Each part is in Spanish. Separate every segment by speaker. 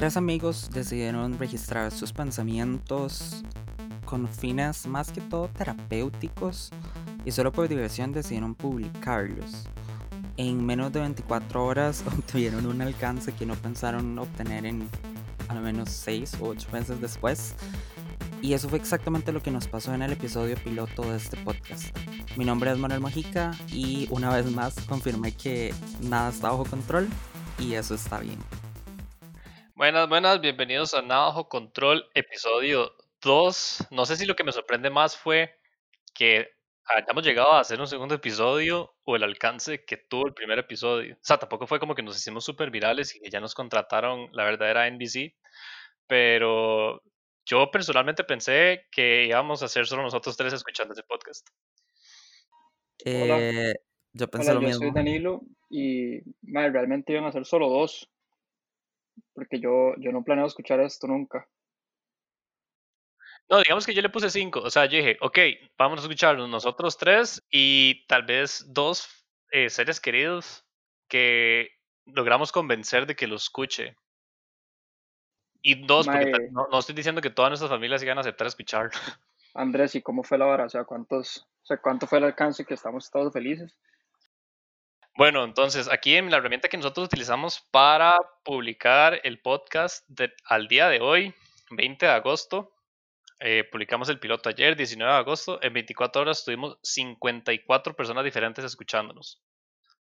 Speaker 1: tres amigos decidieron registrar sus pensamientos con fines más que todo terapéuticos y solo por diversión decidieron publicarlos. En menos de 24 horas obtuvieron un alcance que no pensaron obtener en al menos 6 o 8 meses después. Y eso fue exactamente lo que nos pasó en el episodio piloto de este podcast. Mi nombre es Manuel Mojica y una vez más confirmé que nada está bajo control y eso está bien.
Speaker 2: Buenas, buenas, bienvenidos a Nada bajo control, episodio 2. No sé si lo que me sorprende más fue que hayamos llegado a hacer un segundo episodio o el alcance que tuvo el primer episodio. O sea, tampoco fue como que nos hicimos súper virales y que ya nos contrataron la verdadera NBC, pero yo personalmente pensé que íbamos a ser solo nosotros tres escuchando ese podcast.
Speaker 1: Eh, yo pensé lo
Speaker 3: yo
Speaker 1: mismo.
Speaker 3: soy Danilo y madre, realmente iban a ser solo dos, porque yo, yo no planeo escuchar esto nunca.
Speaker 2: No, digamos que yo le puse cinco. O sea, yo dije, ok, vamos a escucharnos nosotros tres y tal vez dos eh, seres queridos que logramos convencer de que lo escuche. Y dos, porque no, no estoy diciendo que todas nuestras familias iban a aceptar escucharlo.
Speaker 3: Andrés, ¿y cómo fue la hora? O sea, ¿cuántos, o sea, ¿cuánto fue el alcance que estamos todos felices?
Speaker 2: Bueno, entonces aquí en la herramienta que nosotros utilizamos para publicar el podcast al día de hoy, 20 de agosto, eh, publicamos el piloto ayer, 19 de agosto, en 24 horas tuvimos 54 personas diferentes escuchándonos.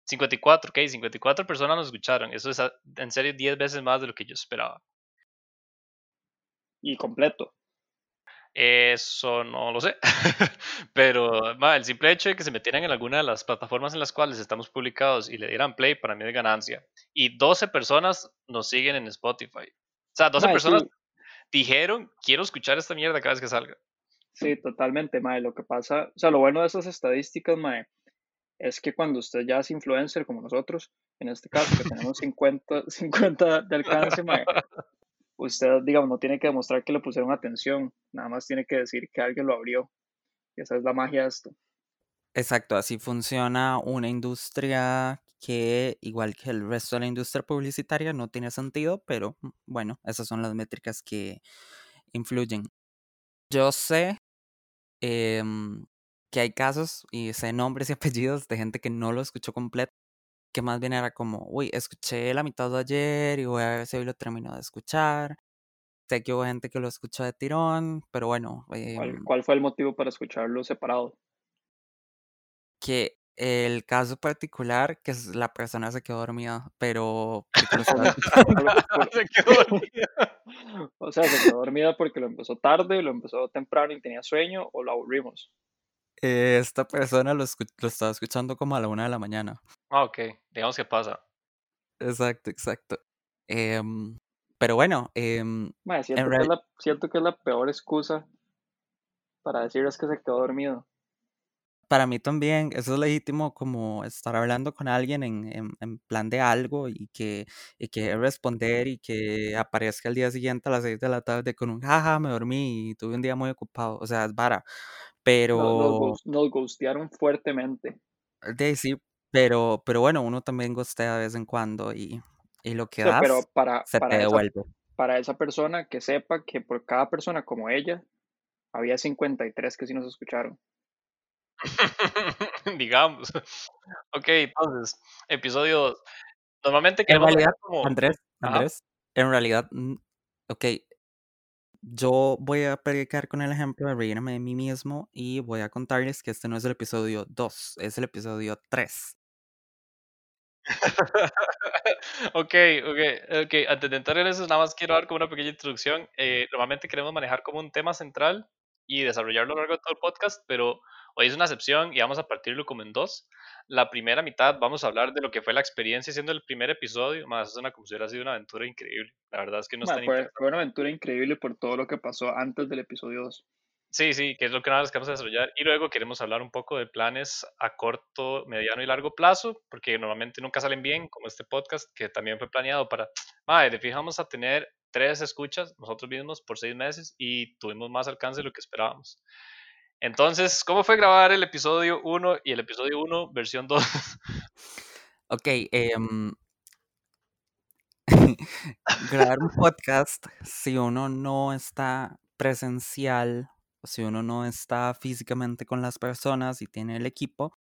Speaker 2: 54, ok, 54 personas nos escucharon. Eso es a- en serio 10 veces más de lo que yo esperaba.
Speaker 3: Y completo.
Speaker 2: Eso no lo sé. Pero ma, el simple hecho de que se metieran en alguna de las plataformas en las cuales estamos publicados y le dieran play, para mí es ganancia. Y 12 personas nos siguen en Spotify. O sea, 12
Speaker 3: Mae,
Speaker 2: personas
Speaker 3: sí,
Speaker 2: dijeron, quiero escuchar esta mierda cada vez que salga.
Speaker 3: sí, totalmente, mae. Lo que pasa, o sea, lo bueno de esas estadísticas, mae, es que cuando usted ya es influencer como nosotros, en este caso que tenemos 50, 50 de alcance, mae, usted, digamos, no tiene que demostrar que le pusieron atención, nada más tiene que decir que alguien lo abrió. Esa es la magia de esto.
Speaker 1: Exacto, así funciona una industria que, igual que el resto de la industria publicitaria, no tiene sentido, pero mm, bueno, esas son las métricas que influyen. Yo sé em, que hay casos y sé nombres y apellidos de gente que no lo escuchó completo, que más bien era como, uy, escuché la mitad de ayer y voy a ver si hoy lo termino de escuchar. Sé que hubo gente que lo escuchó de tirón, pero bueno,
Speaker 3: ¿Cuál,
Speaker 1: em,
Speaker 3: cuál fue el motivo para escucharlo separado?
Speaker 1: que el caso particular, que es la persona se quedó dormida, pero
Speaker 2: Se quedó dormida.
Speaker 3: o sea, se quedó dormida porque lo empezó tarde, lo empezó temprano y tenía sueño, o lo aburrimos.
Speaker 1: Eh, Esta persona lo, lo estaba escuchando como a la una de la mañana.
Speaker 2: Ah, ok, digamos que pasa.
Speaker 1: Exacto, exacto. Em, pero bueno, em,
Speaker 3: Mae, siento,
Speaker 1: en
Speaker 3: que es la, siento que es la peor excusa para decir es que se quedó dormido.
Speaker 1: para mí también eso es legítimo como estar hablando con alguien en, en, en plan de algo y que, y que responder y que aparezca el día siguiente a las seis de la tarde con un jaja, me dormí y tuve un día muy ocupado. O sea, es vara.
Speaker 3: Nos,
Speaker 1: Pero,
Speaker 3: ghost- nos ghostearon fuertemente.
Speaker 1: de sí, pero, pero bueno, uno también gustea de vez en cuando y, y lo que
Speaker 3: sea, pero
Speaker 1: das
Speaker 3: para,
Speaker 1: se te
Speaker 3: para, esa,
Speaker 1: devuelve.
Speaker 3: para esa persona que sepa que por cada persona como ella, había 53 que sí nos escucharon.
Speaker 2: Digamos. Ok, entonces, episodio 2. Normalmente
Speaker 1: En
Speaker 2: queremos
Speaker 1: realidad,
Speaker 2: dejar como...
Speaker 1: Andrés,
Speaker 2: Ajá.
Speaker 1: Andrés, en realidad, ok, yo voy a predicar con el ejemplo de reírme de mí mismo y voy a contarles que este no es el episodio 2, es el episodio 3.
Speaker 2: ok, ok, ok. Antes de entrar en eso, nada más quiero dar como una pequeña introducción. Eh, normalmente queremos manejar como un tema central y desarrollarlo a lo largo de todo el podcast, pero hoy es una excepción y vamos a partirlo como en dos. La primera mitad vamos a hablar de lo que fue la experiencia siendo el primer episodio, más es una como si hubiera sido una aventura increíble. La verdad es que no es
Speaker 3: Mae,
Speaker 2: tan
Speaker 3: fue, fue una aventura increíble por todo lo que pasó antes del episodio 2.
Speaker 2: Sí, sí, que es lo que nada más queremos desarrollar. Y luego queremos hablar un poco de planes a corto, mediano y largo plazo, porque normalmente nunca salen bien, como este podcast, que también fue planeado para, madre, fijamos a tener tres escuchas nosotros mismos por seis meses y tuvimos más alcance de lo que esperábamos. Entonces, ¿cómo fue grabar el episodio 1 y el episodio 1 versión 2?
Speaker 1: Ok, em, grabar un podcast, si uno no está presencial, si uno no está físicamente con las personas y tiene el equipo,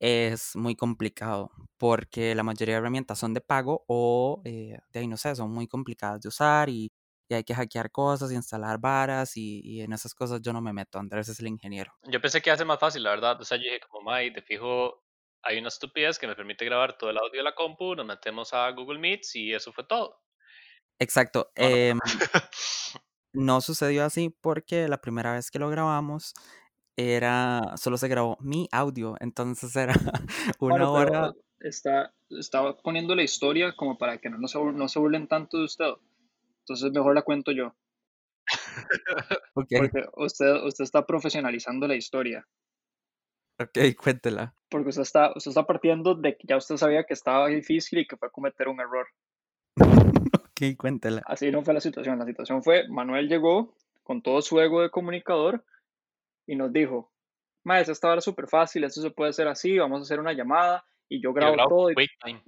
Speaker 1: es muy complicado porque la mayoría de herramientas son de pago o eh, de ahí no sé, son muy complicadas de usar y, y hay que hackear cosas, instalar varas y, y en esas cosas yo no me meto. Andrés es el ingeniero.
Speaker 2: Yo pensé que iba a ser más fácil, la verdad. O sea, yo dije, como, May, te fijo, hay una estupidez que me permite grabar todo el audio de la compu, nos metemos a Google Meets y eso fue todo.
Speaker 1: Exacto.
Speaker 2: No, no.
Speaker 1: em, no sucedió así porque la primera vez que lo grabamos era, solo se grabó mi audio, entonces era una
Speaker 3: Bueno,
Speaker 1: hora,
Speaker 3: está, estaba poniendo la historia como para que no, no se, no se burlen tanto de usted. Entonces mejor la cuento yo.
Speaker 1: ok,
Speaker 3: Porque usted, usted está profesionalizando la historia.
Speaker 1: ok, cuéntela.
Speaker 3: Porque usted está, usted está partiendo de que ya usted sabía que estaba difícil y que fue a cometer un error.
Speaker 1: Ok, cuéntela.
Speaker 3: Así no fue la situación. La situación fue, Manuel llegó con todo su ego de comunicador y nos dijo, Maes, esta hora es súper fácil, esto se puede hacer así, vamos a hacer una llamada y yo
Speaker 2: Yo
Speaker 3: grabo
Speaker 2: grabo
Speaker 3: todo.
Speaker 2: QuickTime.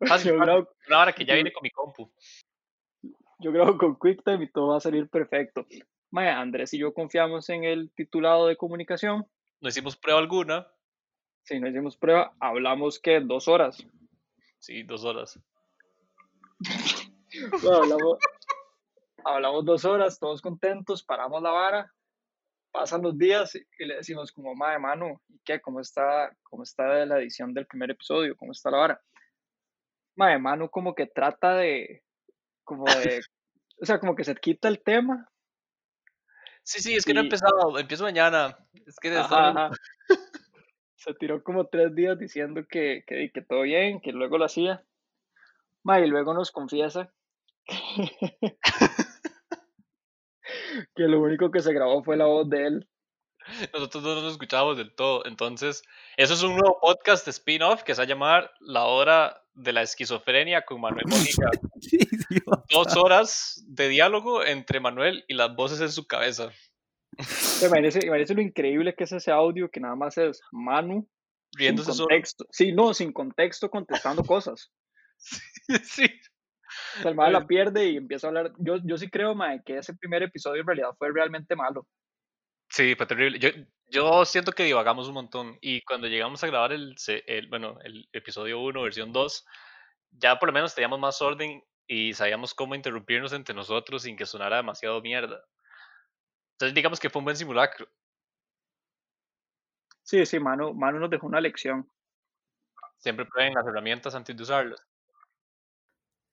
Speaker 3: Yo, grabo,
Speaker 2: Una hora que ya viene con mi compu.
Speaker 3: yo grabo con QuickTime y todo va a salir perfecto. Mae, Andrés y yo confiamos en el titulado de comunicación.
Speaker 2: No hicimos prueba alguna.
Speaker 3: Si no hicimos prueba, hablamos que dos horas.
Speaker 2: Sí, dos horas.
Speaker 3: Bueno, hablamos, hablamos dos horas, todos contentos, paramos la vara, pasan los días y y le decimos como, madre, mano, ¿y qué? ¿Cómo está, cómo está la edición del primer episodio? ¿Cómo está la vara? Madre, mano como que trata de, como de, o sea, como que se quita el tema.
Speaker 2: Sí, sí, es que no he
Speaker 3: Y-
Speaker 2: empezado. Empiezo mañana. Es que
Speaker 3: Ajá, ajá. Se tiró como tres días diciendo que, que, que todo bien, que luego lo hacía. Madre, y luego nos confiesa que lo único que se grabó fue la voz de él.
Speaker 2: nosotros no nos escuchábamos del todo. Entonces, eso es un nuevo podcast spin-off que se va a llamar La Hora de la Esquizofrenia con Manuel
Speaker 1: idiota.
Speaker 2: Dos horas de diálogo entre Manuel y las voces en su cabeza.
Speaker 3: Pero Imagínese, imagínese lo increíble que es ese audio que nada más es Manu sin
Speaker 2: Riéndose solo.
Speaker 3: contexto. Sí, no, sin contexto contestando cosas.
Speaker 2: Sí.
Speaker 3: O sea, el mae la pierde y empieza a hablar. Yo, yo sí creo, mae, que ese primer episodio en realidad fue realmente malo.
Speaker 2: Sí, fue terrible. Yo, yo siento que divagamos un montón y cuando llegamos a grabar el, el, bueno, el episodio 1, versión 2, ya por lo menos teníamos más orden y sabíamos cómo interrumpirnos entre nosotros sin que sonara demasiado mierda. Entonces digamos que fue un buen simulacro.
Speaker 3: Sí, sí, Manu, Manu nos dejó una lección.
Speaker 2: Siempre prueben las herramientas antes de usarlas.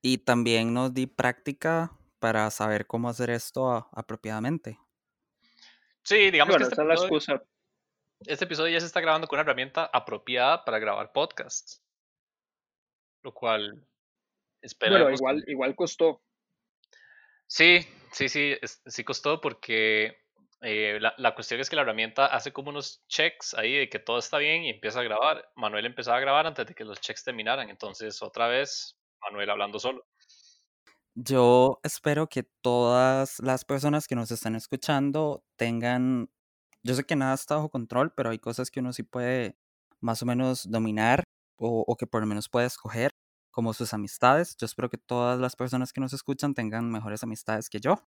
Speaker 1: Y también nos di práctica para saber cómo hacer esto a- apropiadamente.
Speaker 2: Sí, digamos
Speaker 3: Bueno,
Speaker 2: que este
Speaker 3: esa es la
Speaker 2: episodio,
Speaker 3: excusa.
Speaker 2: este episodio ya se está grabando con una herramienta apropiada para grabar podcasts. Lo cual esperamos.
Speaker 3: Bueno, igual, igual costó.
Speaker 2: Sí, sí, sí, es- sí costó porque eh, la, la cuestión es que la herramienta hace como unos checks ahí de que todo está bien y empieza a grabar. Manuel empezaba a grabar antes de que los checks terminaran, entonces otra vez Manuel hablando solo.
Speaker 1: Yo espero que todas las personas que nos están escuchando tengan, yo sé que nada está bajo control, pero hay cosas que uno sí puede más o menos dominar o, o que por lo menos puede escoger, como sus amistades. Yo espero que todas las personas que nos escuchan tengan mejores amistades que yo,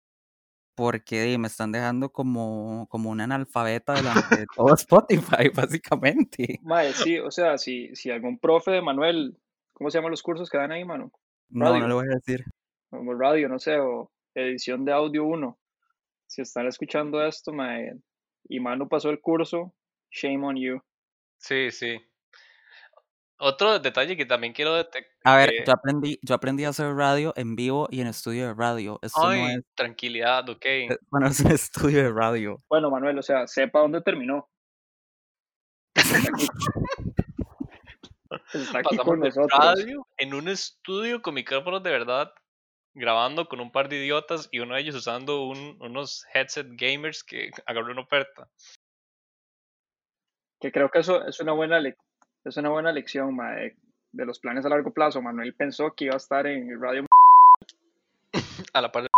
Speaker 1: porque me están dejando como, como un analfabeta delante de todo Spotify, básicamente.
Speaker 3: Mae, sí, o sea, si, si algún profe de Manuel, ¿cómo se llaman los cursos que dan ahí, Manu?
Speaker 1: No, no
Speaker 3: Radio.
Speaker 1: le voy a decir.
Speaker 3: Como radio, no sé, o edición de audio 1. Si están escuchando esto, mae, y Manu pasó el curso, shame on you.
Speaker 2: Sí, sí. Otro detalle que también quiero detectar.
Speaker 1: A ver, yo aprendí, yo aprendí a hacer radio en vivo y en estudio de radio. Esto no
Speaker 2: Ay,
Speaker 1: es,
Speaker 2: tranquilidad, ok.
Speaker 1: eh, bueno, es un estudio de radio.
Speaker 3: Bueno, Manuel, o sea, sepa dónde terminó. Está aquí,
Speaker 2: Pasamos
Speaker 3: con
Speaker 2: de
Speaker 3: nosotros.
Speaker 2: radio en un estudio con micrófonos de verdad, grabando con un par de idiotas y uno de ellos usando un- unos headset gamers que agarró una oferta.
Speaker 3: Que creo que eso es una buena, le- es una buena lección, mae, de los planes a largo plazo. Manuel pensó que iba a estar en el radio
Speaker 2: A la par de...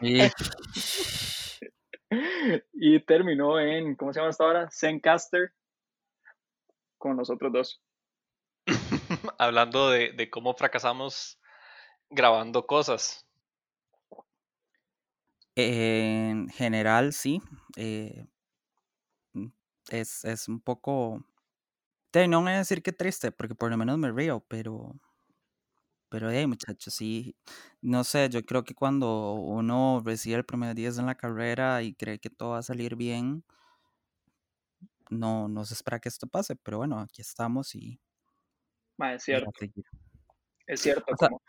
Speaker 1: Y
Speaker 3: y terminó en, ¿cómo se llama hasta ahora? Zencaster con nosotros dos.
Speaker 2: hablando de, de cómo fracasamos grabando cosas.
Speaker 1: En general, sí. eh, es, es un poco. no voy a decir que triste, porque por lo menos me río, pero. Pero, hey, muchachos, sí. No sé, yo creo que cuando uno recibe el primer 10 en la carrera y cree que todo va a salir bien, no, no se espera que esto pase, pero bueno, aquí estamos y,
Speaker 3: Ma, es cierto, es cierto,
Speaker 1: O sea,
Speaker 3: como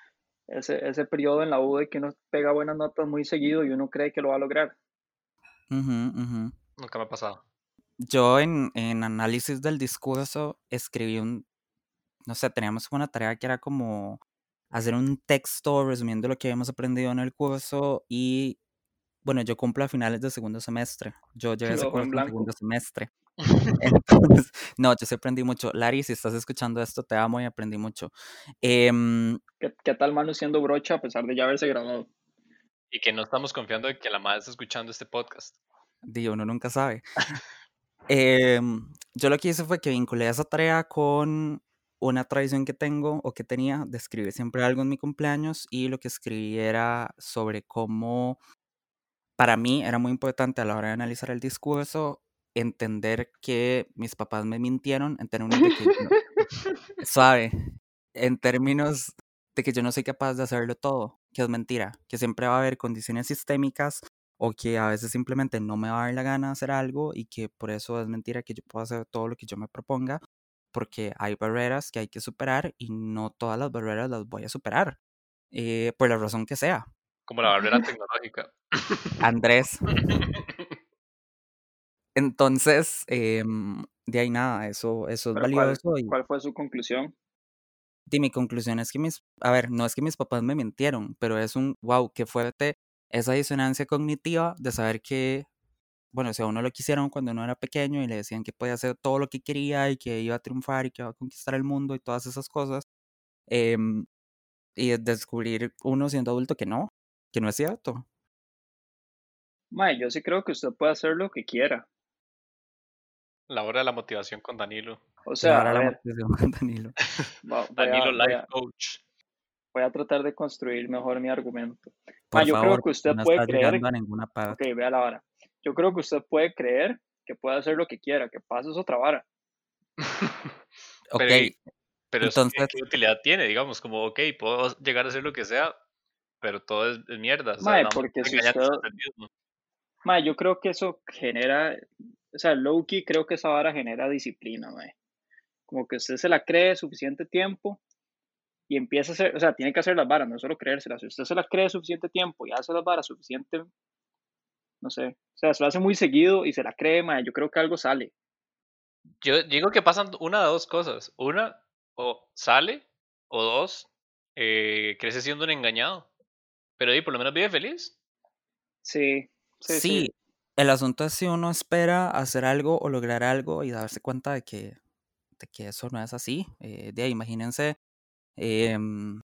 Speaker 3: ese, ese periodo en la U de que uno pega buenas notas muy seguido y uno cree que lo va a lograr.
Speaker 1: ujú, ujú.
Speaker 2: Nunca me ha pasado.
Speaker 1: Yo en, en análisis del discurso escribí un, no sé, teníamos una tarea que era como hacer un texto resumiendo lo que habíamos aprendido en el curso y bueno, yo cumplo a finales de segundo semestre. Yo llevé ese curso en segundo semestre. Entonces, no, yo sí aprendí mucho. Larry, si estás escuchando esto, te amo y aprendí mucho. Em,
Speaker 3: ¿Qué, qué tal Manu siendo brocha a pesar de ya haberse graduado?
Speaker 2: Y que no estamos confiando en que la madre está escuchando este podcast.
Speaker 1: Digo, uno nunca sabe. Em, yo lo que hice fue que vinculé esa tarea con una tradición que tengo o que tenía de escribir siempre algo en mi cumpleaños y lo que escribí era sobre cómo para mí era muy importante a la hora de analizar el discurso entender que mis papás me mintieron en términos de que no- suave, en términos de que yo no soy capaz de hacerlo todo, que es mentira, que siempre va a haber condiciones sistémicas o que a veces simplemente no me va a dar la gana de hacer algo y que por eso es mentira que yo pueda hacer todo lo que yo me proponga, porque hay barreras que hay que superar y no todas las barreras las voy a superar, eh, por la razón que sea.
Speaker 2: Como la barrera tecnológica.
Speaker 1: Andrés, entonces, em, de ahí nada, eso, eso es
Speaker 3: Pero ¿cuál,
Speaker 1: valioso y,
Speaker 3: ¿cuál fue su conclusión?
Speaker 1: y mi conclusión es que mis, a ver, no es que mis papás me mintieron, pero es un, wow, qué fuerte esa disonancia cognitiva de saber que, bueno, si a uno lo quisieron cuando uno era pequeño y le decían que podía hacer todo lo que quería y que iba a triunfar y que iba a conquistar el mundo y todas esas cosas, em, y de- descubrir uno siendo adulto que no, que no es cierto.
Speaker 3: Mae, yo sí creo que usted puede hacer lo que quiera.
Speaker 2: La hora de la motivación con Danilo.
Speaker 3: O sea,
Speaker 1: la motivación con Danilo.
Speaker 3: va-
Speaker 2: Danilo
Speaker 3: a,
Speaker 2: Life
Speaker 3: a,
Speaker 2: Coach.
Speaker 3: voy a tratar de construir mejor mi argumento.
Speaker 1: Por
Speaker 3: Mae, yo creo que usted
Speaker 1: no
Speaker 3: puede
Speaker 1: está
Speaker 3: creer,
Speaker 1: a ninguna parte.
Speaker 3: ok, vea la vara. Yo creo que usted puede creer que puede hacer lo que quiera, que pase es otra vara.
Speaker 1: Ok,
Speaker 2: Pero, y- pero eso, ¿qué,
Speaker 1: entonces,
Speaker 2: qué utilidad tiene? Digamos, como, ok, puedo llegar a hacer lo que sea, pero todo es, es mierda. O sea,
Speaker 3: porque si usted,
Speaker 2: a usted mismo.
Speaker 3: mae, yo creo que eso genera, o sea, low-key creo que esa vara genera disciplina. Como que usted se la cree suficiente tiempo y empieza a hacer, o sea, tiene que hacer las varas, no solo creérselas. Si usted se las cree suficiente tiempo y hace las varas suficiente, no sé, o sea, se lo hace muy seguido y se la cree, mae, yo creo que algo sale.
Speaker 2: Yo digo que pasan una de dos cosas. Una, o sale, o dos, eh, crece siendo un engañado. Pero ahí por lo menos vive feliz.
Speaker 3: Sí, sí, sí.
Speaker 1: sí, el asunto es si uno espera hacer algo o lograr algo y darse cuenta de que, de que eso no es así. Eh, de ahí, imagínense, em,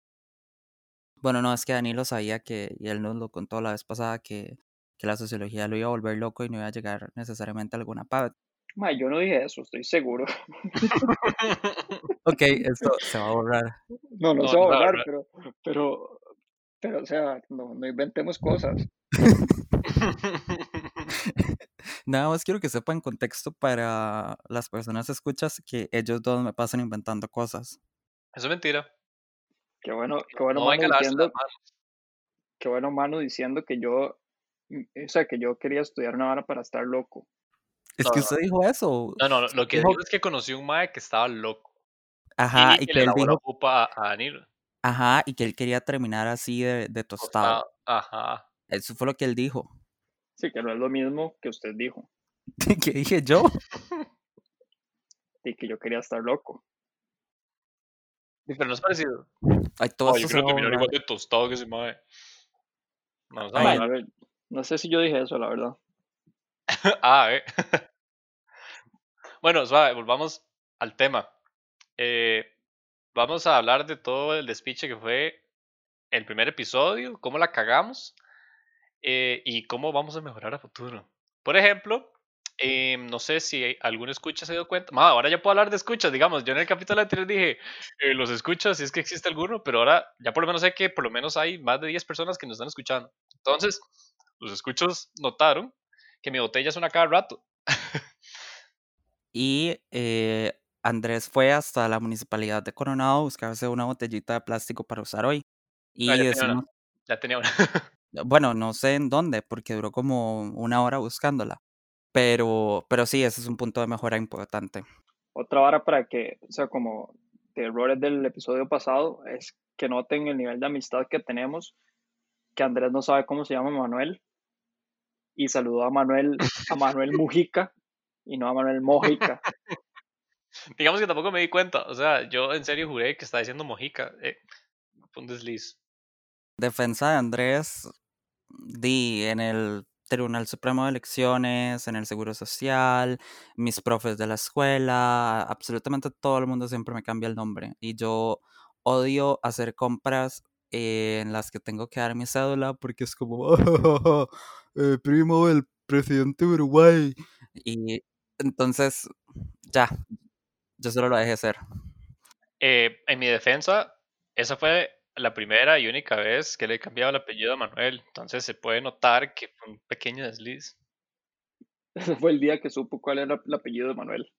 Speaker 1: bueno, no, es que Danilo sabía que, y él nos lo contó la vez pasada, que, que la sociología lo iba a volver loco y no iba a llegar necesariamente a alguna parte.
Speaker 3: Mae, yo no dije eso, estoy seguro.
Speaker 1: Ok, esto se va a borrar.
Speaker 3: No, no
Speaker 2: No,
Speaker 3: se va a
Speaker 2: no, no.
Speaker 3: pero, pero, pero, o sea, no, no inventemos cosas.
Speaker 1: Nada más quiero que sepan en contexto para las personas escuchas que ellos dos me pasan inventando cosas.
Speaker 2: Eso es mentira.
Speaker 3: Qué bueno, qué bueno,
Speaker 2: No
Speaker 3: Manu
Speaker 2: a
Speaker 3: diciendo, qué bueno, Manu diciendo que yo, mm, o sea, que yo quería estudiar una vara para estar loco.
Speaker 1: Es
Speaker 2: No,
Speaker 1: que
Speaker 2: no.
Speaker 1: usted dijo eso.
Speaker 2: No, no, lo que
Speaker 1: Dijo-
Speaker 2: es que conocí un mae que estaba loco.
Speaker 1: Ajá,
Speaker 2: y
Speaker 1: y
Speaker 2: que
Speaker 1: que
Speaker 2: le
Speaker 1: él dijo,
Speaker 2: a, a Danilo.
Speaker 1: Ajá, y que él quería terminar así de, de tostado.
Speaker 2: Tostado. Ajá.
Speaker 1: Eso fue lo que él dijo.
Speaker 3: Sí, que no es lo mismo que usted dijo,
Speaker 1: ¿Qué dije yo?
Speaker 3: y que yo quería estar loco.
Speaker 2: Sí, Pero no es parecido.
Speaker 1: Ay, todo
Speaker 2: No, yo
Speaker 1: se a
Speaker 2: mira
Speaker 1: borrar.
Speaker 2: igual de tostado que ese mae. Vamos a
Speaker 1: Ay,
Speaker 2: hablar.
Speaker 3: yo- no sé si yo dije eso, la verdad.
Speaker 2: ah, eh. bueno, suave, volvamos al tema. Eh, vamos a hablar de todo el despiche que fue el primer episodio, cómo la cagamos eh, y cómo vamos a mejorar a futuro. Por ejemplo, Eh, no sé si alguno escucha se dio cuenta. Ma, ahora ya puedo hablar de escuchas, digamos. Yo en el capítulo anterior dije eh, los escuchas, si es que existe alguno, pero ahora ya por lo menos sé que por lo menos hay más de 10 personas que nos están escuchando. Entonces, los escuchos notaron que mi botella es una cada rato.
Speaker 1: Y eh, Andrés fue hasta la municipalidad de Coronado a buscarse una botellita de plástico para usar hoy. Y
Speaker 2: ya tenía una.
Speaker 1: decimos,
Speaker 2: Ya tenía una.
Speaker 1: bueno, no sé en dónde, porque duró como una hora buscándola. Pero, pero sí, ese es un punto de mejora importante.
Speaker 3: Otra vara para que, o sea, como de errores del episodio pasado, es que noten el nivel de amistad que tenemos, que Andrés no sabe cómo se llama Manuel, y saludó a Manuel, a Manuel Mujica, y no a Manuel Mojica.
Speaker 2: Digamos que tampoco me di cuenta. O sea, yo en serio juré que estaba diciendo Mojica. Eh, un desliz.
Speaker 1: Defensa de Andrés, di en el Tribunal Supremo de Elecciones, en el Seguro Social, mis profes de la escuela, absolutamente todo el mundo siempre me cambia el nombre. Y yo odio hacer compras en las que tengo que dar mi cédula porque es como, eh, primo del presidente de Uruguay. Y entonces, ya, yo solo lo dejé ser.
Speaker 2: Eh, en mi defensa, esa fue la primera y única vez que le he cambiado el apellido a Manuel. Entonces se puede notar que fue un pequeño desliz.
Speaker 3: Ese fue el día que supo cuál era el apellido de Manuel.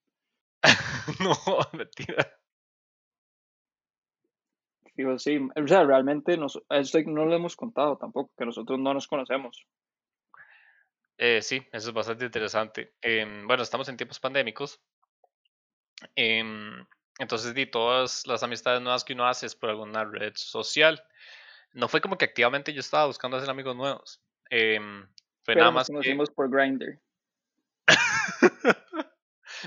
Speaker 2: no, mentira.
Speaker 3: Digo, sí, o sea, realmente nos, esto no lo hemos contado tampoco, que nosotros no nos conocemos.
Speaker 2: Eh, sí, eso es bastante interesante. Em, bueno, estamos en tiempos pandémicos. Em, entonces, di todas las amistades nuevas que uno hace es por alguna red social. No fue como que activamente yo estaba buscando hacer amigos nuevos. Em, fue
Speaker 3: Pero
Speaker 2: nada
Speaker 3: nos
Speaker 2: más que...
Speaker 3: conocimos por Grindr.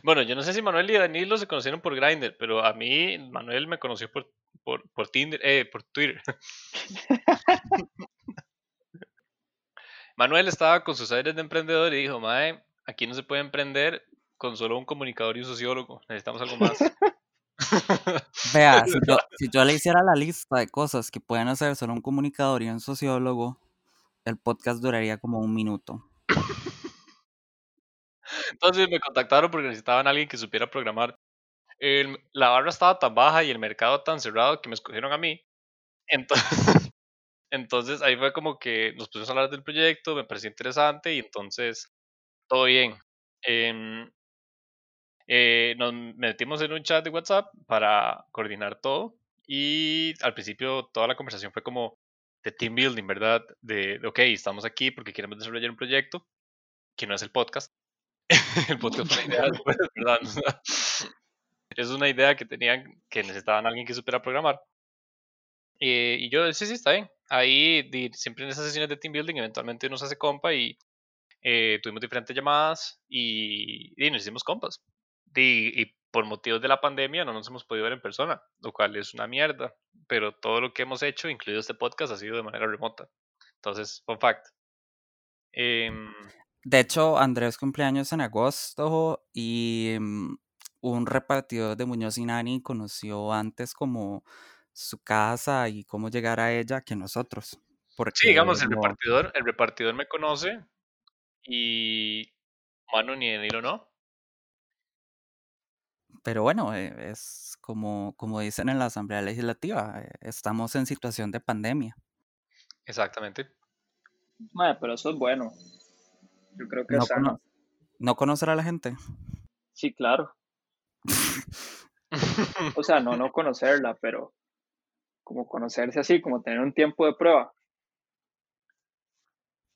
Speaker 2: Bueno, yo no sé si Manuel y Danilo se conocieron por Grindr, pero a mí Manuel me conoció por, por, por Tinder, eh, por Twitter. Manuel estaba con sus aires de emprendedor y dijo, Mae, aquí no se puede emprender con solo un comunicador y un sociólogo, necesitamos algo más.
Speaker 1: Vea, si yo, si yo le hiciera la lista de cosas que pueden hacer solo un comunicador y un sociólogo, el podcast duraría como un minuto.
Speaker 2: Entonces me contactaron porque necesitaban a alguien que supiera programar. El- la barra estaba tan baja y el mercado tan cerrado que me escogieron a mí. Entonces, entonces ahí fue como que nos pusimos a hablar del proyecto, me pareció interesante y entonces todo bien. Em, eh, nos metimos en un chat de WhatsApp para coordinar todo y al principio toda la conversación fue como de team building, ¿verdad? De, ok, estamos aquí porque queremos desarrollar un proyecto que no es el podcast. el podcast fue una idea después, ¿verdad? Es una idea que tenían que necesitaban a alguien que supiera programar. Eh, y yo, sí, sí, está bien. Ahí, di- siempre en esas sesiones de team building, eventualmente uno se hace compa y eh, tuvimos diferentes llamadas y, y nos hicimos compas. Di- y por motivos de la pandemia no nos hemos podido ver en persona, lo cual es una mierda. Pero todo lo que hemos hecho, incluido este podcast, ha sido de manera remota. Entonces, fun fact. Em,
Speaker 1: De hecho, Andrés cumpleaños en agosto y mm, un repartidor de Muñoz y Nani conoció antes como su casa y cómo llegar a ella que nosotros.
Speaker 2: sí,
Speaker 1: Porque
Speaker 2: digamos, el
Speaker 1: no,
Speaker 2: repartidor, el repartidor me conoce y Manu ni Danilo no.
Speaker 1: Pero bueno, eh, es como, como dicen en la Asamblea Legislativa, eh, estamos en situación de pandemia.
Speaker 2: Exactamente.
Speaker 3: Mae, pero eso es bueno. Yo creo que
Speaker 1: No, cono- no conocer a la gente.
Speaker 3: Sí, claro. O sea, no, no conocerla, pero como conocerse así, como tener un tiempo de prueba.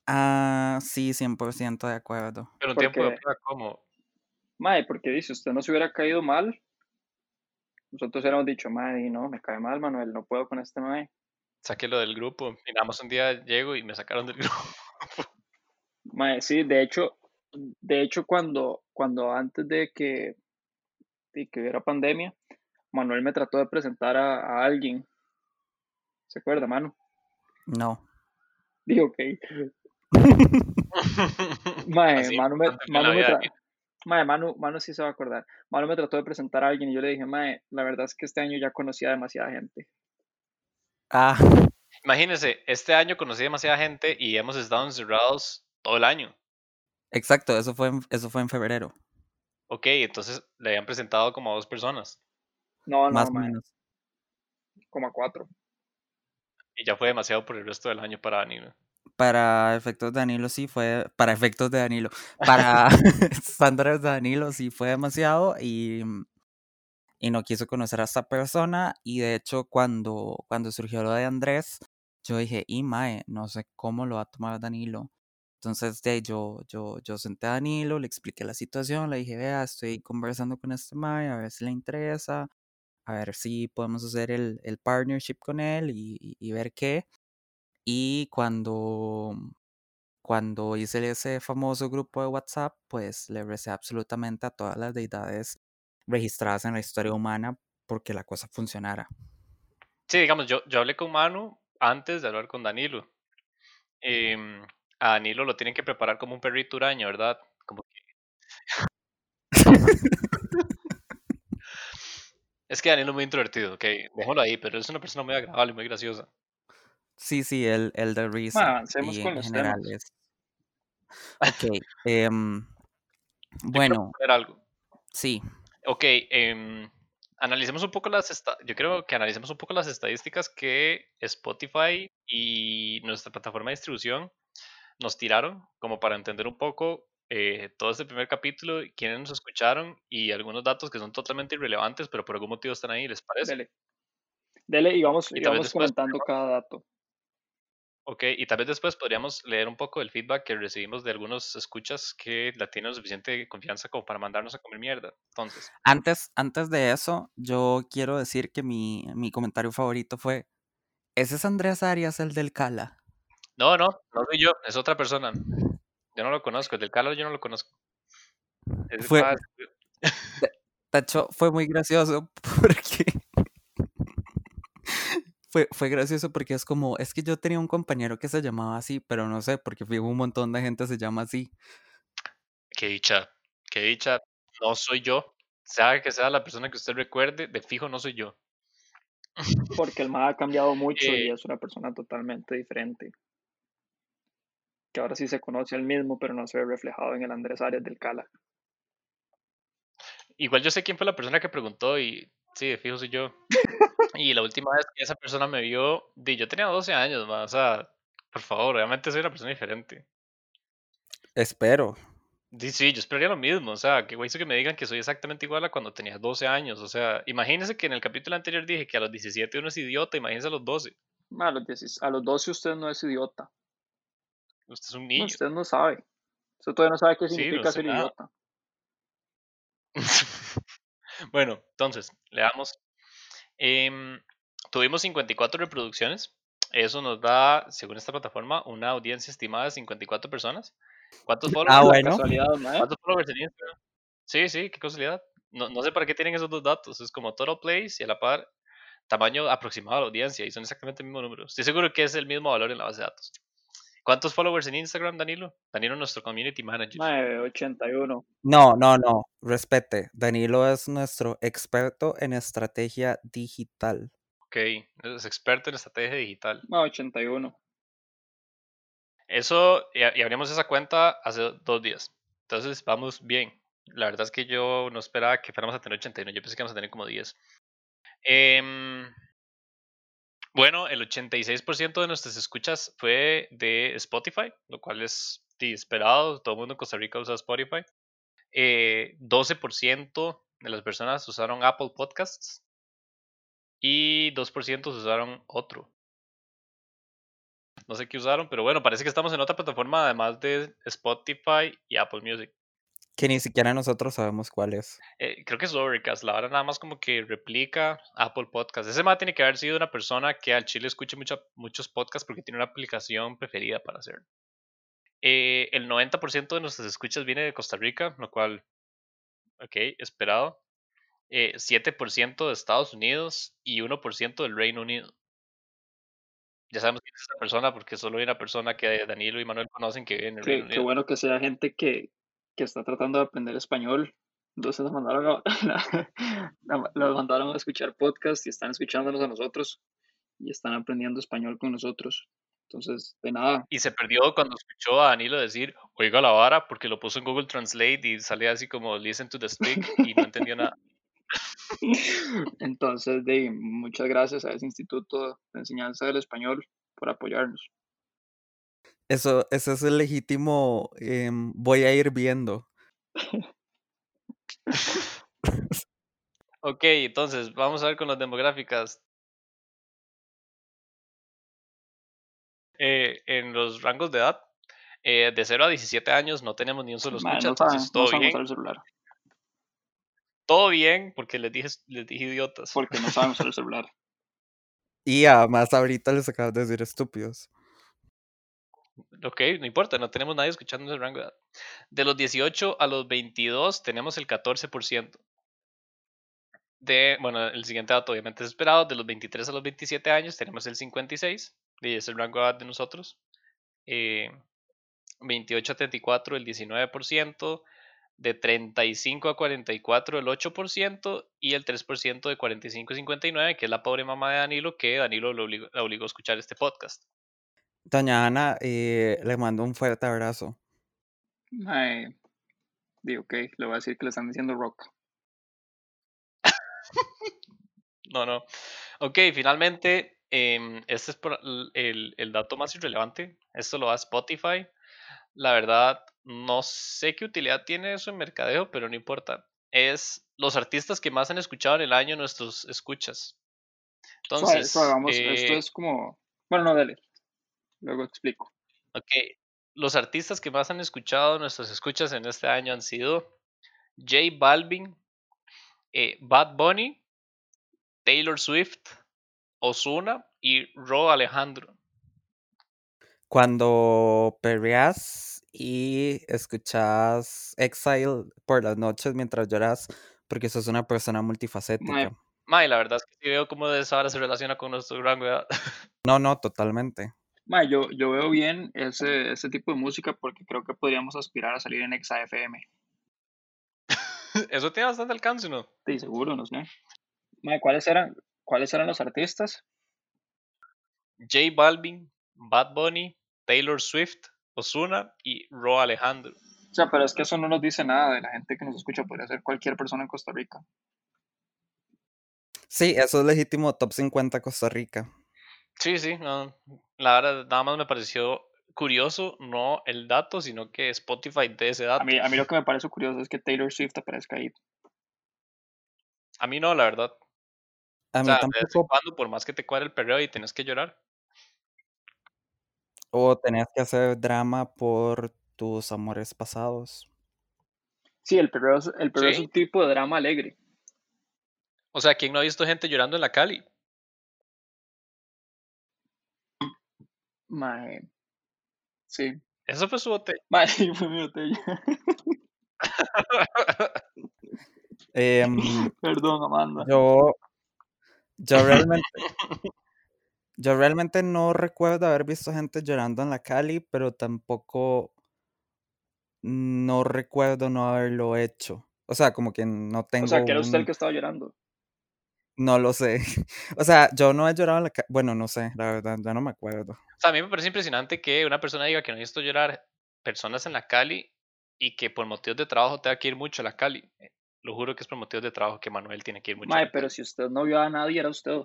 Speaker 1: Ah, sí, 100% de acuerdo.
Speaker 2: Pero un tiempo de prueba, ¿cómo?
Speaker 3: Mae, porque dice, usted no se hubiera caído mal, nosotros hubiéramos dicho, mae, y no, me cae mal, Manuel, no puedo con este mae.
Speaker 2: Sáquelo del grupo. Y nada más un día llego y me sacaron del grupo.
Speaker 3: Mae, sí, de hecho, de hecho cuando, cuando antes de que, de que hubiera pandemia, Manuel me trató de presentar a, a alguien. ¿Se acuerda, Manu?
Speaker 1: No.
Speaker 3: Digo, ok. Mae,
Speaker 2: Así
Speaker 3: Manu me, Manu me tra-. Mae, Manu, Manu sí se va a acordar. Manu me trató de presentar a alguien y yo le dije, Mae, la verdad es que este año ya conocía a demasiada gente.
Speaker 1: Ah,
Speaker 2: Imagínense, este año conocí demasiada gente y hemos estado encerrados todo el año.
Speaker 1: Exacto, eso fue en, eso fue en febrero.
Speaker 2: Ok, entonces le habían presentado como a dos personas.
Speaker 3: No, no,
Speaker 1: más o menos.
Speaker 3: como a cuatro.
Speaker 2: Y ya fue demasiado por el resto del año para Danilo.
Speaker 1: Para efectos de Danilo sí fue, para efectos de Danilo, para de Danilo sí fue demasiado y, y no quiso conocer a esta persona y de hecho cuando, cuando surgió lo de Andrés, yo dije, y mae, no sé cómo lo va a tomar Danilo. Entonces de yo, yo, yo senté a Danilo, le expliqué la situación, le dije, vea, estoy conversando con este mae, a ver si le interesa, a ver si podemos hacer el, el partnership con él y ver qué. Y cuando, cuando hice ese famoso grupo de WhatsApp, pues le recé absolutamente a todas las deidades registradas en la historia humana porque la cosa funcionara.
Speaker 2: Sí, digamos, yo, yo hablé con Manu antes de hablar con Danilo. Em, a Danilo lo tienen que preparar como un perrito huraño, ¿verdad? Como que... Es que Danilo es muy introvertido, ok, déjalo ahí, pero es una persona muy agradable, muy graciosa.
Speaker 1: Sí, sí, el, el de
Speaker 3: Mae,
Speaker 1: risa.
Speaker 3: avancemos
Speaker 1: Y
Speaker 3: con
Speaker 1: en
Speaker 3: los
Speaker 1: general
Speaker 3: temas.
Speaker 1: Ok. em, bueno,
Speaker 2: algo.
Speaker 1: sí.
Speaker 2: Ok, em, analicemos un poco las yo creo que analicemos un poco las estadísticas que Spotify y nuestra plataforma de distribución nos tiraron, como para entender un poco eh, todo este primer capítulo, quiénes nos escucharon y algunos datos que son totalmente irrelevantes, pero por algún motivo están ahí, ¿les parece?
Speaker 3: Dele. Dele y vamos,
Speaker 2: Y
Speaker 3: vamos comentando cada dato.
Speaker 2: Ok, y tal vez después podríamos leer un poco del feedback que recibimos de algunos escuchas que la tienen suficiente confianza como para mandarnos a comer mierda. Entonces,
Speaker 1: Antes, antes de eso, yo quiero decir que mi, mi comentario favorito fue: ¿Ese es Andrés Arias, el del Cala?
Speaker 2: no, no, no soy yo, es otra persona. Yo no lo conozco, el del Calo yo no lo conozco. Es
Speaker 1: Fue- hecho, fue muy gracioso porque. Fue, fue gracioso porque es como. Es que yo tenía un compañero que se llamaba así, pero no sé, porque fijo un montón de gente se llama así.
Speaker 2: qué dicha, qué dicha, no soy yo. Sea que sea la persona que usted recuerde, de fijo no soy yo.
Speaker 3: Porque el MAD ha cambiado mucho y
Speaker 2: Eh,
Speaker 3: es una persona totalmente diferente. Que ahora sí se conoce al mismo, pero no se ve reflejado en el Andrés Arias del Cala.
Speaker 2: igual yo sé quién fue la persona que preguntó y sí, de fijo soy yo. Y la última vez que esa persona me vio, di, yo tenía 12 años, ma, o sea, por favor, obviamente soy una persona diferente.
Speaker 1: Espero.
Speaker 2: Sí, sí, yo esperaría lo mismo, o sea, que güey que me digan que soy exactamente igual a cuando tenía 12 años, o sea, imagínense que en el capítulo anterior dije que a los 17 uno es idiota, imagínense a los 12,
Speaker 3: Ma, A los, 10 a los 12 usted no es idiota.
Speaker 2: usted es un
Speaker 3: No,
Speaker 2: niño.
Speaker 3: usted no sabe. Usted todavía no sabe qué
Speaker 2: Sí, no
Speaker 3: significa
Speaker 2: sé
Speaker 3: ser
Speaker 2: nada.
Speaker 3: idiota.
Speaker 2: bueno, entonces, leamos. Em, tuvimos 54 reproducciones. Eso nos da, según esta plataforma, una audiencia estimada de 54 personas. ¿Cuántos followers,
Speaker 1: Ah, bueno.
Speaker 3: ¿eh?
Speaker 2: ¿cuántos followers Instagram? Sí, sí, qué casualidad. No, no sé para qué tienen esos dos datos. Es como total plays y a la par tamaño aproximado de la audiencia y son exactamente el mismo número. Estoy seguro que es el mismo valor en la base de datos. ¿Cuántos followers en Instagram, Danilo? Danilo, nuestro community manager.
Speaker 3: Ma, eh, 81.
Speaker 1: No, no, no. Respete. Danilo es nuestro experto en estrategia digital.
Speaker 2: Ok, es experto en estrategia digital.
Speaker 3: Ma, 81.
Speaker 2: Eso, y, y abrimos esa cuenta hace dos días. Entonces, vamos bien. La verdad es que yo no esperaba que fuéramos a tener 81. Yo pensé que íbamos a tener como 10. Em, bueno, el 86% de nuestras escuchas fue de Spotify, lo cual es esperado. Todo el mundo en Costa Rica usa Spotify. Eh, 12% de las personas usaron Apple Podcasts y 2% usaron otro. No sé qué usaron, pero bueno, parece que estamos en otra plataforma además de Spotify y Apple Music.
Speaker 1: Que ni siquiera nosotros sabemos cuál es.
Speaker 2: Eh, creo que es Overcast, la verdad nada más como que replica Apple Podcast. Ese más tiene que haber sido una persona que al chile escuche mucho- muchos podcasts porque tiene una aplicación preferida para hacerlo. Eh, el 90% de nuestras escuchas viene de Costa Rica, lo cual, ok, esperado. Eh, 7% de Estados Unidos y 1% del Reino Unido. Ya sabemos quién es esa persona porque solo hay una persona que Danilo y Manuel conocen que vive en el
Speaker 3: Qué,
Speaker 2: Reino
Speaker 3: qué
Speaker 2: Unido.
Speaker 3: bueno que sea gente que, que está tratando de aprender español. Entonces los mandaron a, mandaron a escuchar podcast y están escuchándonos a nosotros y están aprendiendo español con nosotros. Entonces, de nada.
Speaker 2: Y se perdió cuando escuchó a Danilo decir, oiga la vara, porque lo puso en Google Translate y salía así como listen to the speak y no entendió nada.
Speaker 3: Entonces, de, muchas gracias a ese Instituto de Enseñanza del Español por apoyarnos.
Speaker 1: Eso, eso es el legítimo em, voy a ir viendo.
Speaker 2: ok, entonces vamos a ver con las demográficas. Eh, en los rangos de edad, eh, de 0 a 17 años no tenemos ni un solo escucha,
Speaker 3: no
Speaker 2: entonces todo bien.
Speaker 3: usar el celular.
Speaker 2: Todo bien, porque les dije, les dije idiotas.
Speaker 3: Porque no saben usar el celular.
Speaker 1: Y además ahorita les acabas de decir estúpidos.
Speaker 2: Ok, no importa, no tenemos nadie escuchando el rango de edad. De los 18 a los 22 tenemos el 14%. De, bueno, el siguiente dato obviamente es esperado. De los 23 a los 27 años tenemos el 56%, y es el rango de edad de nosotros. 28 eh, a 34 el 19%, de 35 a 44 el 8% y el 3% de 45 a 59, que es la pobre mamá de Danilo, que Danilo la obligó a escuchar este podcast.
Speaker 1: Doña Ana, eh, le mando un fuerte abrazo.
Speaker 3: Ay, digo, ok, le voy a decir que le están diciendo rock.
Speaker 2: no, no. Ok, finalmente, em, este es el, el, dato más irrelevante. Esto lo da Spotify. La verdad, no sé qué utilidad tiene eso en mercadeo, pero no importa. Es los artistas que más han escuchado en el año nuestros escuchas. Entonces,
Speaker 3: vamos, esto eh es como. Bueno, no, dale. Luego explico.
Speaker 2: Ok. Los artistas que más han escuchado nuestras escuchas en este año han sido J Balvin, eh, Bad Bunny, Taylor Swift, Osuna y Ro Alejandro.
Speaker 1: Cuando perreas y escuchas Exile por las noches mientras lloras, porque sos una persona multifacética.
Speaker 2: May, la verdad es que sí veo cómo de esa hora se relaciona con nuestro edad.
Speaker 1: No, no, totalmente
Speaker 3: yo, yo veo bien ese, ese tipo de música porque creo que podríamos aspirar a salir en XAFM.
Speaker 2: Eso tiene bastante alcance, ¿no?
Speaker 3: Sí, seguro, no sé. ¿cuáles, eran, ¿Cuáles eran los artistas?
Speaker 2: J Balvin, Bad Bunny, Taylor Swift, Osuna y Ro Alejandro.
Speaker 3: O sea, pero es que eso no nos dice nada de la gente que nos escucha, podría ser cualquier persona en Costa Rica.
Speaker 1: Sí, eso es legítimo top 50 Costa Rica.
Speaker 2: Sí, sí, no, la verdad nada más me pareció curioso, no el dato, sino que Spotify de ese dato.
Speaker 3: A mí, a mí lo que me parece curioso es que Taylor Swift aparezca ahí.
Speaker 2: A mí no, la verdad. A mí tampoco. Cuando, por más que te cuadre el perreo y tenés que llorar.
Speaker 1: O tenías que hacer drama por tus amores pasados.
Speaker 3: Sí, el perreo, el perreo es un tipo de drama alegre.
Speaker 2: O sea, ¿quién no ha visto gente llorando en la Cali?
Speaker 3: Mae. Sí.
Speaker 2: Eso fue su botella.
Speaker 3: Mae, fue mi botella.
Speaker 1: Em,
Speaker 3: Perdón, Amanda.
Speaker 1: Yo, yo realmente, yo realmente no recuerdo haber visto gente llorando en la Cali, pero tampoco no recuerdo no haberlo hecho. O sea, como que no tengo. O
Speaker 3: sea, que era usted el que estaba llorando.
Speaker 1: No lo sé. O sea, yo no he llorado en la Bueno, no sé, la verdad, ya no me acuerdo.
Speaker 2: O sea, a mí me parece impresionante que una persona diga que no he visto llorar personas en la Cali y que por motivos de trabajo tenga que ir mucho a la Cali. Eh, lo juro que es por motivos de trabajo que Manuel tiene que ir mucho.
Speaker 3: Mae, pero si usted no vio a nadie, era usted.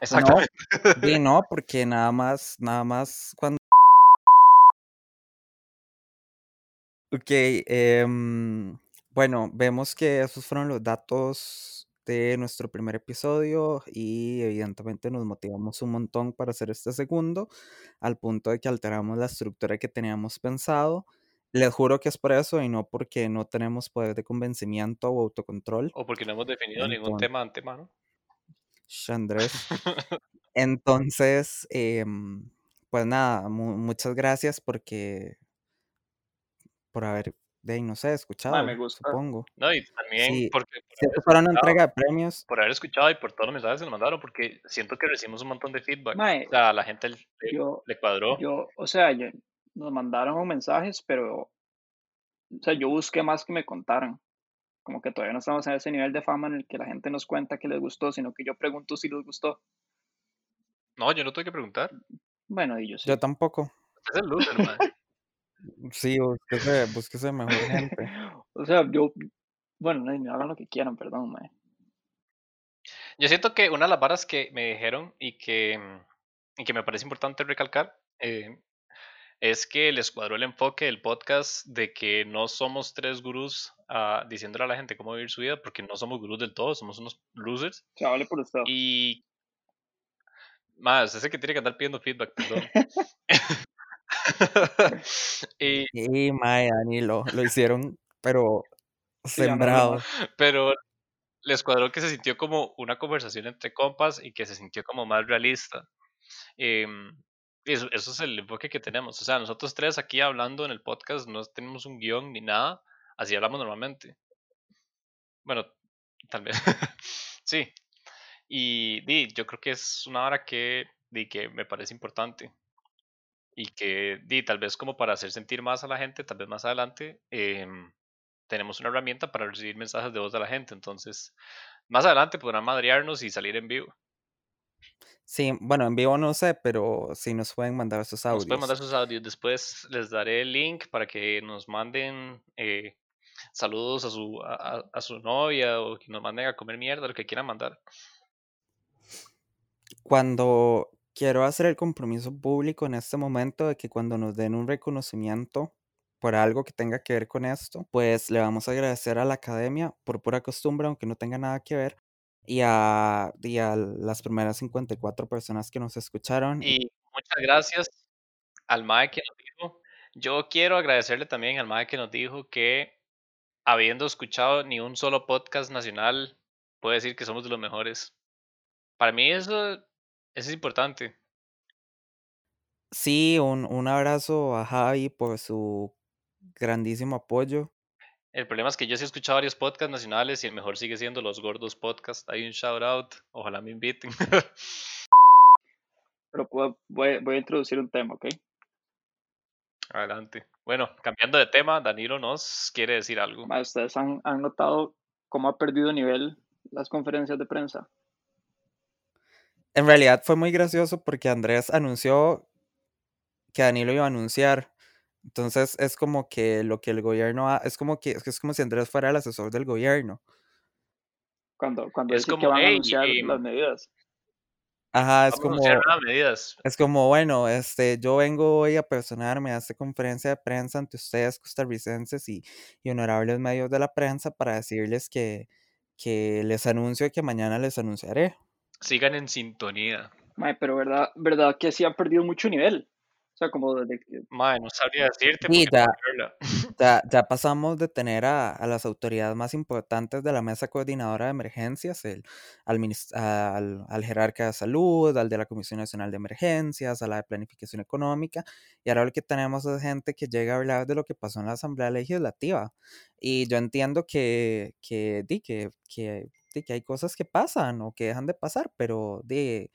Speaker 1: Exactamente. No, no, porque nada más, nada más cuando. Ok, eh, bueno, vemos que esos fueron los datos de nuestro primer episodio y evidentemente nos motivamos un montón para hacer este segundo, al punto de que alteramos la estructura que teníamos pensado. Les juro que es por eso y no porque no tenemos poder de convencimiento o autocontrol.
Speaker 2: O porque no hemos definido ningún tema antemano.
Speaker 1: Andrés. Entonces, em, pues nada, muchas gracias porque por haber de ahí, no sé, escuchado, me gusta. supongo.
Speaker 2: No, y también porque...
Speaker 1: Por una entrega de premios.
Speaker 2: Por haber escuchado y por todos los mensajes que nos mandaron, porque siento que recibimos un montón de feedback. o sea, la gente le, le cuadró.
Speaker 3: Yo, o sea, nos mandaron mensajes, pero... O sea, yo busqué más que me contaran. Como que todavía no estamos en ese nivel de fama en el que la gente nos cuenta que les gustó, sino que yo pregunto si les gustó.
Speaker 2: No, yo no tuve que preguntar.
Speaker 3: Bueno, y yo sí.
Speaker 1: Yo tampoco.
Speaker 2: Es el loser, man.
Speaker 1: Sí, búsquese, búsquese mejor gente.
Speaker 3: o sea, yo, bueno, no, hagan lo que quieran, perdón, mae.
Speaker 2: Yo siento que una de las varas que me dijeron y que, y que me parece importante recalcar eh, es que les cuadró el enfoque del podcast de que no somos tres gurús uh, diciéndole a la gente cómo vivir su vida, porque no somos gurús del todo, somos unos losers.
Speaker 3: Se vale por usted.
Speaker 2: Y. Más, ese que tiene que andar pidiendo feedback, perdón. y,
Speaker 1: y Maya, ni lo, lo hicieron, pero sembrado.
Speaker 2: Pero les cuadró que se sintió como una conversación entre compas y que se sintió como más realista. Eh, eso, eso, es el enfoque que tenemos. O sea, nosotros tres aquí hablando en el podcast no tenemos un guion ni nada. Así hablamos normalmente. Bueno, tal vez. sí. Y di, yo creo que es una hora que, di, que me parece importante. Y que di, tal vez como para hacer sentir más a la gente, tal vez más adelante, eh, tenemos una herramienta para recibir mensajes de voz de la gente. Entonces, más adelante podrán madrearnos y salir en vivo.
Speaker 1: Sí, bueno, en vivo no sé, pero sí nos pueden mandar sus audios.
Speaker 2: Nos pueden mandar sus audios. Después les daré el link para que nos manden eh, saludos a su, a, a, su novia o que nos manden a comer mierda, lo que quieran mandar.
Speaker 1: Cuando quiero hacer el compromiso público en este momento de que cuando nos den un reconocimiento por algo que tenga que ver con esto, pues le vamos a agradecer a la academia por pura costumbre, aunque no tenga nada que ver, y a, y a las primeras 54 personas que nos escucharon.
Speaker 2: Y muchas gracias al MAE que nos dijo. Yo quiero agradecerle también al MAE que nos dijo que habiendo escuchado ni un solo podcast nacional, puede decir que somos de los mejores. Para mí eso, eso es importante.
Speaker 1: Sí, un, un abrazo a Javi por su grandísimo apoyo.
Speaker 2: El problema es que yo sí he escuchado varios podcasts nacionales y el mejor sigue siendo Los Gordos Podcast. Hay un shout out, ojalá me inviten.
Speaker 3: Pero puedo, voy, voy, a introducir un tema, ¿ok?
Speaker 2: Adelante. Bueno, cambiando de tema, Danilo nos quiere decir algo.
Speaker 3: ¿Ustedes han, han notado cómo ha perdido nivel las conferencias de prensa?
Speaker 1: En realidad fue muy gracioso porque Andrés anunció que Danilo iba a anunciar. Entonces es como que lo que el gobierno ha, es como que es como si Andrés fuera el asesor del gobierno.
Speaker 3: Cuando, cuando es como, que van a anunciar las medidas.
Speaker 1: Ajá, es como
Speaker 2: anunciar las medidas.
Speaker 1: es como bueno, este yo vengo hoy a personarme a esta conferencia de prensa ante ustedes costarricenses y, y honorables medios de la prensa para decirles que, que les anuncio que mañana les anunciaré.
Speaker 2: Sigan en sintonía.
Speaker 3: Mae, pero verdad, verdad que sí han perdido mucho nivel. O sea, como desde que...
Speaker 2: Mae, no sabría decirte.
Speaker 1: Sí, ya, ya, ya pasamos de tener a, a las autoridades más importantes de la mesa coordinadora de emergencias, el, al, al, al jerarca de salud, al de la Comisión Nacional de Emergencias, a la de Planificación Económica, y ahora lo que tenemos es gente que llega a hablar de lo que pasó en la Asamblea Legislativa. Y yo entiendo que, que, di, que, que, di, que hay cosas que pasan o que dejan de pasar, pero di,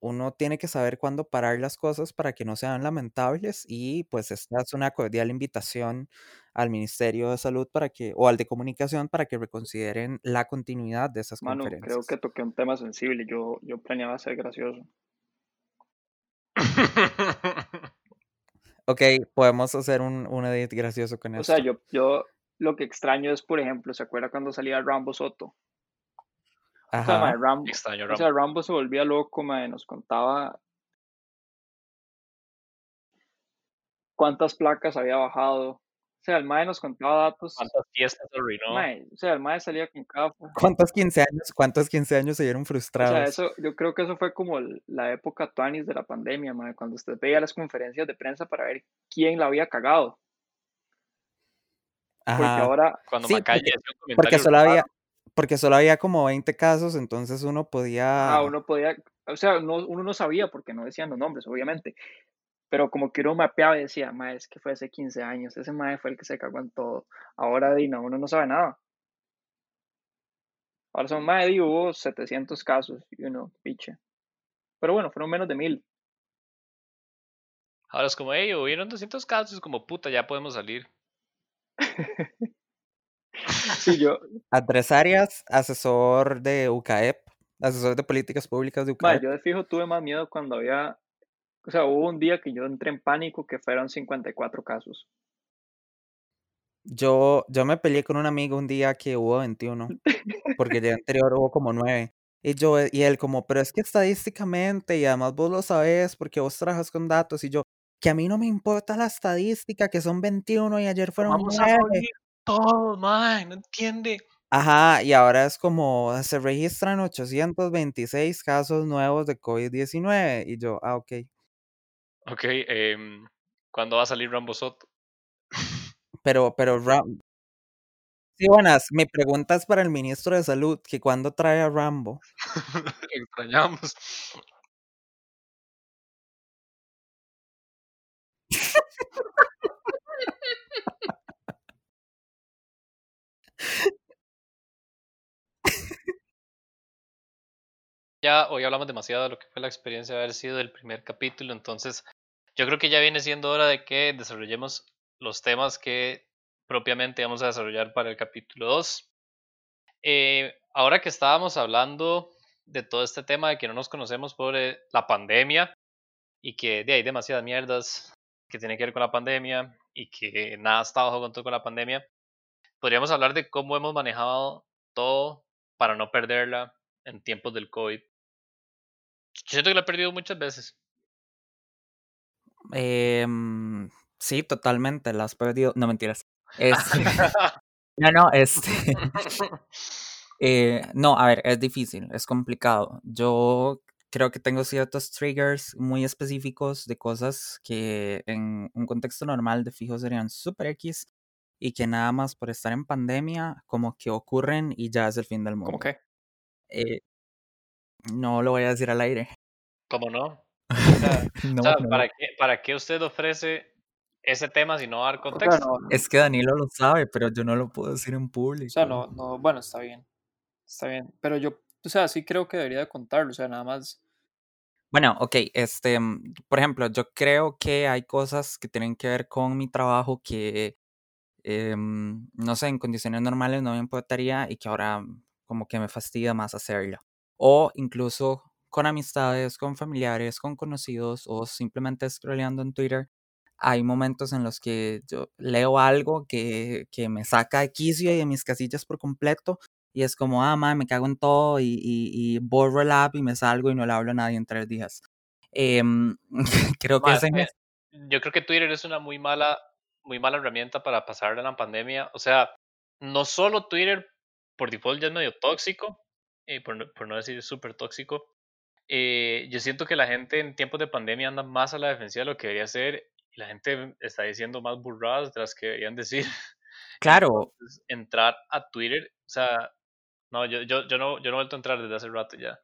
Speaker 1: uno tiene que saber cuándo parar las cosas para que no sean lamentables y pues esta es una cordial invitación al Ministerio de Salud para que o al de Comunicación para que reconsideren la continuidad de esas
Speaker 3: creo
Speaker 1: conferencias.
Speaker 3: que toqué un tema sensible. Yo, yo planeaba ser gracioso.
Speaker 1: Ok, podemos hacer un, un edit gracioso con
Speaker 3: O
Speaker 1: esto.
Speaker 3: sea, yo, yo lo que extraño es, por ejemplo, ¿se acuerda cuando salía Rambo Soto? O sea. Rambo,
Speaker 2: Extraño
Speaker 3: o sea, Rambo se volvía loco, mae, nos contaba cuántas placas había bajado. O sea, el mae nos contaba datos.
Speaker 2: ¿Cuántas fiestas arruinó?
Speaker 3: Mae, o sea, el mae salía con cada... O
Speaker 1: ¿Cuántos 15 años, cuántos 15 años se vieron
Speaker 3: sea,
Speaker 1: frustrados?
Speaker 3: eso, yo creo que eso fue como el- la época tuanis de la pandemia, mae, cuando usted veía las conferencias de prensa para ver quién la había cagado. Porque
Speaker 1: Ajá.
Speaker 3: ahora,
Speaker 2: Cuando
Speaker 1: Sí, porque,
Speaker 2: hacía un
Speaker 1: porque
Speaker 2: comentario
Speaker 1: solo había,
Speaker 2: raro.
Speaker 1: Porque solo había como 20 casos, entonces uno
Speaker 3: ah,
Speaker 1: podía...
Speaker 3: uno podía, o sea, no, uno no sabía porque no decían los nombres, obviamente. Pero como que uno mapeaba y decía, mae, es que fue hace 15 años, ese mae fue el que se cagó en todo. Ahora, di, no, uno no sabe nada. Ahora son, mae, di, hubo 700 casos, y uno, piche. Pero bueno, fueron menos de mil.
Speaker 2: Ahora es como, hey, hubieron 200 casos, como puta, ya podemos salir.
Speaker 3: Sí, yo,
Speaker 1: Andrés Arias, asesor de UCAEP, asesor de políticas públicas de UCAEP.
Speaker 3: yo de fijo tuve más miedo cuando había o sea, hubo un día que yo entré en pánico que fueron 54 casos.
Speaker 1: Yo, yo me peleé con un amigo un día que hubo 21, porque el día anterior hubo como 9. Y yo, y él como, pero es que estadísticamente, y además vos lo sabés porque vos trabajas con datos, y yo, que a mí no me importa la estadística, que son 21 y ayer fueron
Speaker 2: Vamos a
Speaker 1: 9.
Speaker 2: morir todos, mae, no entiende.
Speaker 1: Ajá, y ahora es como, se registran 826 casos nuevos de COVID-19. Y yo, ah, ok.
Speaker 2: Ok, em, ¿cuándo va a salir Rambo Soto?
Speaker 1: Pero, pero, Ram... Sí, buenas, mi pregunta es para el ministro de Salud, que cuándo trae a Rambo.
Speaker 2: Extrañamos. Ya hoy hablamos demasiado de lo que fue la experiencia de haber sido el primer capítulo, entonces yo creo que ya viene siendo hora de que desarrollemos los temas que propiamente vamos a desarrollar para el capítulo 2. Eh, ahora que estábamos hablando de todo este tema de que no nos conocemos por eh, la pandemia y que de hay demasiadas mierdas que tienen que ver con la pandemia y que nada está bajo control con la pandemia, podríamos hablar de cómo hemos manejado todo para no perderla en tiempos del COVID. Siento que la he perdido muchas veces.
Speaker 1: Em, sí, totalmente, la has perdido. No, mentiras. Este, no, no, este. eh, no, a ver, es difícil, es complicado. Yo creo que tengo ciertos triggers muy específicos de cosas que en un contexto normal de fijo serían super X y que nada más por estar en pandemia como que ocurren y ya es el fin del mundo.
Speaker 2: ¿Cómo qué?
Speaker 1: Eh, no lo voy a decir al aire.
Speaker 2: ¿Cómo no? O sea,
Speaker 1: No,
Speaker 2: o sea,
Speaker 1: no.
Speaker 2: ¿para, qué, ¿para qué usted ofrece ese tema si no va a dar
Speaker 3: O sea,
Speaker 2: contexto?
Speaker 3: no,
Speaker 1: Es que Danilo lo sabe, pero yo no lo puedo decir en
Speaker 3: o
Speaker 1: público.
Speaker 3: sea, no, no, bueno, está bien, está bien, pero yo, o sea, sí creo que debería de contarlo, o sea, nada más,
Speaker 1: Bueno, ok, este, mm, por ejemplo, yo creo que hay cosas que tienen que ver con mi trabajo que, em, no sé, en condiciones normales no me importaría y que ahora mm, como que me fastidia más hacerlo. O incluso con amistades, con familiares, con conocidos o simplemente scrolleando en Twitter. Hay momentos en los que yo leo algo que, que me saca de quicio y de mis casillas por completo y es como, ah, madre, me cago en todo y, y, y borro el app y me salgo y no le hablo a nadie en tres días. Em, creo que ese
Speaker 2: yo creo que Twitter es una muy mala, muy mala herramienta para pasar la pandemia. O sea, no solo Twitter por default ya es medio tóxico, eh, por, no, por no decir súper tóxico. Eh, yo siento que la gente en tiempos de pandemia anda más a la defensiva de lo que debería ser y la gente está diciendo más burradas de las que deberían decir.
Speaker 1: Claro,
Speaker 2: Entonces, entrar a Twitter, o sea, no, yo, yo, yo no, yo no he vuelto a entrar desde hace rato ya.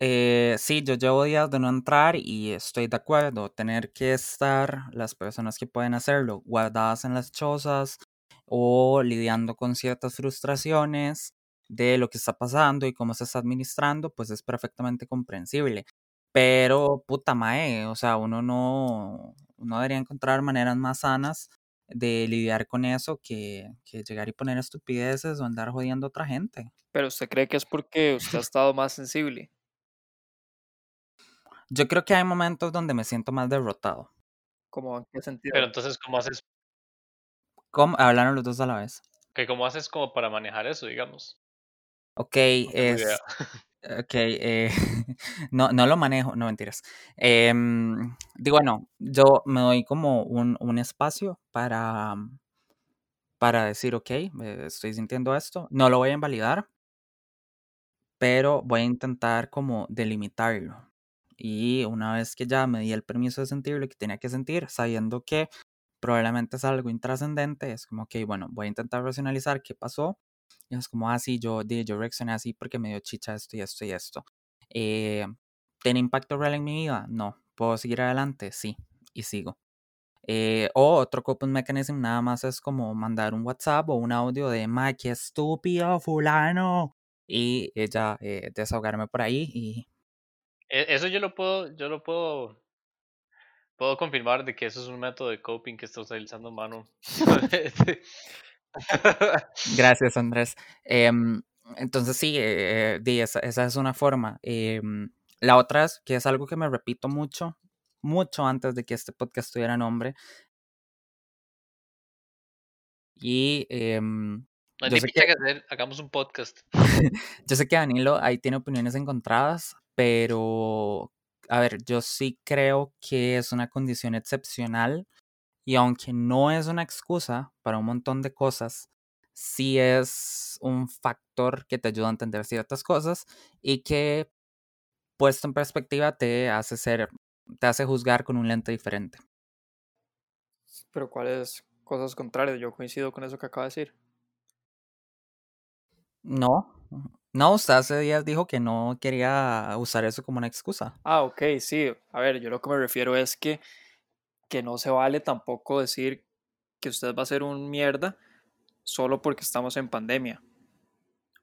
Speaker 1: eh, sí, yo llevo días de no entrar y estoy de acuerdo, tener que estar las personas que pueden hacerlo guardadas en las chozas o lidiando con ciertas frustraciones de lo que está pasando y cómo se está administrando, pues es perfectamente comprensible. Pero, puta mae, o sea, uno no, uno debería encontrar maneras más sanas de lidiar con eso que, que llegar y poner estupideces o andar jodiendo a otra gente.
Speaker 3: pero usted cree que es porque usted ha estado más sensible.
Speaker 1: Yo creo que hay momentos donde me siento más derrotado.
Speaker 3: ¿Cómo en qué sentido?
Speaker 2: Pero entonces, ¿cómo haces,
Speaker 1: ¿Cómo? Hablaron los dos a la vez.
Speaker 2: que cómo haces como para manejar eso, digamos?
Speaker 1: Ok,
Speaker 2: No
Speaker 1: es... Ok, eh, no, no lo manejo, no mentiras. Em, digo, bueno, yo me doy como un, un espacio para, para decir, ok, eh, estoy sintiendo esto, no lo voy a invalidar, pero voy a intentar como delimitarlo. Y una vez que ya me di el permiso de sentir lo que tenía que sentir, sabiendo que probablemente es algo intrascendente, es como, ok, bueno, voy a intentar racionalizar qué pasó. Y es como, ah, sí, yo, yo reaccioné así porque me dio chicha esto y esto y esto. Eh, ¿Tiene impacto real en mi vida? No. ¿Puedo seguir adelante? Sí, y sigo. Eh, o otro coping mechanism nada más es como mandar un WhatsApp o un audio de, ma, qué estúpido, fulano. Y ella eh, desahogarme por ahí y
Speaker 2: E- Eso yo lo puedo, yo lo puedo, puedo confirmar de que eso es un método de coping que está utilizando mano.
Speaker 1: Gracias, Andrés. Em, entonces sí, eh, esa, esa es una forma. Em, la otra es que es algo que me repito mucho mucho antes de que este podcast tuviera nombre. Y em,
Speaker 2: No
Speaker 1: yo sé que,
Speaker 2: que hacer, hagamos un podcast.
Speaker 1: yo sé que Danilo ahí tiene opiniones encontradas, pero a ver, yo sí creo que es una condición excepcional y aunque no es una excusa para un montón de cosas, sí es un factor que te ayuda a entender ciertas cosas y que puesto en perspectiva te hace ser, te hace juzgar con un lente diferente.
Speaker 3: Pero ¿cuáles cosas contrarias? Yo coincido con eso que acaba de decir.
Speaker 1: No, no, usted hace días dijo que no quería usar eso como una excusa.
Speaker 3: Ah, ok, sí. A ver, yo lo que me refiero es que, que no se vale tampoco decir que usted va a ser un mierda solo porque estamos en pandemia.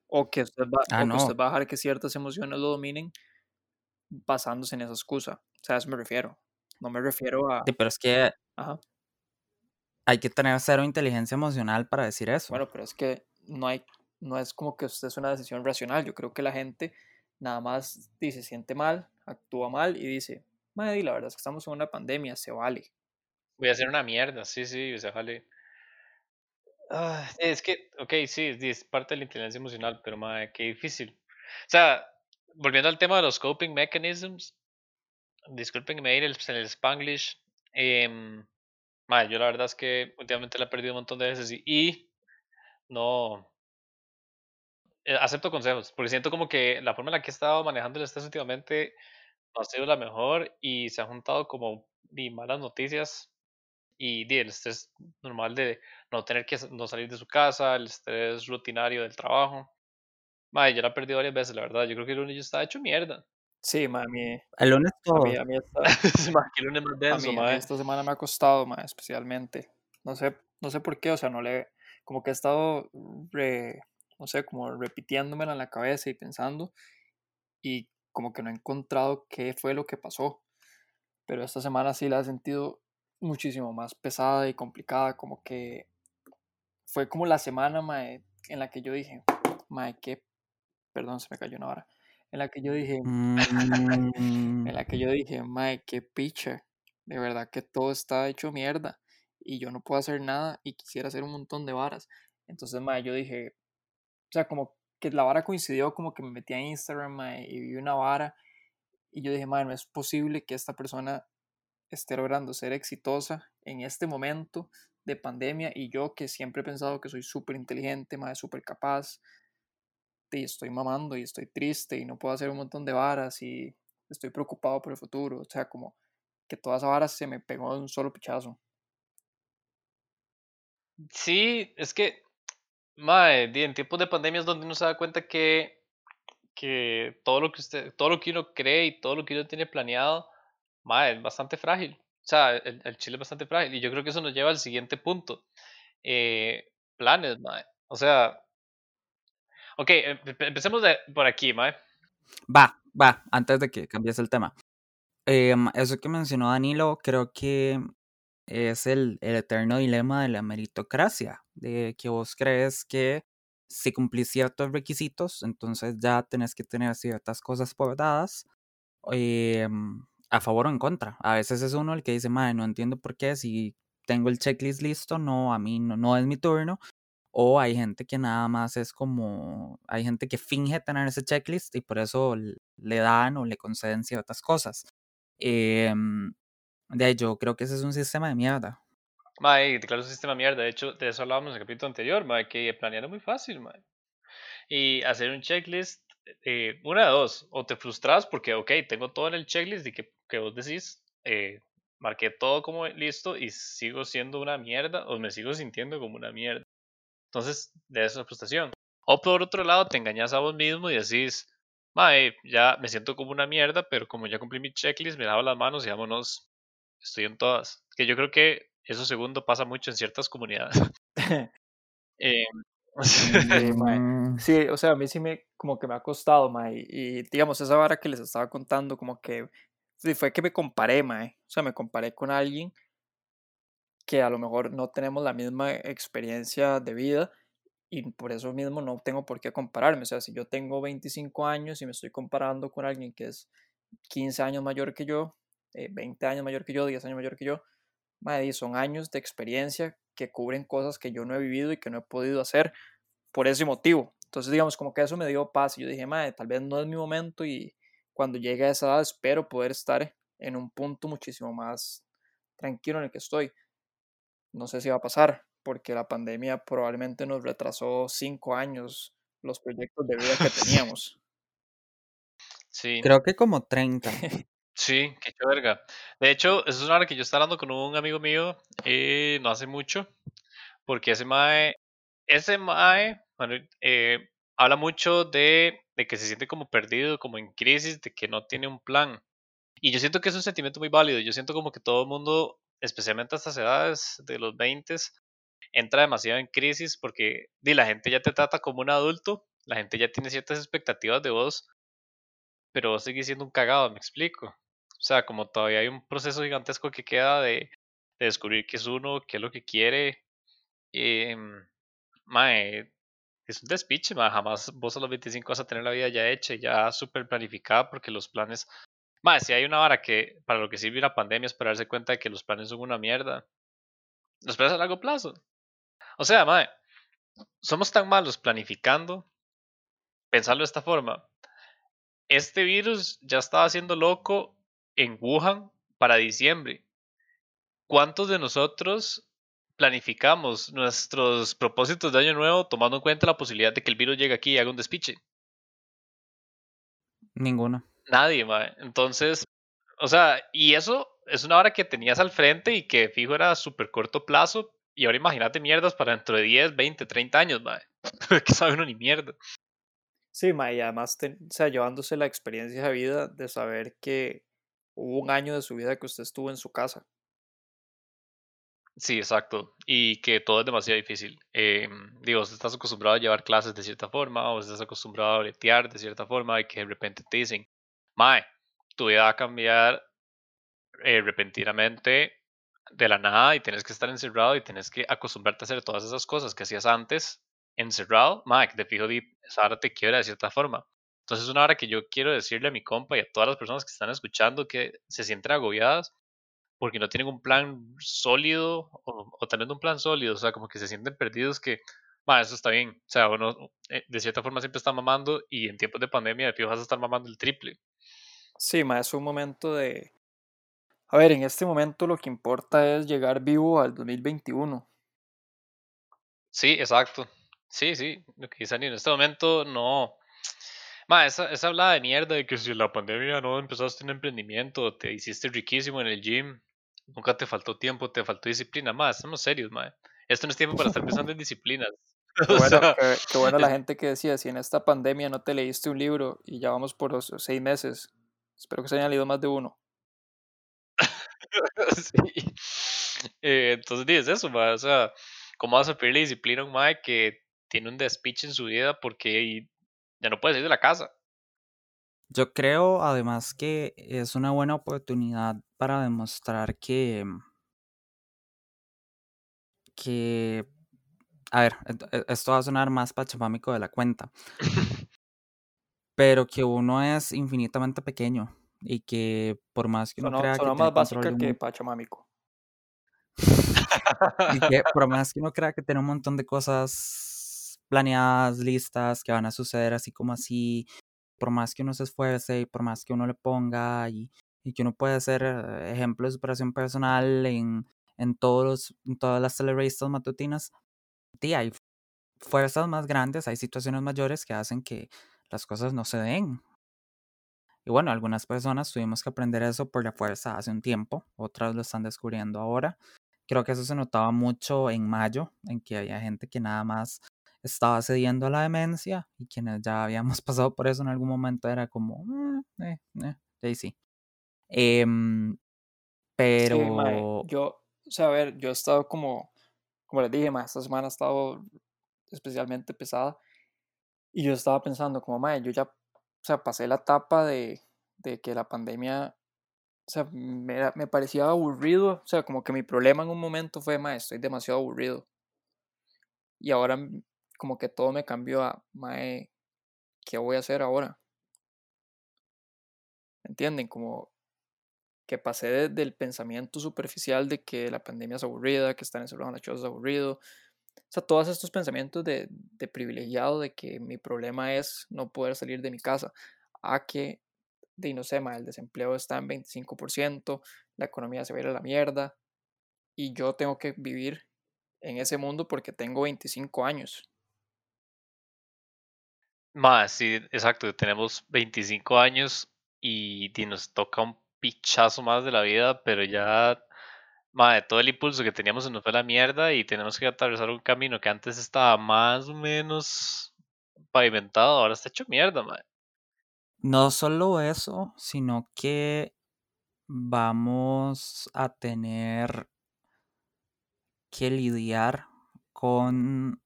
Speaker 3: O que usted va,
Speaker 1: Ah,
Speaker 3: o que usted
Speaker 1: no.
Speaker 3: va a dejar que ciertas emociones lo dominen basándose en esa excusa. O sea, a eso me refiero. No me refiero a...
Speaker 1: Sí, pero es que
Speaker 3: Ajá.
Speaker 1: hay que tener cero inteligencia emocional para decir eso.
Speaker 3: Bueno, pero es que no hay, no es como que usted es una decisión racional. Yo creo que la gente nada más dice, siente mal, actúa mal y dice, madre, la verdad es que estamos en una pandemia, se vale.
Speaker 2: Voy a hacer una mierda, sí, sí, o sea, vale. Ah, es que, ok, sí, es parte de la inteligencia emocional, pero madre, qué difícil. O sea, volviendo al tema de los coping mechanisms, discúlpenme ir el, en el Spanglish, em, madre, yo la verdad es que últimamente la he perdido un montón de veces y, y no eh, acepto consejos, porque siento como que la forma en la que he estado manejando el estrés últimamente no ha sido la mejor y se ha juntado como di, malas noticias y di, el estrés normal de no tener que no salir de su casa, el estrés rutinario del trabajo. Madre, yo la he perdido varias veces, la verdad. Yo creo que el lunes yo estaba hecho mierda.
Speaker 3: Sí, ma, a mí,
Speaker 1: El lunes
Speaker 3: a
Speaker 1: todo.
Speaker 3: mí, a mí esta,
Speaker 2: Madre, que el lunes más
Speaker 3: a
Speaker 2: denso,
Speaker 3: mí- a mí
Speaker 2: madre.
Speaker 3: esta semana me ha costado, ma, especialmente. No sé, no sé por qué, o sea, no le, como que he estado, re- no sé, como repitiéndomela en la cabeza y pensando y como que no he encontrado qué fue lo que pasó. Pero esta semana sí la he sentido muchísimo más pesada y complicada, como que fue como la semana, mae, en la que yo dije, mae, qué, perdón, se me cayó una hora, en la que yo dije,
Speaker 1: Mm,
Speaker 3: en la que yo dije, mae, qué picha, de verdad que todo está hecho mierda y yo no puedo hacer nada y quisiera hacer un montón de varas. Entonces, mae, yo dije, o sea, como que la vara coincidió, como que me metí a Instagram, mae, y vi una vara y yo dije, mae, no es posible que esta persona esté logrando ser exitosa en este momento de pandemia y yo que siempre he pensado que soy súper inteligente, mae, súper capaz, y estoy mamando y estoy triste y no puedo hacer un montón de varas y estoy preocupado por el futuro. O sea, como que toda esa vara se me pegó de un solo pichazo.
Speaker 2: Sí, es que, madre, en tiempos de pandemia es donde uno se da cuenta que, que todo lo que usted, todo lo que uno cree y todo lo que uno tiene planeado, madre, es bastante frágil. O sea, el, chile es bastante frágil. Y yo creo que eso nos lleva al siguiente punto. Eh, planes, madre. O sea, ok, empe- empecemos por aquí, madre.
Speaker 1: Va, va, antes de que cambies el tema. Em, eso que mencionó Danilo, creo que es el, el eterno dilema de la meritocracia, de que vos crees que si cumplís ciertos requisitos, entonces ya tenés que tener ciertas cosas por dadas, em, a favor o en contra. A veces es uno el que dice, madre, no entiendo por qué, si tengo el checklist listo, no, a mí no, no es mi turno. O hay gente que nada más es como, hay gente que finge tener ese checklist y por eso le dan o le conceden ciertas cosas. Em, de yo creo que ese es un sistema de mierda.
Speaker 2: Mae, claro, es un sistema de mierda. De hecho, de eso hablábamos en el capítulo anterior, mae, que planear es muy fácil, mae. Y hacer un checklist, eh, una de dos, o te frustras porque, ok, tengo todo en el checklist y que, que vos decís, eh, marqué todo como listo y sigo siendo una mierda o me sigo sintiendo como una mierda. Entonces, de eso es la frustración. O por otro lado, te engañas a vos mismo y decís, mae, ya me siento como una mierda, pero como ya cumplí mi checklist, me lavo las manos y vámonos, estoy en todas. Que yo creo que eso segundo pasa mucho en ciertas comunidades. Eh,
Speaker 3: Sí, mae.
Speaker 1: Mm,
Speaker 3: Sí, o sea, a mí sí me, como que me ha costado, mae, y digamos, esa vara que les estaba contando, como que, fue que me comparé, mae, o sea, me comparé con alguien que a lo mejor no tenemos la misma experiencia de vida y por eso mismo no tengo por qué compararme, o sea, si yo tengo 25 años y me estoy comparando con alguien que es 15 años mayor que yo, 20 años mayor que yo, 10 años mayor que yo, mae, son años de experiencia que cubren cosas que yo no he vivido y que no he podido hacer por ese motivo. Entonces, digamos, como que eso me dio paz y yo dije, madre, tal vez no es mi momento y cuando llegue a esa edad espero poder estar en un punto muchísimo más tranquilo en el que estoy. No sé si va a pasar, porque la pandemia probablemente nos retrasó cinco años los proyectos de vida que teníamos.
Speaker 2: Sí.
Speaker 1: Creo que como 30.
Speaker 2: Sí, qué verga. De hecho, eso es una hora que yo estaba hablando con un amigo mío eh, no hace mucho, porque ese mae, ese mae, bueno, eh, habla mucho de, que se siente como perdido, como en crisis, de que no tiene un plan. Y yo siento que es un sentimiento muy válido. Yo siento como que todo el mundo, especialmente a estas edades de los 20, entra demasiado en crisis porque di, la gente ya te trata como un adulto, la gente ya tiene ciertas expectativas de vos, pero vos seguís siendo un cagado, me explico. O sea, como todavía hay un proceso gigantesco que queda de, descubrir qué es uno, qué es lo que quiere. Eh, mae, es un despiche, mae. jamás vos a los 25 vas a tener la vida ya hecha, ya súper planificada, porque los planes... Mae, si hay una vara que para lo que sirve una pandemia es para darse cuenta de que los planes son una mierda. Los planes a largo plazo. O sea, mae, somos tan malos planificando, pensarlo de esta forma. Este virus ya estaba haciendo loco en Wuhan para diciembre. ¿Cuántos de nosotros planificamos nuestros propósitos de año nuevo tomando en cuenta la posibilidad de que el virus llegue aquí y haga un despiche?
Speaker 1: Ninguno.
Speaker 2: Nadie, mae. Entonces, o sea, y eso es una hora que tenías al frente y que fijo era súper corto plazo. Y ahora imagínate mierdas para dentro de 10, 20, 30 años, mae. que sabe uno ni mierda.
Speaker 3: Sí, mae, y además, o sea, llevándose la experiencia de vida de saber que hubo un año de su vida que usted estuvo en su casa.
Speaker 2: Sí, exacto. Y que todo es demasiado difícil. Eh, digo, estás acostumbrado a llevar clases de cierta forma, o estás acostumbrado a bretear de cierta forma, y que de repente te dicen, Mae, tu vida va a cambiar eh, repentinamente de la nada y tienes que estar encerrado y tienes que acostumbrarte a hacer todas esas cosas que hacías antes encerrado, Mae, de fijo, esa hora te quiebra de cierta forma. Entonces, una hora que yo quiero decirle a mi compa y a todas las personas que están escuchando que se sienten agobiadas porque no tienen un plan sólido o, o teniendo un plan sólido, o sea, como que se sienten perdidos que, va, eso está bien, o sea, uno eh, de cierta forma siempre está mamando y en tiempos de pandemia de fijo vas a estar mamando el triple.
Speaker 3: Sí, ma, es un momento de... A ver, en este momento lo que importa es llegar vivo al 2021.
Speaker 2: Sí, exacto. Sí, sí, lo que dice en este momento no, Ma, esa, esa hablada de mierda de que si la pandemia no empezaste un emprendimiento, te hiciste riquísimo en el gym, nunca te faltó tiempo, te faltó disciplina. Ma, estamos serios, ma. Esto no es tiempo para estar pensando en disciplinas.
Speaker 3: Qué bueno, qué, bueno la gente que decía, si en esta pandemia no te leíste un libro y ya vamos por los seis meses, espero que se hayan leído más de uno.
Speaker 2: sí. Eh, entonces dices eso, ma, o sea, ¿cómo vas a pedirle disciplina a un ma que tiene un despiche en su vida porque ya no puedes ir de la casa.
Speaker 1: Yo creo además que es una buena oportunidad para demostrar que que a ver, e, esto va a sonar más pachamámico de la cuenta. pero que uno es infinitamente pequeño y que por más que uno crea que
Speaker 3: más básica que pachamámico.
Speaker 1: y que por más que uno crea que tiene un montón de cosas planeadas, listas, que van a suceder así como así, por más que uno se esfuerce y por más que uno le ponga y, que uno puede ser eh, ejemplo de superación personal en, en, todos en todas las celebrations matutinas, sí, hay fuerzas más grandes, hay situaciones mayores que hacen que las cosas no se den. Y bueno, algunas personas tuvimos que aprender eso por la fuerza hace un tiempo, otras lo están descubriendo ahora. Creo que eso se notaba mucho en mayo, en que había gente que nada más estaba cediendo a la demencia y quienes ya habíamos pasado por eso en algún momento era como, mm, eh, eh, sí. Em, pero...
Speaker 3: yo, o sea, a ver, yo he estado como, como les dije, esta semana ha estado especialmente pesada y yo estaba pensando como, mae, yo ya, o sea, pasé la etapa de, de que la pandemia, o sea, me, me parecía aburrido, o sea, como que mi problema en un momento fue, mae, estoy demasiado aburrido. Y ahora como que todo me cambió a, mae, ¿qué voy a hacer ahora? ¿Entienden? Como que pasé del pensamiento superficial de que la pandemia es aburrida, que estar encerrado en la choza es aburrido. O sea, todos estos pensamientos de, de privilegiado de que mi problema es no poder salir de mi casa, a que, de no sé, el desempleo está en 25%, la economía se va a ir a la mierda y yo tengo que vivir en ese mundo porque tengo 25 años.
Speaker 2: Más, sí, exacto, tenemos 25 años y, nos toca un pichazo más de la vida, pero ya, madre, todo el impulso que teníamos se nos fue la mierda y tenemos que atravesar un camino que antes estaba más o menos pavimentado, ahora está hecho mierda, madre.
Speaker 1: No solo eso, sino que vamos a tener que lidiar con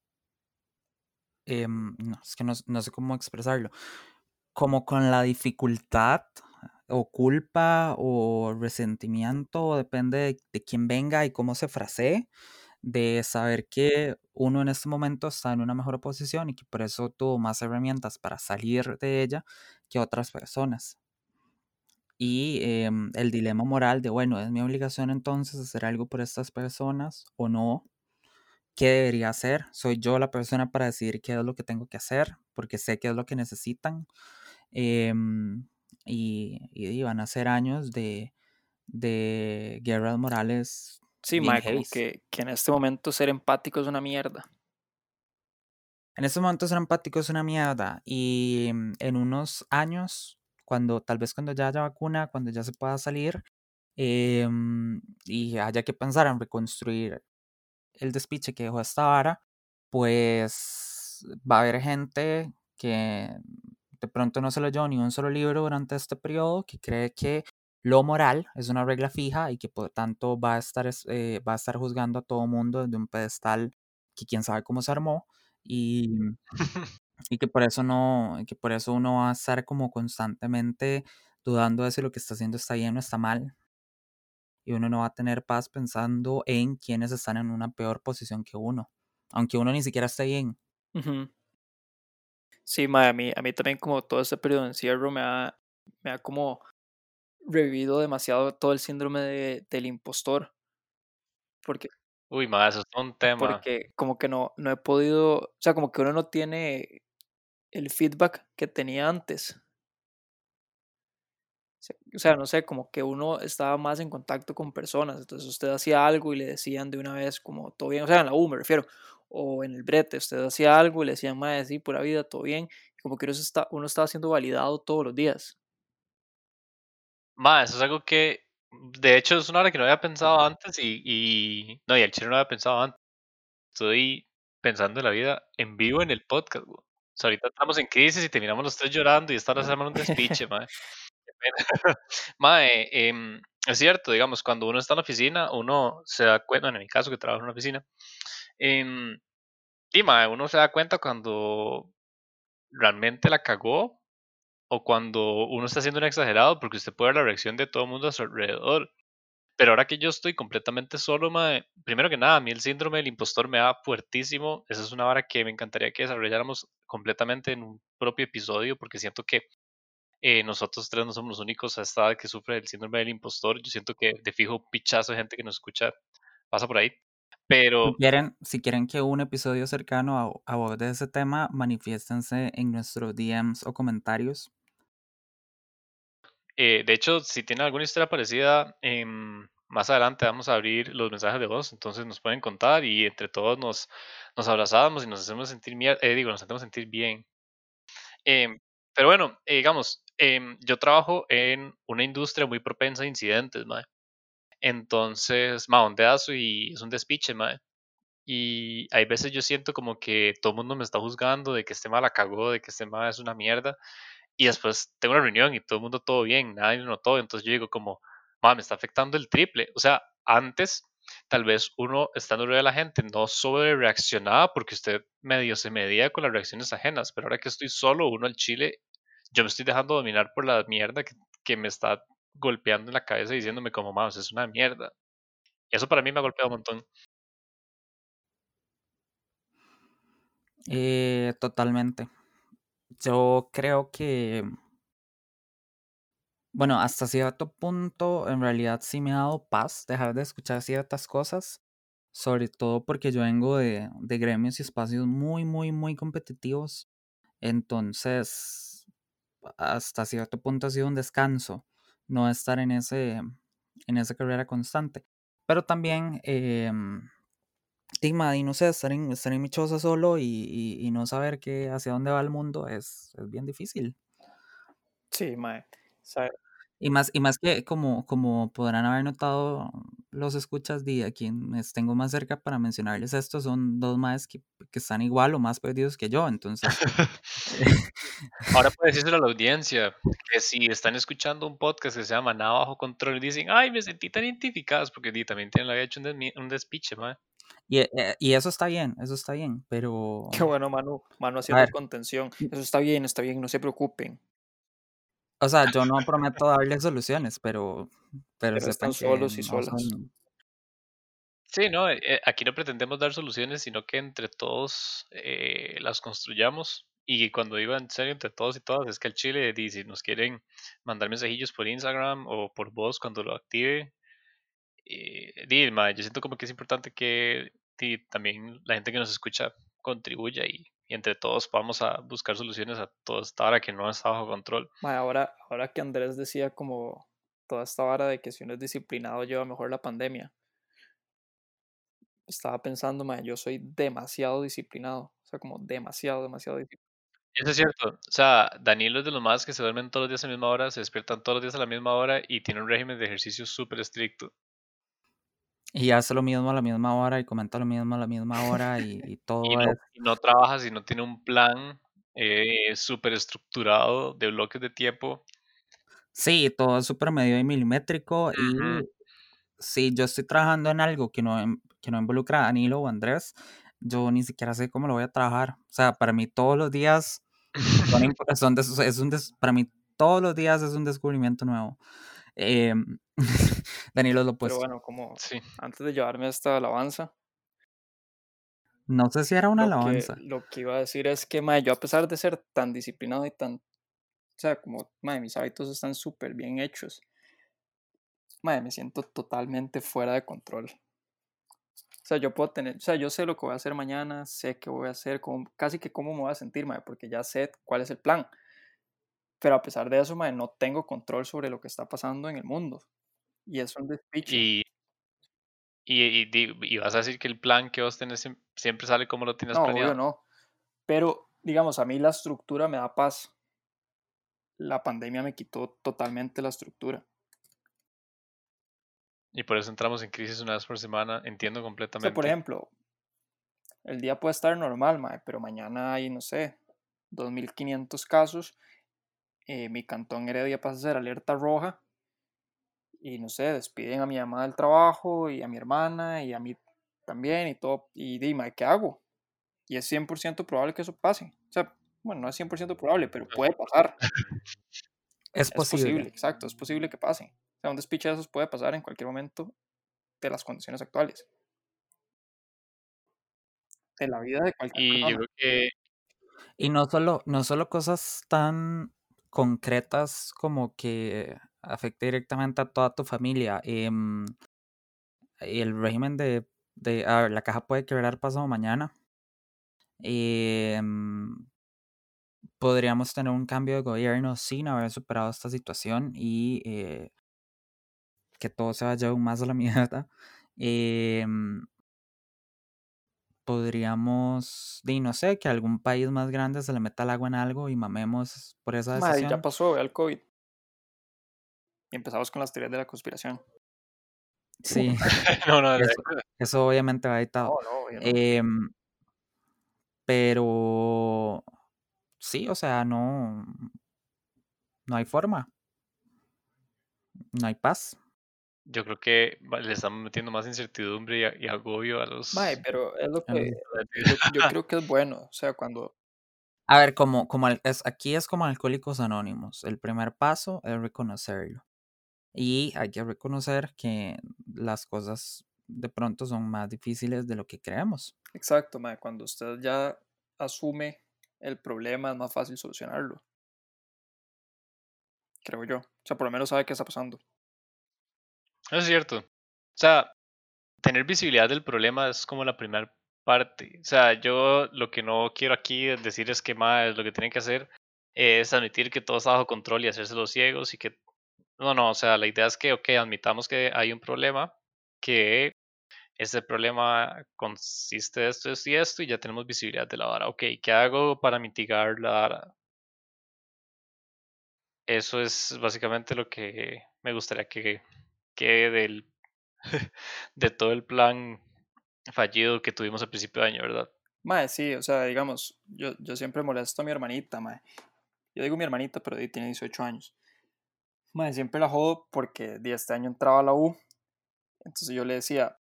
Speaker 1: Em, no, es que no, sé cómo expresarlo, como con la dificultad o culpa o resentimiento, depende de, quién venga y cómo se frasee, de saber que uno en este momento está en una mejor posición y que por eso tuvo más herramientas para salir de ella que otras personas. Y em, el dilema moral de, bueno, es mi obligación entonces hacer algo por estas personas o no, qué debería hacer. Soy yo la persona para decidir qué es lo que tengo que hacer, porque sé qué es lo que necesitan. Em, y, van a ser años de, de guerras morales.
Speaker 3: Sí, Michael, que, que en este momento ser empático es una mierda.
Speaker 1: En este momento ser empático es una mierda. Y mm, en unos años, cuando tal vez cuando ya haya vacuna, cuando ya se pueda salir, em, y haya que pensar en reconstruir el despiche que dejó esta vara, pues va a haber gente que de pronto no se leyó ni un solo libro durante este periodo, que cree que lo moral es una regla fija y que por tanto va a estar, eh, va a estar juzgando a todo mundo desde un pedestal que quién sabe cómo se armó y, y que por eso no, que por eso uno va a estar como constantemente dudando de si lo que está haciendo está bien o está mal y uno no va a tener paz pensando en quienes están en una peor posición que uno, aunque uno ni siquiera esté bien.
Speaker 3: Sí, a, mí, a mí también como todo ese periodo de encierro me ha, me ha como revivido demasiado todo el síndrome de, del impostor. Porque...
Speaker 2: Uy, ma, eso es un tema.
Speaker 3: Porque como que no, no he podido, o sea, como que uno no tiene el feedback que tenía antes o sea, no sé, como que uno estaba más en contacto con personas, entonces usted hacía algo y le decían de una vez como todo bien, o sea, en la U me refiero, o en el brete, usted hacía algo y le decían, más sí, pura vida, todo bien, como que uno, está, uno estaba siendo validado todos los días.
Speaker 2: Más, eso es algo que, de hecho, es una hora que no había pensado antes y, y no, y el chino no había pensado antes. Estoy pensando en la vida en vivo en el podcast, O sea, ahorita estamos en crisis y terminamos los tres llorando y estar haciendo un despiche, madre. Mae, em, es cierto, digamos, cuando uno está en la oficina, uno se da cuenta, en mi caso que trabajo en una oficina, eh, y mae, uno se da cuenta cuando realmente la cagó o cuando uno está haciendo un exagerado porque usted puede ver la reacción de todo el mundo a su alrededor. Pero ahora que yo estoy completamente solo, mae, primero que nada, a mí el síndrome del impostor me da fuertísimo. Esa es una vara que me encantaría que desarrolláramos completamente en un propio episodio porque siento que eh, nosotros tres no somos los únicos a esta edad que sufre el síndrome del impostor. Yo siento que de fijo pichazo de gente que nos escucha pasa por ahí. Pero...
Speaker 1: Si quieren, si quieren que un episodio cercano a, aborde ese tema, manifiéstense en nuestros DMs o comentarios.
Speaker 2: Eh, de hecho, si tienen alguna historia parecida, em, más adelante vamos a abrir los mensajes de voz, entonces nos pueden contar y entre todos nos, nos abrazamos y nos hacemos sentir, eh, digo, nos hacemos sentir bien. Em, pero bueno, digamos, Em, yo trabajo en una industria muy propensa a incidentes, mae. Entonces, ma, ondeazo y es un despiche, mae. Y hay veces yo siento como que todo el mundo me está juzgando de que este mal la cagó, de que este mal es una mierda. Y después tengo una reunión y todo el mundo todo bien, nadie lo notó. Entonces yo digo como, ma, me está afectando el triple. O sea, antes tal vez uno estando de la gente no sobre reaccionaba porque usted medio se medía con las reacciones ajenas, pero ahora que estoy solo, uno al chile yo me estoy dejando dominar por la mierda que, me está golpeando en la cabeza diciéndome como, más es una mierda. Eso para mí me ha golpeado un montón.
Speaker 1: Eh, totalmente. Yo creo que Bueno, hasta cierto punto, en realidad sí me ha dado paz dejar de escuchar ciertas cosas, sobre todo porque yo vengo de, de gremios y espacios muy, muy, muy competitivos. Entonces, hasta cierto punto ha sido un descanso no estar en, ese, en esa carrera constante. Pero también, eh, y no sé, estar en, estar en mi choza solo y, y, no saber hacia dónde va el mundo es, es bien difícil.
Speaker 3: Sí, mae.
Speaker 1: Y más, y más que como, como podrán haber notado los escuchas de a quienes tengo más cerca para mencionarles esto, son dos más que, que están igual o más perdidos que yo, entonces...
Speaker 2: Ahora puedes decirle a la audiencia que si están escuchando un podcast que se llama Nada Bajo Control y dicen, ay, me sentí tan identificados, porque di, también tienen, había hecho un, un despiche, mae.
Speaker 1: Y, eh, y eso está bien, eso está bien, pero...
Speaker 3: Qué bueno, Manu. Manu haciendo contención. Eso está bien, está bien, no se preocupen.
Speaker 1: O sea, yo no prometo darles soluciones, pero, pero
Speaker 3: están solos y
Speaker 1: no
Speaker 3: solas.
Speaker 1: son...
Speaker 2: Sí, no, eh, eh, aquí no pretendemos dar soluciones, sino que entre todos eh, las construyamos. Y cuando digo en serio entre todos y todas, es que el Chile, di, si nos quieren mandar mensajillos por Instagram o por voz cuando lo active, eh, di, ma, yo siento como que es importante que también la gente que nos escucha contribuya y, y entre todos vamos a buscar soluciones a toda esta hora que no está bajo control.
Speaker 3: Ahora, ahora que Andrés decía como toda esta vara de que si uno es disciplinado lleva mejor la pandemia. Estaba pensando, yo soy demasiado disciplinado. O sea, como demasiado, demasiado disciplinado.
Speaker 2: Eso es cierto. O sea, Danilo es de los más que se duermen todos los días a la misma hora, se despiertan todos los días a la misma hora y tiene un régimen de ejercicio súper estricto.
Speaker 1: Y hace lo mismo a la misma hora y comenta lo mismo a la misma hora y, y
Speaker 2: Y
Speaker 1: todo
Speaker 2: no,
Speaker 1: es...
Speaker 2: y no trabaja si no tiene un plan eh, súper estructurado de bloques de tiempo.
Speaker 1: Sí, todo es súper medio y milimétrico
Speaker 2: Ujú.
Speaker 1: y si yo estoy trabajando en algo que no, em- que no involucra a Danilo o Andrés, yo ni siquiera sé cómo lo voy a trabajar. O sea, para mí todos los días son, son des- es un des- para mí todos los días es un descubrimiento nuevo. Em, Danilo lo
Speaker 3: Pero
Speaker 1: opuesto.
Speaker 3: bueno, como
Speaker 2: Sí.
Speaker 3: antes de llevarme esta alabanza,
Speaker 1: No sé si era una
Speaker 3: lo que,
Speaker 1: alabanza.
Speaker 3: lo que iba a decir es que, mae, yo a pesar de ser tan disciplinado y tan, o sea, como, mae, mis hábitos están súper bien hechos, mae, me siento totalmente fuera de control. O sea, yo puedo tener, o sea, yo sé lo que voy a hacer mañana, sé qué voy a hacer, cómo- casi que cómo me voy a sentir, mae, porque ya sé cuál es el plan. Pero a pesar de eso, mae, no tengo control sobre lo que está pasando en el mundo. Y es un despiche.
Speaker 2: Y, y, y y vas a decir que el plan que vos tenés siem- siempre sale como lo tienes
Speaker 3: No,
Speaker 2: planeado.
Speaker 3: obvio no. Pero, digamos, a mí la estructura me da paz. La pandemia me quitó totalmente la estructura.
Speaker 2: Y por eso entramos en crisis una vez por semana. Entiendo
Speaker 3: O sea,
Speaker 2: completamente.
Speaker 3: por ejemplo, el día puede estar normal, mae, pero mañana hay, no sé, 2.500 casos. eh, mi cantón Heredia pasa a ser alerta roja. Y no sé, despiden a mi mamá del trabajo y a mi hermana y a mí también y todo. Y dime, ¿qué hago? Y es 100% probable que eso pase. O sea, bueno, no es 100% probable, pero puede pasar.
Speaker 1: Es
Speaker 3: Es posible,
Speaker 1: posible.
Speaker 3: exacto, es posible que pase. O sea, un despiche de esos puede pasar en cualquier momento de las condiciones actuales. De la vida de cualquier
Speaker 2: Y yo creo que
Speaker 1: Y no solo, no solo cosas tan concretas como que afecte directamente a toda tu familia. em, el régimen de, de a ver, la caja puede quebrar pasado mañana. em, podríamos tener un cambio de gobierno sin haber superado esta situación y eh, que todo se vaya aún más a la mierda. em, podríamos, di, no sé, que algún país más grande se le meta el agua en algo y mamemos por esa
Speaker 3: Madre, ya
Speaker 1: decisión.
Speaker 3: pasó, ve al COVID. Y empezamos con las teorías de la conspiración.
Speaker 1: Sí,
Speaker 2: no, no,
Speaker 1: eso, eso obviamente va editado.
Speaker 3: No, no, no.
Speaker 1: Em, pero sí, o sea, no, no hay forma, no hay paz.
Speaker 2: yo creo que le estamos metiendo más incertidumbre y, agobio a los.
Speaker 3: Mae, pero es lo que yo, yo creo que es bueno. O sea, cuando
Speaker 1: A ver, como, como es, aquí es como Alcohólicos Anónimos. El primer paso es reconocerlo. Y hay que reconocer que las cosas de pronto son más difíciles de lo que creemos.
Speaker 3: Exacto, mae, cuando usted ya asume el problema es más fácil solucionarlo. creo yo. O sea, por lo menos sabe qué está pasando.
Speaker 2: Eso es cierto. O sea, tener visibilidad del problema es como la primera parte. O sea, yo lo que no quiero aquí decir es que más lo que tienen que hacer es admitir que todo está bajo control y hacerse los ciegos y que no, no, o sea, la idea es que, ok, admitamos que hay un problema, que ese problema consiste de esto, esto y esto, y ya tenemos visibilidad de la vara. Ok, ¿qué hago para mitigar la vara? Eso es básicamente lo que me gustaría que quede del, de todo el plan fallido que tuvimos al principio de año, ¿verdad?
Speaker 3: Mae, sí, o sea, digamos, yo, yo siempre molesto a mi hermanita, mae. Yo digo mi hermanita, pero tiene 18 años. Mae, siempre la jodo porque de este año entraba a la U. Entonces yo le decía,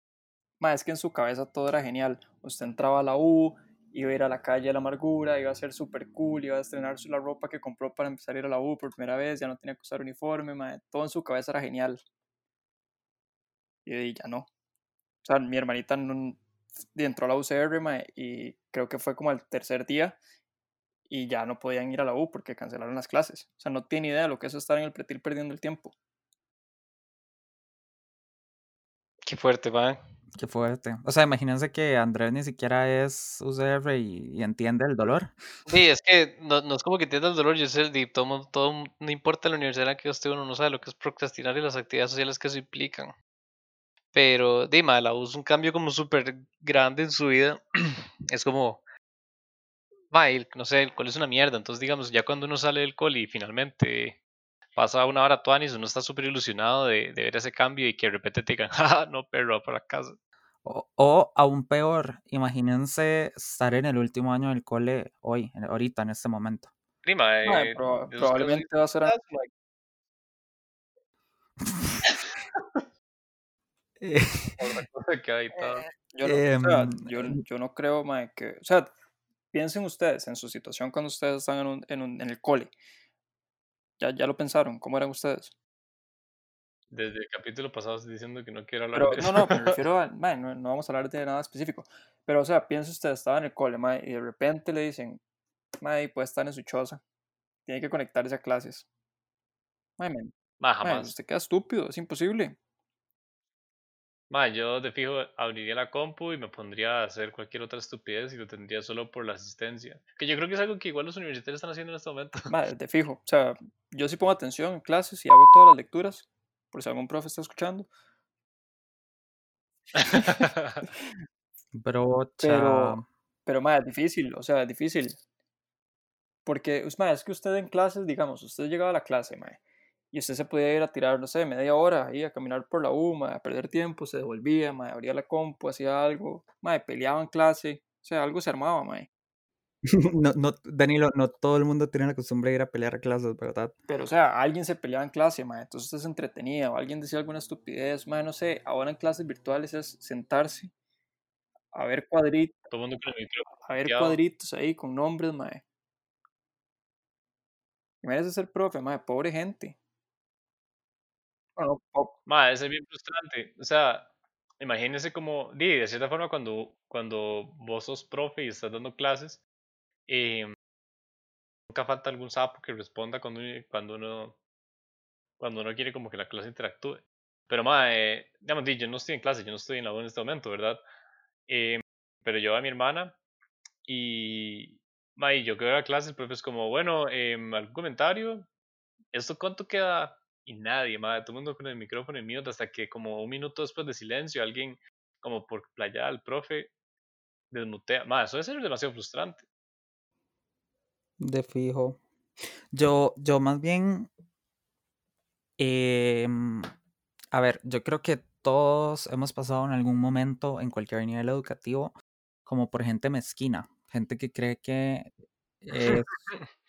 Speaker 3: mae, es que en su cabeza todo era genial. Usted entraba a la U, iba a ir a la calle de la amargura, iba a ser súper cool, iba a estrenar la ropa que compró para empezar a ir a la U por primera vez, ya no tenía que usar uniforme, mae. Todo en su cabeza era genial. Y ya no. O sea, mi hermanita no, entró a la UCR mae, y creo que fue como el tercer día y ya no podían ir a la U porque cancelaron las clases. O sea, no tiene idea de lo que es estar en el pretil perdiendo el tiempo.
Speaker 2: Qué fuerte, va.
Speaker 1: Qué fuerte. O sea, imagínense que Andrés ni siquiera es UCR y, entiende el dolor.
Speaker 2: Sí, es que no, es como que entienda el dolor, yo sé, todo, todo, no importa la universidad en la que usted uno no sabe lo que es procrastinar y las actividades sociales que eso implican. Pero, dime, la U es un cambio como súper grande en su vida. es como, no sé, el cole es una mierda. Entonces, digamos, ya cuando uno sale del cole y finalmente pasa una hora tuanis, uno está súper ilusionado de, ver ese cambio y que de repente te digan, ah, no, perro, para casa.
Speaker 1: O, o, aún peor, imagínense estar en el último año del cole hoy, ahorita, en este momento.
Speaker 2: Prima, eh,
Speaker 3: probablemente va a ser. yo, no, em, yo, no creo, mae, que. O sea, piensen ustedes en su situación cuando ustedes están en, un, en, un, en el cole. ¿Ya, ¿Ya lo pensaron? ¿Cómo eran ustedes?
Speaker 2: Desde el capítulo pasado estoy diciendo que no quiero hablar
Speaker 3: de eso. No, no, me refiero a. no, no, vamos a hablar de nada específico. Pero, o sea, piensen ustedes, estaba en el cole, mae, y de repente le dicen, mae, puede estar en su choza. Tiene que conectarse a clases. Mae, man, usted queda estúpido, es imposible.
Speaker 2: Ma, yo de fijo abriría la compu y me pondría a hacer cualquier otra estupidez y lo tendría solo por la asistencia. Que yo creo que es algo que igual los universitarios están haciendo en este momento.
Speaker 3: Ma, de fijo. O sea, yo sí pongo atención en clases y hago todas las lecturas, por si algún profe está escuchando.
Speaker 1: pero,
Speaker 3: pero, pero, ma, es difícil, o sea, es difícil. Porque, ma, es que usted en clases, digamos, usted llegaba a la clase, ma, y usted se podía ir a tirar, no sé, media hora ahí a caminar por la U, a perder tiempo, se devolvía, ma, abría la compu, hacía algo, ma, peleaba en clase, o sea, algo se armaba, ma.
Speaker 1: no, no, Danilo, no todo el mundo tiene la costumbre de ir a pelear a clases, ¿verdad?
Speaker 3: Pero, o sea, alguien se peleaba en clase, ma, entonces usted se entretenía, o alguien decía alguna estupidez, ma, no sé, ahora en clases virtuales es sentarse a ver cuadritos, a ver cuadritos ahí con nombres, ma. Imagínese ser profe, ma, pobre gente.
Speaker 2: Ma, es bien frustrante. O sea, imagínese como, de cierta forma, cuando, cuando vos sos profe y estás dando clases, em, nunca falta algún sapo que responda cuando, cuando uno cuando uno quiere como que la clase interactúe. Pero, ma, eh, digamos, yo no estoy en clase, yo no estoy en la U en este momento, ¿verdad? Em, pero yo a mi hermana y, ma, y yo que veo la clase, el profe es como, bueno, em, ¿algún comentario? ¿Esto cuánto queda? Y nadie, madre, todo el mundo con el micrófono en mute hasta que como un minuto después de silencio alguien como por playa al profe desmutea. Madre, eso debe ser demasiado frustrante.
Speaker 1: De fijo. Yo, yo más bien, em, a ver, yo creo que todos hemos pasado en algún momento en cualquier nivel educativo como por gente mezquina, gente que cree que es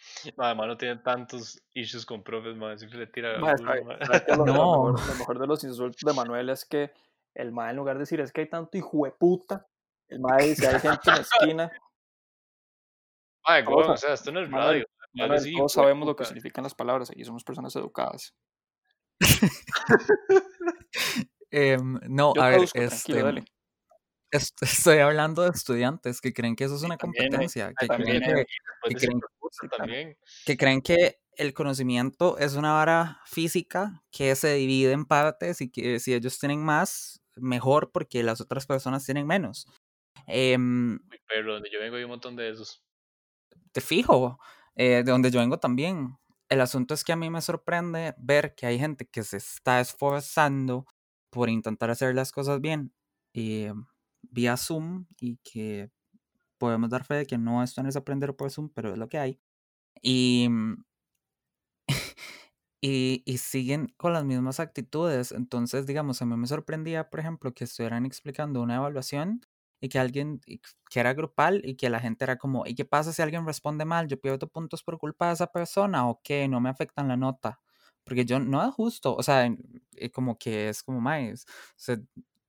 Speaker 2: Además no tiene tantos issues con profes, man. Siempre le tira
Speaker 3: lo, no. mejor, de los insultos de Manuel es que el mae en lugar de decir es que hay tanto hijo de puta, el mae dice hay gente en la esquina.
Speaker 2: Ay, o sea, esto no es radio.
Speaker 3: todos sabemos lo que significan las palabras, aquí somos personas educadas.
Speaker 1: Em, no, a ver, este, estoy hablando de estudiantes que creen que eso es una competencia, que, creen que, que, creen, que, el conocimiento es una vara física que se divide en partes y que si ellos tienen más, mejor porque las otras personas tienen menos. Em,
Speaker 2: pero donde yo vengo hay un montón de esos.
Speaker 1: Te fijo, eh, de donde yo vengo también. El asunto es que a mí me sorprende ver que hay gente que se está esforzando por intentar hacer las cosas bien eh, vía Zoom y que podemos dar fe de que no esto no es aprender por Zoom, pero es lo que hay. Y, mm, y, y, siguen con las mismas actitudes. Entonces, digamos, a mí me sorprendía, por ejemplo, que estuvieran explicando una evaluación y que alguien, que era grupal y que la gente era como, ¿y qué pasa si alguien responde mal? ¿Yo pierdo puntos por culpa de esa persona o qué? No me afectan la nota. Porque yo no es justo, o sea, eh, como que es como más, o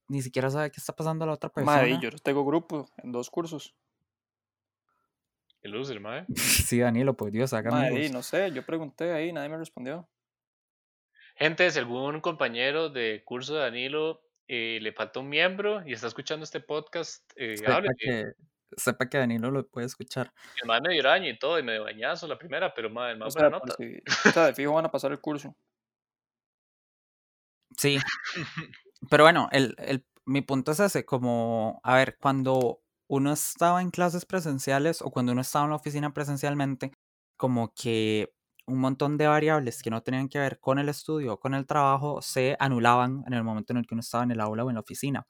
Speaker 1: ni siquiera sabe qué está pasando a la otra persona.
Speaker 3: Madre, yo tengo grupo en dos cursos.
Speaker 2: El loser, mae.
Speaker 1: sí, Danilo, pues Dios, haga
Speaker 3: Madre, no sé, yo pregunté ahí, nadie me respondió.
Speaker 2: Gente, si algún compañero de curso de Danilo eh, le falta un miembro y está escuchando este podcast, eh,
Speaker 1: sepa, que, sepa que Danilo lo puede escuchar.
Speaker 2: El mae me dio araña y todo, y me dio bañazo la primera, pero mae, el mae buena nota.
Speaker 3: o sea, de fijo van a pasar el curso.
Speaker 1: Sí. pero bueno, el, el, mi punto es ese, como, a ver, cuando uno estaba en clases presenciales o cuando uno estaba en la oficina presencialmente, como que un montón de variables que no tenían que ver con el estudio o con el trabajo se anulaban en el momento en el que uno estaba en el aula o en la oficina.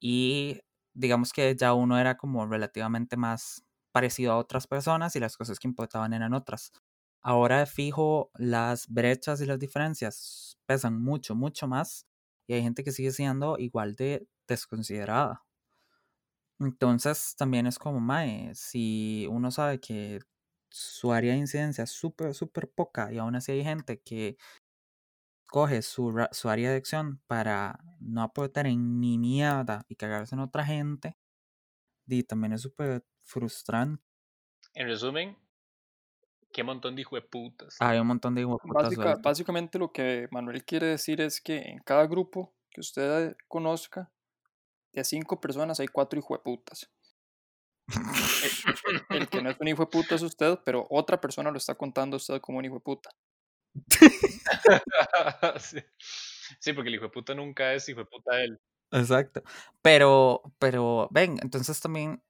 Speaker 1: Y digamos que ya uno era como relativamente más parecido a otras personas y las cosas que importaban eran otras. Ahora fijo, las brechas y las diferencias pesan mucho, mucho más y hay gente que sigue siendo igual de desconsiderada. Entonces también es como, mae, si uno sabe que su área de incidencia es súper, súper poca y aún así hay gente que coge su, su área de acción para no aportar en ni mierda y cagarse en otra gente, y también es súper frustrante.
Speaker 2: En resumen, qué montón de hijo de putas.
Speaker 1: Hay un montón de hijo de putas.
Speaker 3: básicamente lo que Manuel quiere decir es que en cada grupo que usted conozca, de cinco personas hay cuatro hijo de putas. El, que no es un hijo de puta es usted, pero otra persona lo está contando a usted como un hijo de puta.
Speaker 2: sí. porque el hijo de puta nunca es hijo de puta él.
Speaker 1: Exacto. Pero, pero, ven, entonces también,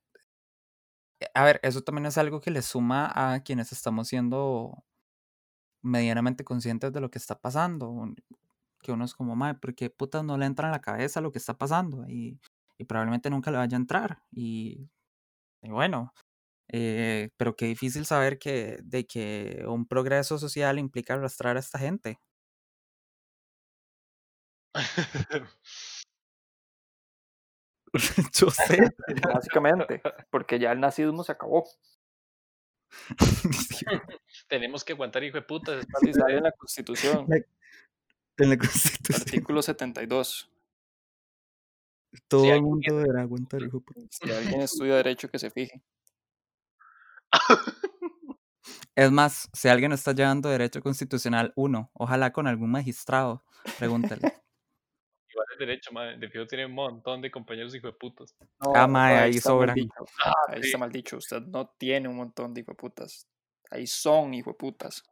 Speaker 1: a ver, eso también es algo que le suma a quienes estamos siendo medianamente conscientes de lo que está pasando. Que uno es como, madre, porque putas no le entra en la cabeza lo que está pasando? Y, y probablemente nunca le vaya a entrar. Y y bueno, eh, pero qué difícil saber que, de que un progreso social implica arrastrar a esta gente. Yo sé.
Speaker 3: Básicamente, porque ya el nazismo se acabó.
Speaker 2: Tenemos que aguantar, hijo de puta.
Speaker 3: Sí, sale en la Constitución.
Speaker 1: en la Constitución.
Speaker 3: Artículo 72.
Speaker 1: Todo el mundo deberá aguantar, hijo
Speaker 3: Si alguien estudia Derecho, que se fije.
Speaker 1: Es más, si alguien está llevando Derecho Constitucional 1, ojalá con algún magistrado, pregúntale.
Speaker 2: Igual es derecho, madre. De fijo tiene un montón de compañeros hijo de putas.
Speaker 1: No, ah, madre, ahí, sobran.
Speaker 3: Ah, ahí está mal dicho. Usted no tiene un montón de hijo de putas. Ahí son hijo de putas.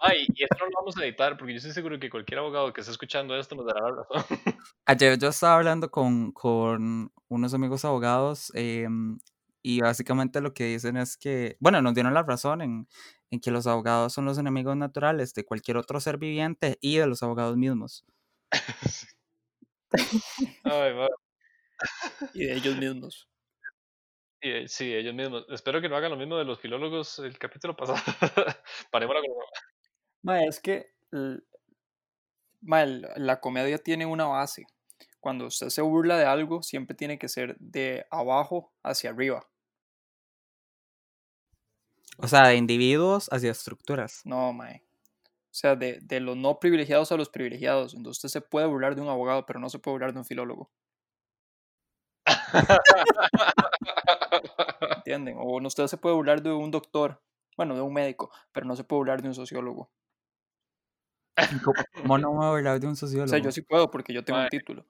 Speaker 2: Ay, y esto no lo vamos a editar porque yo estoy seguro que cualquier abogado que esté escuchando esto nos dará la razón.
Speaker 1: Ayer yo estaba hablando con, con unos amigos abogados em, y básicamente lo que dicen es que, bueno, nos dieron la razón en, en que los abogados son los enemigos naturales de cualquier otro ser viviente y de los abogados mismos.
Speaker 2: Ay,
Speaker 3: y de ellos mismos.
Speaker 2: Sí, sí, ellos mismos. Espero que no hagan lo mismo de los filólogos el capítulo pasado. Parémosla con...
Speaker 3: Ma, es que la comedia tiene una base. Cuando usted se burla de algo, siempre tiene que ser de abajo hacia arriba.
Speaker 1: O sea, de individuos hacia estructuras.
Speaker 3: No, mae. O sea, de, de los no privilegiados a los privilegiados. Entonces usted se puede burlar de un abogado, pero no se puede burlar de un filólogo. ¿Entienden? O usted se puede burlar de un doctor, bueno, de un médico, pero no se puede burlar de un sociólogo.
Speaker 1: ¿Cómo no me voy a burlar de un sociólogo? O
Speaker 3: sea, yo sí puedo porque yo tengo un título.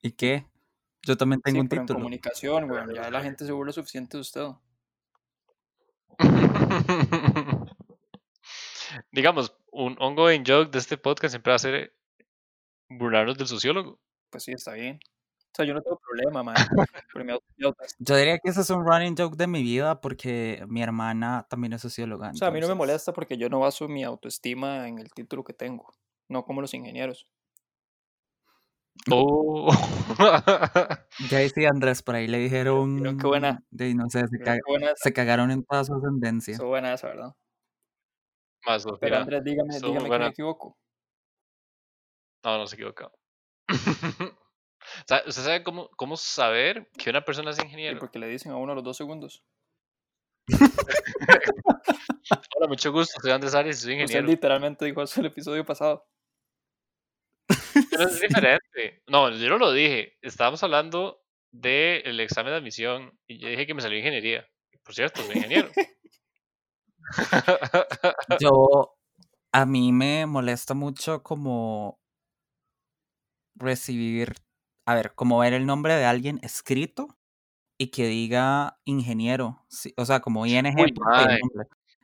Speaker 1: ¿Y qué? Yo también tengo un
Speaker 3: pero
Speaker 1: título.
Speaker 3: En comunicación, güey, ya la gente se burla suficiente de usted.
Speaker 2: Digamos, un ongoing joke de este podcast siempre va a ser burlarnos del sociólogo.
Speaker 3: Pues sí, está bien. O sea, yo no tengo problema, man.
Speaker 1: Yo diría que ese es un running joke de mi vida porque mi hermana también es socióloga.
Speaker 3: o sea, a mí no me
Speaker 1: entonces-
Speaker 3: molesta porque yo no baso mi autoestima en el título que tengo. No como los ingenieros.
Speaker 2: Oh.
Speaker 1: Ya sí, Andrés, por ahí le dijeron.
Speaker 3: qué buena.
Speaker 1: De, no sé, se,
Speaker 3: buena
Speaker 1: cagaron en toda su ascendencia.
Speaker 3: estuvo buena esa, ¿verdad?
Speaker 2: Más,
Speaker 3: Pero
Speaker 2: mira,
Speaker 3: Andrés, dígame, dígame que me equivoco.
Speaker 2: No, no se equivocó. ¿Usted sabe cómo, cómo saber que una persona es
Speaker 3: Sí,
Speaker 2: ingeniero?
Speaker 3: porque le dicen a uno a los dos segundos.
Speaker 2: Hola, mucho gusto, soy Andrés Arias y soy
Speaker 3: Usted
Speaker 2: ingeniero.
Speaker 3: literalmente dijo eso el episodio pasado.
Speaker 2: Pero es diferente. No, yo no lo dije. Estábamos hablando del examen de admisión y yo dije que me salió ingeniería. Por cierto, soy ingeniero.
Speaker 1: Yo, a mí me molesta mucho como recibir, a ver, como ver el nombre de alguien escrito y que diga ingeniero, sí, o sea, como ING.
Speaker 2: Uy,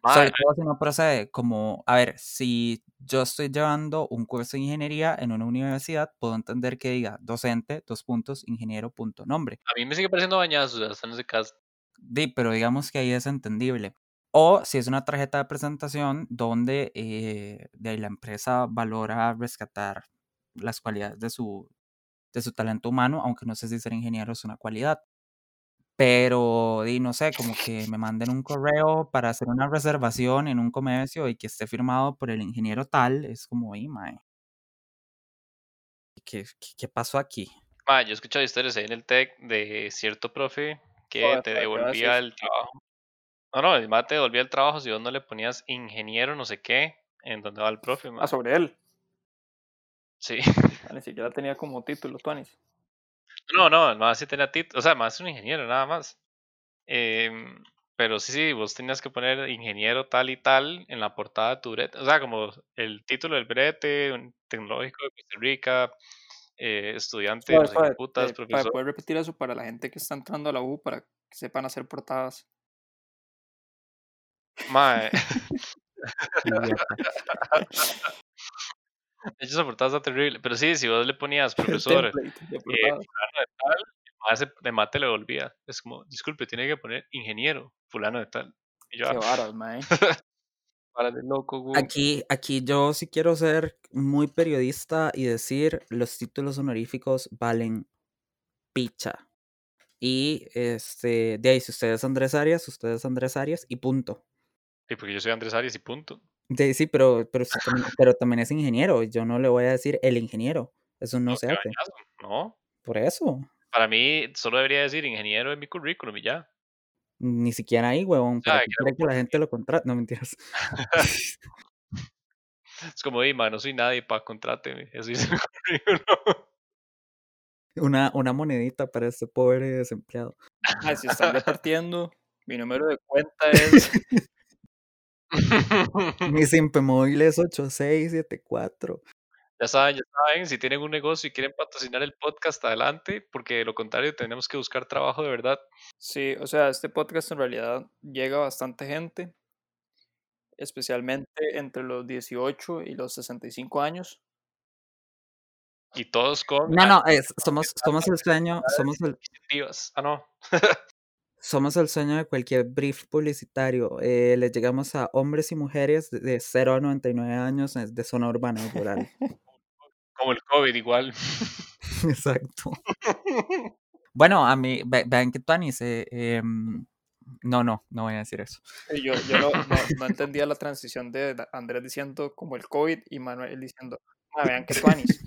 Speaker 1: Sobre todo si no procede, como, a ver, si yo estoy llevando un curso de ingeniería en una universidad, puedo entender que diga docente, dos puntos, ingeniero, punto, nombre.
Speaker 2: a mí me sigue pareciendo bañazo hasta en ese caso.
Speaker 1: Di, pero digamos que ahí es entendible. O si es una tarjeta de presentación donde eh, de la empresa valora rescatar las cualidades de su, de su talento humano, aunque no sé si ser ingeniero es una cualidad. Pero, di, no sé, como que me manden un correo para hacer una reservación en un comercio y que esté firmado por el ingeniero tal, es como, "Ey, mae, ¿Qué, qué, qué pasó aquí?
Speaker 2: Mae, yo he escuchado historias ahí en el TEC de cierto profe que te
Speaker 3: suave, ¿qué va a
Speaker 2: devolvía el trabajo. No, no, el mae te devolvía el trabajo si vos no le ponías ingeniero no sé qué en donde va el profe, mae.
Speaker 3: Ah, sobre él.
Speaker 2: Sí.
Speaker 3: Ah, Ni siquiera tenía como título, Tuanis.
Speaker 2: No, no, el mae sí tenía título. O sea, mae es un ingeniero, nada más. Em, pero sí, sí, vos tenías que poner ingeniero tal y tal en la portada de tu brete. O sea, como el título del brete, un tecnológico de Costa Rica, eh, estudiante,
Speaker 3: Suave,
Speaker 2: no sé qué
Speaker 3: suave,
Speaker 2: putas,
Speaker 3: eh, para
Speaker 2: profesor.
Speaker 3: poder repetir eso para la gente que está entrando a la U para que sepan hacer portadas.
Speaker 2: Mae,
Speaker 1: Idiota.
Speaker 2: esa portada está terrible. Pero sí, si vos le ponías profesor,
Speaker 3: de
Speaker 2: eh, fulano de tal, de mate le volvía. Es como, disculpe, tiene que poner ingeniero, fulano de tal. Y yo,
Speaker 3: Qué
Speaker 2: ah,
Speaker 3: varas, mae.
Speaker 2: para de loco.
Speaker 1: Aquí, aquí yo sí quiero ser muy periodista y decir los títulos honoríficos valen picha. Y este, de ahí, si usted es Andrés Arias, usted es Andrés Arias y punto.
Speaker 2: Sí, porque yo soy Andrés Arias y punto.
Speaker 1: Ahí, sí, pero, pero, pero también es ingeniero. Yo no le voy a decir el ingeniero. Eso no
Speaker 2: No,
Speaker 1: se hace.
Speaker 2: bañazo, No,
Speaker 1: Por eso.
Speaker 2: para mí solo debería decir ingeniero en mi currículum y ya.
Speaker 1: Ni siquiera ahí, huevón.
Speaker 2: sea,
Speaker 1: ¿Para
Speaker 2: que
Speaker 1: la gente lo contrate? No, mentiras.
Speaker 2: Es como, Dima, no soy nadie para contráteme. Eso dice mi currículum.
Speaker 1: Una, una monedita para este pobre desempleado.
Speaker 3: Ay, si están repartiendo, mi número de cuenta es.
Speaker 1: Mi simpe móvil es 8674.
Speaker 2: Ya saben, ya saben, si tienen un negocio y quieren patrocinar el podcast, adelante, porque de lo contrario tenemos que buscar trabajo de verdad.
Speaker 3: Sí, o sea, este podcast en realidad llega a bastante gente, especialmente entre los 18 y los 65 años.
Speaker 2: Y todos con
Speaker 1: No, no, es, somos, somos el sueño, somos el.
Speaker 2: Ah, no.
Speaker 1: somos el sueño de cualquier brief publicitario. Eh, le llegamos a hombres y mujeres de, de 0 a 99 años eh, de zona urbana y rural.
Speaker 2: Como el COVID igual.
Speaker 1: Exacto. Bueno, a mí, ve- vean que Tuanis, eh, em, no, no, no voy a decir eso.
Speaker 3: Yo, yo no, no, no entendía la transición de Andrés diciendo como el COVID y Manuel diciendo, ah, vean que tuanis.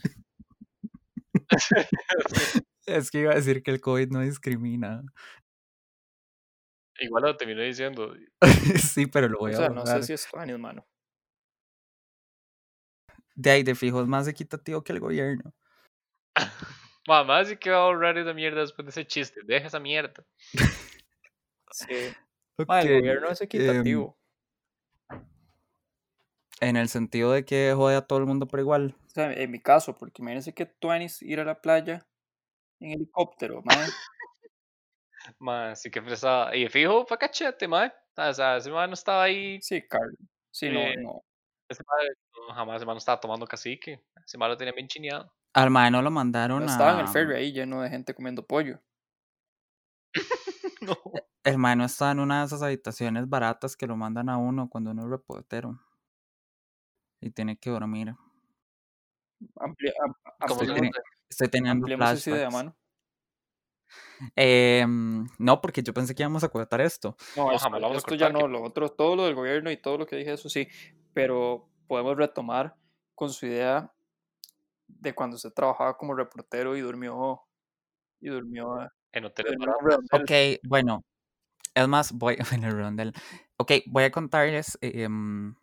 Speaker 1: Es que iba a decir que el COVID no discrimina.
Speaker 2: Igual lo terminé diciendo.
Speaker 1: sí, pero lo voy
Speaker 3: O
Speaker 1: a
Speaker 3: sea, no
Speaker 1: borrar.
Speaker 3: sé si es tuanis, mano.
Speaker 1: De ahí de fijo es más equitativo que el gobierno.
Speaker 2: Mamá sí que va a ahorrar esa mierda después de ese chiste. Deja esa mierda.
Speaker 3: Sí. Ma,
Speaker 1: Ok,
Speaker 3: el gobierno es
Speaker 1: em,
Speaker 3: equitativo.
Speaker 1: en el sentido de que jode a todo el mundo por igual.
Speaker 3: O sea, en mi caso, porque imagínense que tuanis ir a la playa en helicóptero, mae.
Speaker 2: Ma, sí que fresada. Y fijo, fue cachete, mae. O sea, ese man no estaba ahí.
Speaker 3: Sí, Carlos. Sí, no,
Speaker 2: eh,
Speaker 3: no.
Speaker 2: ese man no, jamás ese man no estaba tomando cacique. Ese man lo tenía bien chineado.
Speaker 1: Al mae no lo mandaron
Speaker 3: No
Speaker 1: a...
Speaker 3: estaba en el ferry ahí lleno de gente comiendo pollo.
Speaker 2: no.
Speaker 1: El mae no estaba en una de esas habitaciones baratas que lo mandan a uno cuando uno es reportero. Y tiene que dormir.
Speaker 3: Amplia, am-
Speaker 1: Estoy,
Speaker 3: ampliemos-
Speaker 2: se-
Speaker 1: teni- estoy teniendo
Speaker 3: esa idea,
Speaker 1: flashbacks.
Speaker 3: mano.
Speaker 1: Em, no, porque yo pensé que íbamos a cortar esto.
Speaker 3: No,
Speaker 2: No,
Speaker 3: esto,
Speaker 2: jamás lo vamos a
Speaker 3: esto ya
Speaker 2: cortar,
Speaker 3: no,
Speaker 2: que-
Speaker 3: lo otro, todo lo del gobierno y todo lo que dije, eso sí, pero podemos retomar con su idea de cuando usted trabajaba como reportero y durmió, y durmió,
Speaker 2: en hoteles
Speaker 3: durmió en redondel.
Speaker 1: Ok, bueno. Es más, voy en el rondel. Ok, voy a contarles. em,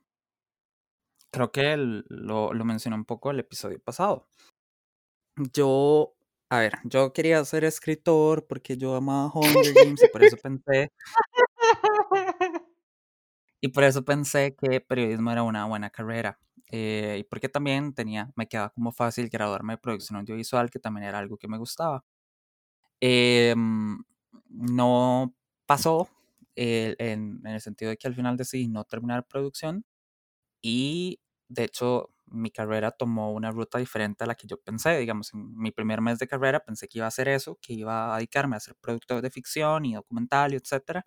Speaker 1: creo que el- lo, lo mencioné un poco el episodio pasado. Yo, a ver, yo quería ser escritor porque yo amaba Hunger Games y por eso pensé, y por eso pensé que periodismo era una buena carrera. eh, y porque también tenía, me quedaba como fácil graduarme de producción audiovisual, que también era algo que me gustaba. Em, no pasó eh, en, en el sentido de que al final decidí no terminar producción y de hecho mi carrera tomó una ruta diferente a la que yo pensé. Digamos, en mi primer mes de carrera pensé que iba a hacer eso, que iba a dedicarme a ser productor de ficción y documental y etcétera.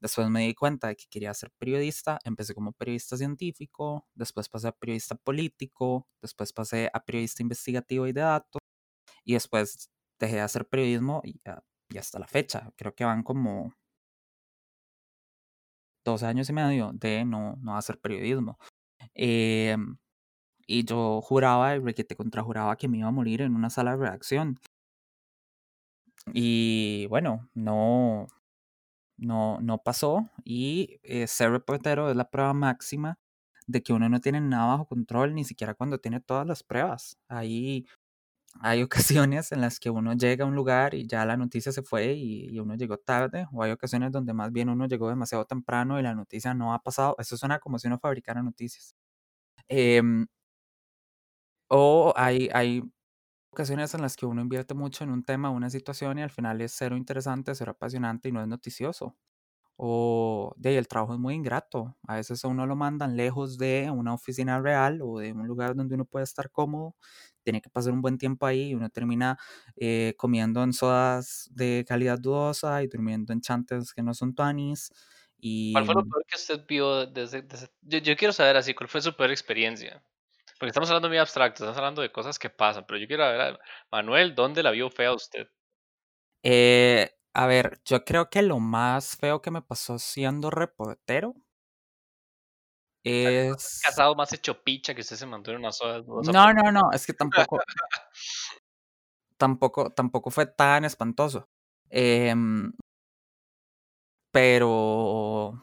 Speaker 1: Después me di cuenta de que quería ser periodista. Empecé como periodista científico, después pasé a periodista político, después pasé a periodista investigativo y de datos, y después dejé de hacer periodismo y, y hasta la fecha. Creo que van como dos años y medio de no, no hacer periodismo. Em, y yo juraba, y requete contrajuraba que me iba a morir en una sala de redacción. Y bueno, no, no, no pasó. Y eh, ser reportero es la prueba máxima de que uno no tiene nada bajo control, ni siquiera cuando tiene todas las pruebas. Ahí hay ocasiones en las que uno llega a un lugar y ya la noticia se fue y, y uno llegó tarde, o hay ocasiones donde más bien uno llegó demasiado temprano y la noticia no ha pasado. Eso suena como si uno fabricara noticias. Em, o hay, hay ocasiones en las que uno invierte mucho en un tema, una situación y al final es cero interesante, cero apasionante y no es noticioso. O de ahí, el trabajo es muy ingrato. A veces a uno lo mandan lejos de una oficina real o de un lugar donde uno puede estar cómodo. Tiene que pasar un buen tiempo ahí y uno termina eh, comiendo en sodas de calidad dudosa y durmiendo en chantes que no son tuanis. Y
Speaker 2: ¿Cuál fue lo peor que usted vio desde, desde- Yo, yo quiero saber así, ¿cuál fue su peor experiencia? Porque estamos hablando muy abstracto, estamos hablando de cosas que pasan, pero yo quiero ver, a- Manuel, ¿dónde la vio fea usted?
Speaker 1: Eh, a ver, yo creo que lo más feo que me pasó siendo reportero es...
Speaker 2: Casado más hecho picha que usted se mandó en una dudosa
Speaker 1: No, no, no, es que tampoco, tampoco, tampoco fue tan espantoso. Em, pero...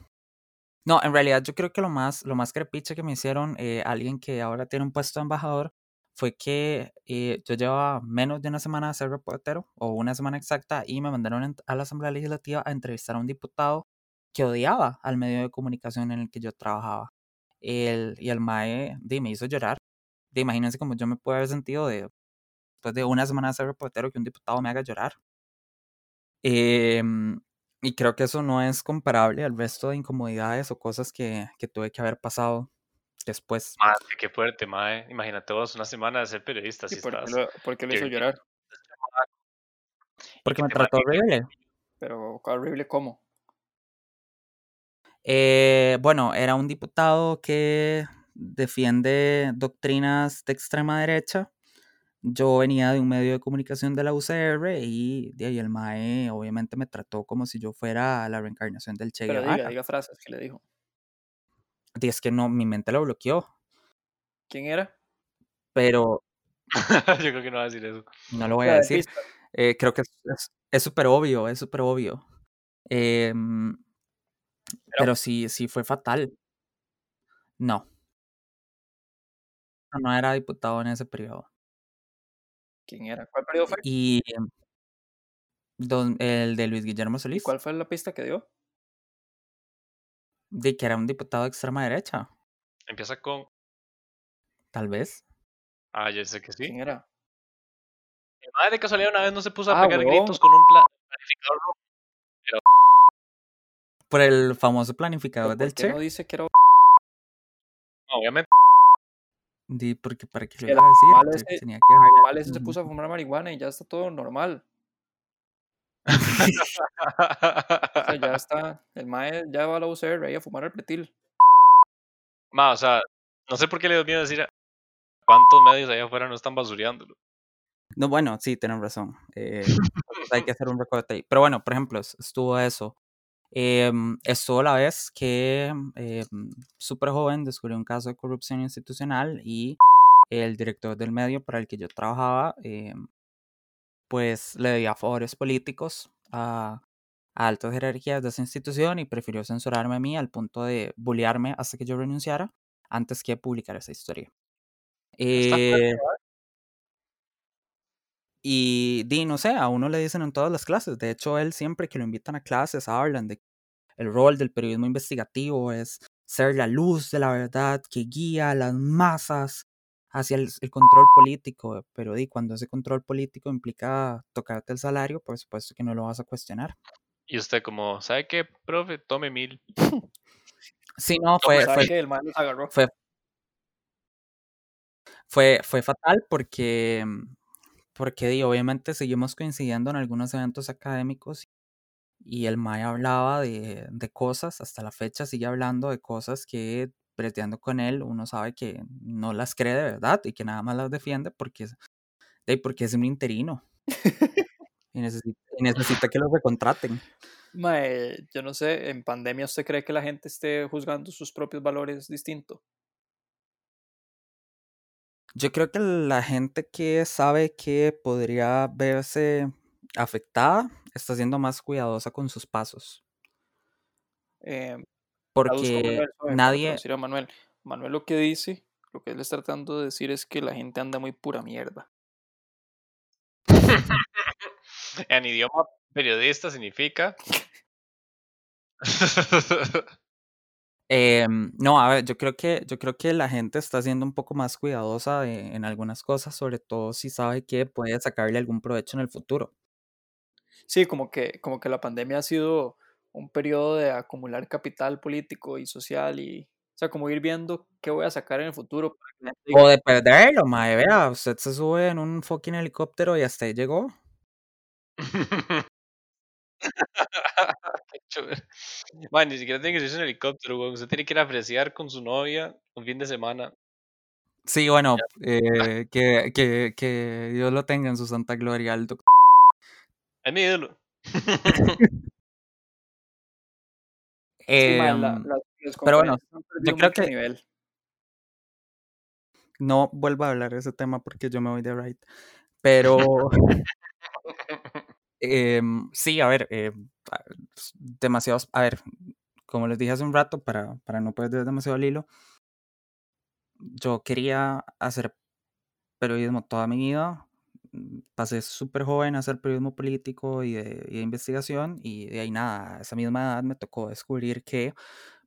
Speaker 1: No, en realidad yo creo que lo más, lo más crepiche que me hicieron eh, alguien que ahora tiene un puesto de embajador fue que eh, yo llevaba menos de una semana de ser reportero, o una semana exacta, y me mandaron a la Asamblea Legislativa a entrevistar a un diputado que odiaba al medio de comunicación en el que yo trabajaba. El, y el MAE di, me hizo llorar. De, imagínense cómo yo me puedo haber sentido de, después de una semana de ser reportero que un diputado me haga llorar. Em, y creo que eso no es comparable al resto de incomodidades o cosas que, que tuve que haber pasado después.
Speaker 2: Madre, qué fuerte, mae. Imagínate vos una semana de ser periodista,
Speaker 3: ¿Y
Speaker 2: si
Speaker 3: por qué
Speaker 2: estás.
Speaker 3: lo, por qué lo hizo llorar?
Speaker 1: Porque
Speaker 2: que
Speaker 1: me trató horrible.
Speaker 3: Pero horrible cómo.
Speaker 1: Eh, bueno, era un diputado que defiende doctrinas de extrema derecha. Yo venía de un medio de comunicación de la UCR y de ahí el MAE obviamente me trató como si yo fuera la reencarnación del Che
Speaker 3: Pero
Speaker 1: Guevara.
Speaker 3: diga, diga frases que le dijo.
Speaker 1: Y es que no, mi mente lo bloqueó,
Speaker 3: ¿Quién era?
Speaker 1: pero
Speaker 2: Yo creo que no va a decir eso.
Speaker 1: no lo voy a decir. Eh, creo que es- súper obvio, es súper obvio. Em, pero sí, sí fue fatal. No. No era diputado en ese periodo.
Speaker 3: ¿Quién era? ¿Cuál periodo fue?
Speaker 1: Y em, don- el de Luis Guillermo
Speaker 3: ¿Y
Speaker 1: Solís,
Speaker 3: cuál fue la pista que dio?
Speaker 1: de que era un diputado de extrema derecha,
Speaker 2: Empieza con.
Speaker 1: tal vez.
Speaker 2: Ah, yo sé que sí.
Speaker 3: ¿Quién era?
Speaker 2: Mi madre de casualidad una vez no se puso a
Speaker 3: Ah,
Speaker 2: pegar gritos con un pla- planificador rojo.
Speaker 1: Por el famoso planificador
Speaker 3: ¿Por
Speaker 1: del
Speaker 3: qué no
Speaker 1: Che.
Speaker 3: dice que era
Speaker 2: Obviamente.
Speaker 1: Di, porque para qué lo
Speaker 3: El
Speaker 1: iba a decir,
Speaker 3: ese-
Speaker 1: tenía que
Speaker 3: mal ese se puso a fumar marihuana y ya está todo normal. O sea, ya está, el mae ya va a la UCR ahí a fumar el pretil.
Speaker 2: Ma, o sea, no sé por qué le dio miedo decir cuántos medios allá afuera no están basureándolo.
Speaker 1: No, bueno, sí, tienen razón. eh, hay que hacer un recorte ahí. Pero bueno, por ejemplo, es- estuvo eso. Em, estuvo la vez que em, súper joven descubrió un caso de corrupción institucional y el director del medio para el que yo trabajaba, em, pues le debía favores políticos a, a altas jerarquías de esa institución y prefirió censurarme a mí al punto de bullearme hasta que yo renunciara antes que publicar esa historia.
Speaker 2: Fuerte,
Speaker 1: Eh, y di, no sé, a uno le dicen en todas las clases. De hecho, él siempre que lo invitan a clases hablan de el rol del periodismo investigativo es ser la luz de la verdad que guía a las masas hacia el, el control político. Pero di, cuando ese control político implica tocarte el salario, por supuesto que no lo vas a cuestionar.
Speaker 2: Y usted como, ¿sabe qué, profe? Tome mil.
Speaker 1: Sí, no, fue,
Speaker 3: ¿Sabe
Speaker 1: fue,
Speaker 3: que el mae los agarró?
Speaker 1: fue, fue, fue fatal porque, mm, porque obviamente seguimos coincidiendo en algunos eventos académicos y el Mae hablaba de, de cosas, hasta la fecha sigue hablando de cosas que breteando con él uno sabe que no las cree de verdad y que nada más las defiende porque, porque es un interino y necesita, y necesita que lo recontraten.
Speaker 3: Mae, yo no sé, en pandemia usted cree que la gente esté juzgando sus propios valores distinto.
Speaker 1: Yo creo que la gente que sabe que podría verse afectada está siendo más cuidadosa con sus pasos.
Speaker 3: Eh,
Speaker 1: Porque
Speaker 3: Manuel,
Speaker 1: nadie,
Speaker 3: Manuel. Manuel lo que dice, lo que él está tratando de decir es que la gente anda muy pura mierda.
Speaker 2: En idioma periodista significa.
Speaker 1: Em, no, a ver, yo creo que, yo creo que la gente está siendo un poco más cuidadosa de- en algunas cosas, sobre todo si sabe que puede sacarle algún provecho en el futuro.
Speaker 3: Sí, como que, como que la pandemia ha sido un periodo de acumular capital político y social y, o sea, como ir viendo qué voy a sacar en el futuro para que la gente diga,
Speaker 1: O de perderlo, mae, vea, usted se sube en un fucking helicóptero y hasta ahí llegó.
Speaker 2: Man, ni siquiera tiene que irse en helicóptero, weón. Usted tiene que ir a apreciar con su novia un fin de semana.
Speaker 1: Sí, bueno, eh, que, que, que Dios lo tenga en su santa gloria, el doc-
Speaker 2: Es mi ídolo.
Speaker 3: sí, la- las
Speaker 1: pero bueno,
Speaker 3: perdido
Speaker 1: creo que-
Speaker 3: nivel.
Speaker 1: no vuelvo a hablar de ese tema porque yo me voy de right. Pero em, sí, a ver, em, a- s- demasiados, a ver, como les dije hace un rato, para, para no perder demasiado el hilo, yo quería hacer periodismo toda mi vida. mm, Pasé súper joven a hacer periodismo político y de, y de investigación y de ahí nada, a esa misma edad me tocó descubrir que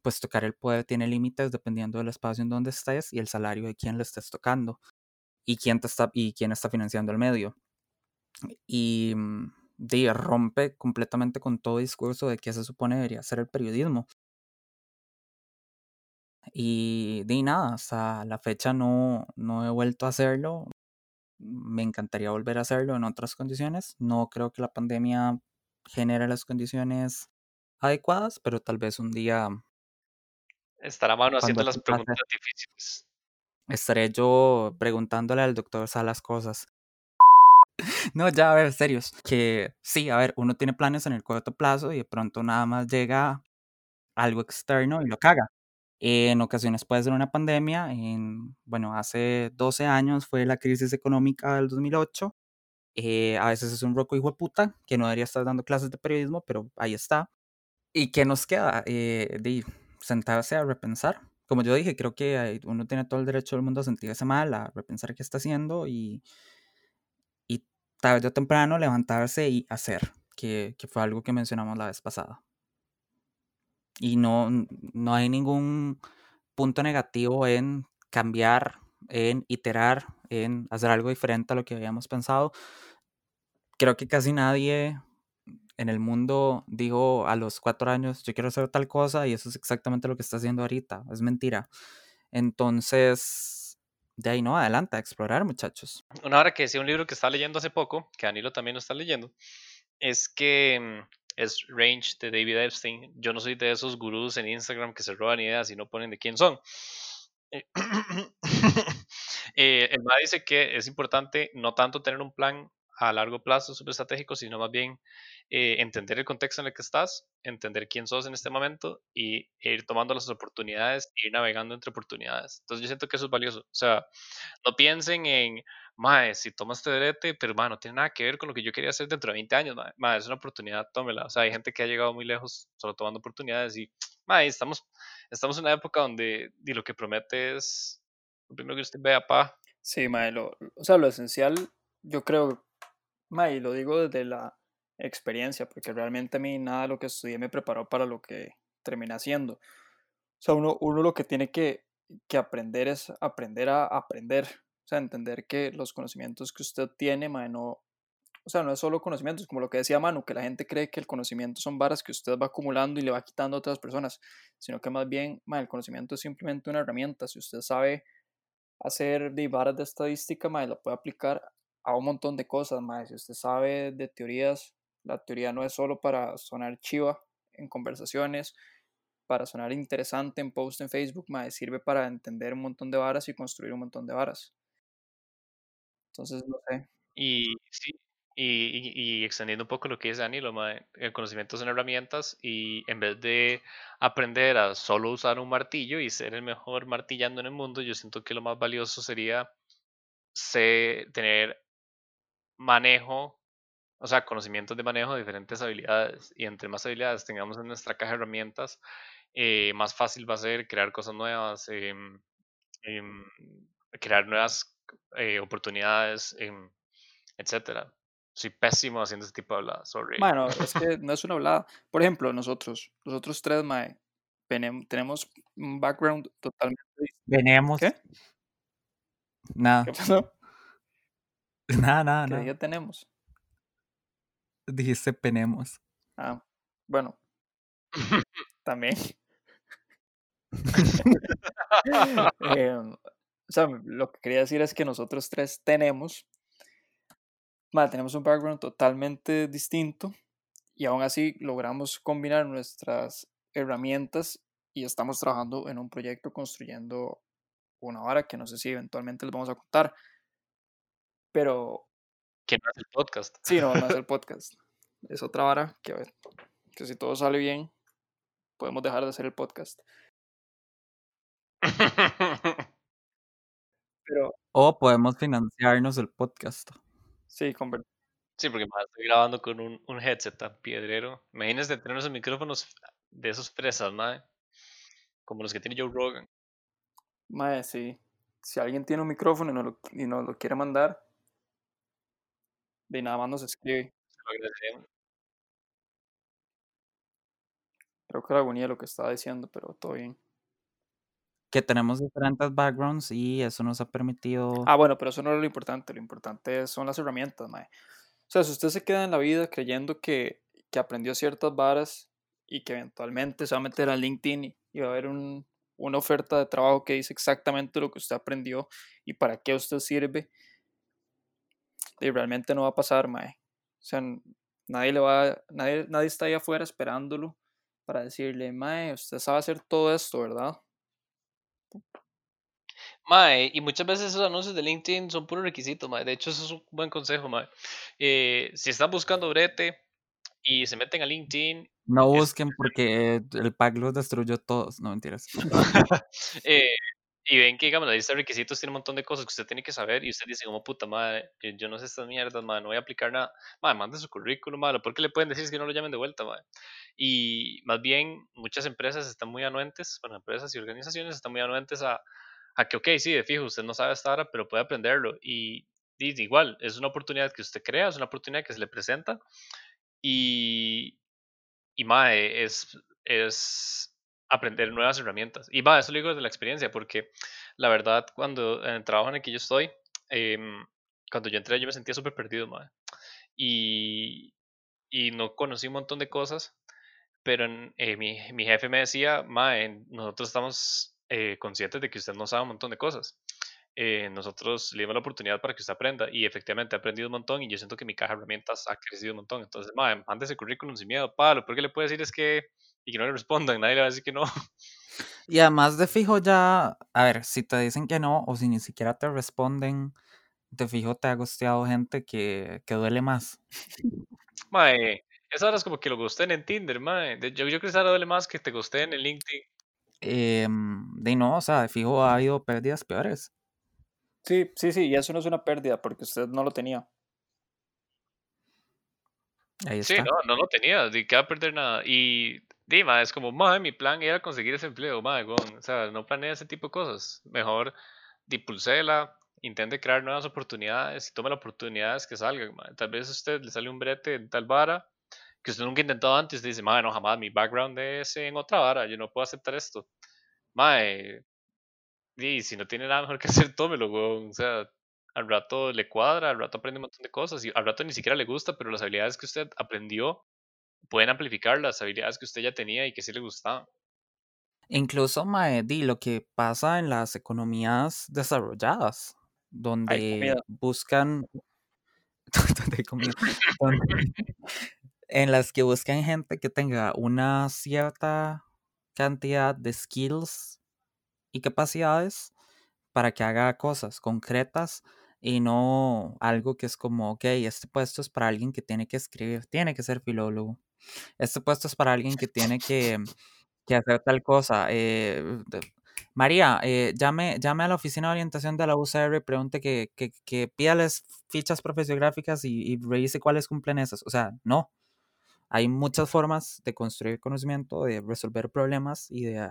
Speaker 1: pues tocar el poder tiene límites dependiendo del espacio en donde estés y el salario de quien le estés tocando y quién te está y quién está financiando el medio. Y mm, de, rompe completamente con todo discurso de que se supone debería ser el periodismo. Y de nada, hasta la fecha no, no he vuelto a hacerlo. Me encantaría volver a hacerlo en otras condiciones. No creo que la pandemia genere las condiciones adecuadas, pero tal vez un día
Speaker 2: Estará mano haciendo las preguntas difíciles.
Speaker 1: estaré yo preguntándole al doctor Salas cosas. No, ya, a ver, serios. Que sí, a ver, uno tiene planes en el corto plazo y de pronto nada más llega algo externo y lo caga. En ocasiones puede ser una pandemia. En, bueno, hace 12 años fue la crisis económica del 2008. eh, a veces es un roco hijo de puta que no debería estar dando clases de periodismo, pero ahí está. ¿Y qué nos queda? Eh, de sentarse a repensar. Como yo dije, creo que hay- uno tiene todo el derecho del mundo a sentirse mal, a repensar qué está haciendo y tarde o temprano levantarse y hacer, que, que fue algo que mencionamos la vez pasada. Y no, no hay ningún punto negativo en cambiar, en iterar, en hacer algo diferente a lo que habíamos pensado. Creo que casi nadie en el mundo dijo a los cuatro años, yo quiero hacer tal cosa y eso es exactamente lo que está haciendo ahorita, es mentira. Entonces, de ahí no, adelante, explorar muchachos.
Speaker 2: Una hora que decía un libro que estaba leyendo hace poco, que Danilo también lo está leyendo, es que mm, es Range de David Epstein. Yo no soy de esos gurús en Instagram que se roban ideas y no ponen de quién son. Eh, eh, el MA dice que es importante no tanto tener un plan a largo plazo súper estratégico, sino más bien eh, entender el contexto en el que estás, entender quién sos en este momento y ir tomando las oportunidades e ir navegando entre oportunidades. Entonces yo siento que eso es valioso. O sea, no piensen en, mae, si tomas este derete, pero mae, no tiene nada que ver con lo que yo quería hacer dentro de 20 años, mae, es una oportunidad, tómela. O sea, hay gente que ha llegado muy lejos solo tomando oportunidades y, mae, estamos, estamos en una época donde y lo que promete es lo primero que usted vea, pa.
Speaker 3: Sí, mae, lo, o sea, lo esencial, yo creo, mae, y lo digo desde la experiencia, porque realmente a mí nada de lo que estudié me preparó para lo que terminé haciendo. O sea, uno, uno lo que tiene que, que aprender es aprender a aprender. O sea, entender que los conocimientos que usted tiene, mae, no, o sea, no es solo conocimientos, como lo que decía Manu, que la gente cree que el conocimiento son varas que usted va acumulando y le va quitando a otras personas, sino que más bien, mae, el conocimiento es simplemente una herramienta. Si usted sabe hacer de varas de estadística, mae, la puede aplicar a un montón de cosas, mae. Si usted sabe de teorías, la teoría no es solo para sonar chiva en conversaciones, para sonar interesante en post en Facebook, mae, sirve para entender un montón de varas y construir un montón de varas. Entonces, no sé.
Speaker 2: Y sí, y, y, extendiendo un poco lo que dice Danilo, el conocimiento son herramientas y en vez de aprender a solo usar un martillo y ser el mejor martillando en el mundo, yo siento que lo más valioso sería tener manejo, o sea, conocimientos de manejo de diferentes habilidades y entre más habilidades tengamos en nuestra caja de herramientas, eh, más fácil va a ser crear cosas nuevas, em, em, crear nuevas eh, oportunidades, em, etcétera. Soy pésimo haciendo este tipo de habladas, sorry.
Speaker 3: Bueno, es que no es una hablada. Por ejemplo, nosotros, nosotros tres, mae, tenemos un background totalmente
Speaker 1: Venemos.
Speaker 3: ¿Qué?
Speaker 1: Nada.
Speaker 3: ¿Qué pasó?
Speaker 1: Nada, nada,
Speaker 3: ¿Qué
Speaker 1: nada.
Speaker 3: día tenemos?
Speaker 1: Dijiste penemos.
Speaker 3: Ah, bueno. También. Em, o sea, lo que quería decir es que nosotros tres tenemos, mae, tenemos un background totalmente distinto y aún así logramos combinar nuestras herramientas y estamos trabajando en un proyecto construyendo una vara que no sé si eventualmente les vamos a contar. Pero
Speaker 2: Que no es el podcast.
Speaker 3: sí, no, no es el podcast. Es otra vara que, que si todo sale bien, podemos dejar de hacer el podcast. Pero
Speaker 1: O podemos financiarnos el podcast.
Speaker 3: sí, conver-
Speaker 2: Sí, porque más estoy grabando con un, un headset tan piedrero. Imagínense tener esos micrófonos de esos fresas, madre. Como los que tiene Joe Rogan.
Speaker 3: mae, sí. Si alguien tiene un micrófono y nos lo, y nos lo quiere mandar, de nada más nos escribe.
Speaker 2: Se lo.
Speaker 3: Creo que era agonía lo que estaba diciendo, pero todo bien.
Speaker 1: Que tenemos diferentes backgrounds y eso nos ha permitido.
Speaker 3: Ah, bueno, pero eso no es lo importante. Lo importante son las herramientas, mae. O sea, si usted se queda en la vida creyendo que, que aprendió ciertas varas y que eventualmente se va a meter a LinkedIn y, y va a haber un- una oferta de trabajo que dice exactamente lo que usted aprendió y para qué usted sirve, y realmente no va a pasar, mae. O sea, nadie le va, nadie, nadie está ahí afuera esperándolo para decirle, mae, usted sabe hacer todo esto, ¿verdad?
Speaker 2: Mae, y muchas veces esos anuncios de LinkedIn son puro requisito, mae. De hecho, eso es un buen consejo, mae. Eh, si están buscando brete y se meten a LinkedIn,
Speaker 1: No
Speaker 2: es-
Speaker 1: busquen porque el pack los destruyó todos. No mentiras.
Speaker 2: eh, y ven que, digamos, la lista de requisitos tiene un montón de cosas que usted tiene que saber y usted dice, como puta madre, yo, no sé estas mierdas, madre, no voy a aplicar nada. Madre, mande su currículum, madre, ¿por qué le pueden decir que no lo llamen de vuelta, madre? Y más bien, muchas empresas están muy anuentes, bueno, empresas y organizaciones están muy anuentes a, a que, ok, sí, de fijo, usted no sabe hasta ahora, pero puede aprenderlo. Y, y igual, es una oportunidad que usted crea, es una oportunidad que se le presenta. Y, y mae, es, es aprender nuevas herramientas. Y va, eso lo digo desde la experiencia, porque la verdad, cuando en el trabajo en el que yo estoy, em, cuando yo entré, yo me sentía súper perdido, mae. Y, y no conocí un montón de cosas, pero eh, mi, mi, jefe me decía, Mae, nosotros estamos eh, conscientes de que usted no sabe un montón de cosas. Eh, nosotros le dimos la oportunidad para que usted aprenda y efectivamente ha aprendido un montón y yo siento que mi caja de herramientas ha crecido un montón. Entonces, mae, ese currículum sin miedo, palo, porque le puede decir es que y que no le respondan, nadie le va a decir que no.
Speaker 1: Y además de fijo ya, a ver, si te dicen que no o si ni siquiera te responden, de fijo te ha gusteado gente que, que duele más.
Speaker 2: Mae, eso ahora es como que lo gusten en Tinder, mae. Yo, yo creo que eso duele más que te gusten en LinkedIn.
Speaker 1: Eh, de no, o sea, de fijo ha habido pérdidas peores.
Speaker 3: Sí, sí, sí, y eso no es una pérdida porque usted no lo tenía.
Speaker 1: Ahí
Speaker 2: está. Sí, no, no lo tenía, de que va a perder nada. Y Dima, es como, madre, mi plan era conseguir ese empleo, madre, o sea, no planea ese tipo de cosas. Mejor dipulsela, intente crear nuevas oportunidades y tome las oportunidades que salgan. Tal vez a usted le sale un brete en tal vara que usted nunca ha intentado antes. Dice, madre, no, jamás, mi background es en otra vara, yo no puedo aceptar esto. Madre, y si no tiene nada mejor que hacer, tómelo, O sea, al rato le cuadra, al rato aprende un montón de cosas y al rato ni siquiera le gusta, pero las habilidades que usted aprendió pueden amplificar las habilidades que usted ya tenía y que sí le gustaban.
Speaker 1: Incluso, Maedi, lo que pasa en las economías desarrolladas, donde buscan. en las que buscan gente que tenga una cierta cantidad de skills y capacidades para que haga cosas concretas y no algo que es como, ok, este puesto es para alguien que tiene que escribir, tiene que ser filólogo. Este puesto es para alguien que tiene que, hacer tal cosa. Eh, María, eh, llame, llame a la oficina de orientación de la UCR y pregunte que, que, que pídales fichas profesiográficas y, y revise cuáles cumplen esas. O sea, no. Hay muchas formas de construir conocimiento, de resolver problemas y de,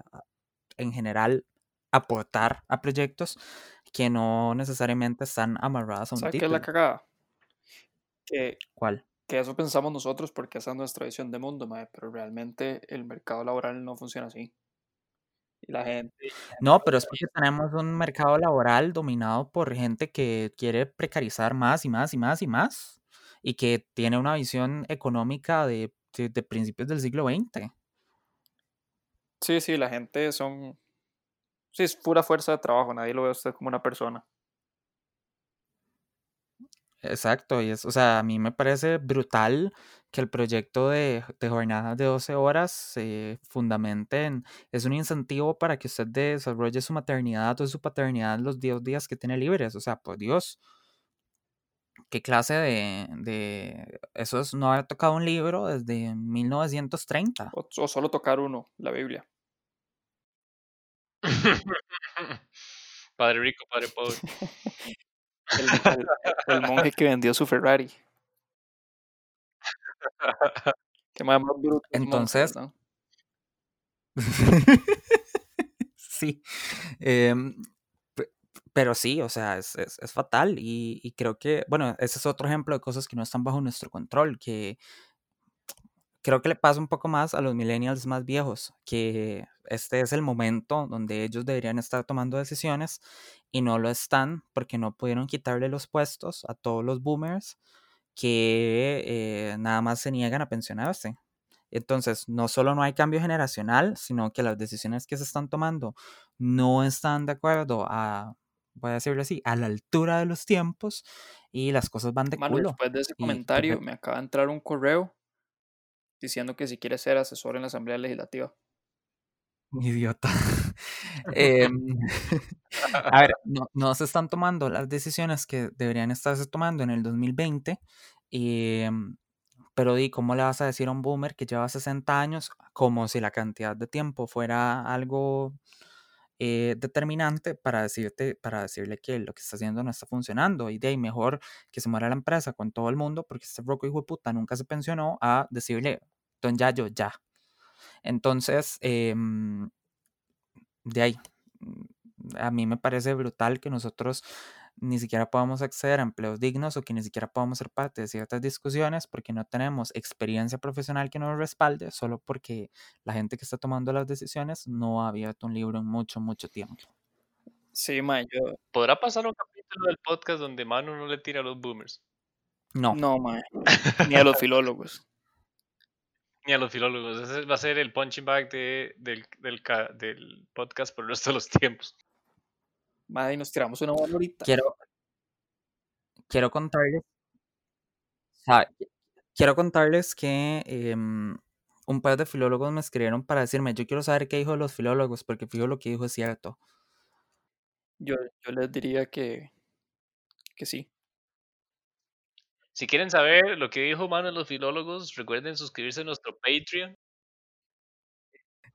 Speaker 1: en general, aportar a proyectos que no necesariamente están amarradas a un
Speaker 3: ¿Sabes qué es la cagada?
Speaker 1: ¿Cuál?
Speaker 3: Que eso pensamos nosotros porque esa es nuestra visión de mundo, pero realmente el mercado laboral no funciona así. Y la gente...
Speaker 1: No, pero es porque tenemos un mercado laboral dominado por gente que quiere precarizar más y más y más y más y que tiene una visión económica de, de principios del siglo XX.
Speaker 3: Sí, sí, la gente son Sí, es pura fuerza de trabajo, nadie lo ve a usted como una persona.
Speaker 1: Exacto, y es, o sea, a mí me parece brutal que el proyecto de, de jornadas de 12 horas se fundamenten, es un incentivo para que usted desarrolle su maternidad o su paternidad los 10 días que tiene libres, o sea, por Dios, ¿qué clase de, de eso es no haber tocado un libro desde 1930?
Speaker 3: o solo tocar uno, la Biblia.
Speaker 2: padre rico, padre pobre.
Speaker 3: El, monje que vendió su Ferrari. Qué más, bruto.
Speaker 1: Entonces. sí. Em, pero sí, o sea, es, es, fatal y, y, creo que, bueno, ese es otro ejemplo de cosas que no están bajo nuestro control, que creo que le pasa un poco más a los millennials más viejos, que este es el momento donde ellos deberían estar tomando decisiones y no lo están porque no pudieron quitarle los puestos a todos los boomers que eh, nada más se niegan a pensionarse. Entonces, no solo no hay cambio generacional, sino que las decisiones que se están tomando no están de acuerdo a, voy a decirlo así, a la altura de los tiempos y las cosas van de culo.
Speaker 3: Después de ese comentario, me acaba de entrar un correo diciendo que si quiere ser asesor en la Asamblea Legislativa.
Speaker 1: Idiota. Em, a ver, no, se están tomando las decisiones que deberían estarse tomando en el 2020. Em, pero di, ¿cómo le vas a decir a un boomer que lleva 60 años como si la cantidad de tiempo fuera algo eh, determinante para decirte, para decirle que lo que está haciendo no está funcionando? Y de ahí mejor que se muera la empresa con todo el mundo, porque este roco hijo de puta nunca se pensionó, a decirle, don Yayo, ya. Entonces, em, de ahí, mm, a mí me parece brutal que nosotros ni siquiera podamos acceder a empleos dignos o que ni siquiera podamos ser parte de ciertas discusiones porque no tenemos experiencia profesional que nos respalde, solo porque la gente que está tomando las decisiones no ha abierto un libro en mucho, mucho tiempo.
Speaker 3: Sí, ma, yo...
Speaker 2: ¿Podrá pasar un capítulo del podcast donde Manu no le tira a los boomers?
Speaker 1: No.
Speaker 3: No, ma. Ni a los filólogos.
Speaker 2: Ni a los filólogos. Ese va a ser el punching bag de, del, del, del podcast por el resto de los tiempos.
Speaker 3: Madre, y nos tiramos una bola ahorita.
Speaker 1: Quiero, quiero contarles. quiero contarles que em, un par de filólogos me escribieron para decirme, yo quiero saber qué dijo los filólogos, porque fijo lo que dijo es cierto.
Speaker 3: Yo, yo les diría que, que sí.
Speaker 2: Si quieren saber lo que dijo Mano de los filólogos, recuerden suscribirse a nuestro Patreon.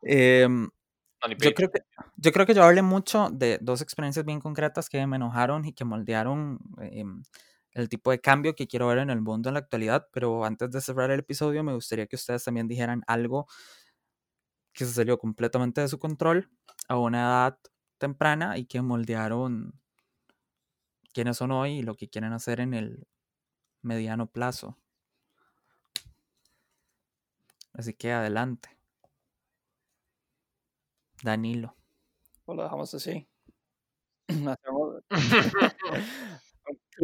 Speaker 2: Ni
Speaker 1: yo,
Speaker 2: Patreon.
Speaker 1: creo que, yo creo que yo hablé mucho de dos experiencias bien concretas que me enojaron y que moldearon em, el tipo de cambio que quiero ver en el mundo en la actualidad, pero antes de cerrar el episodio me gustaría que ustedes también dijeran algo que se salió completamente de su control a una edad temprana y que moldearon quiénes son hoy y lo que quieren hacer en el mediano plazo. Así que adelante. Danilo.
Speaker 3: O lo dejamos así.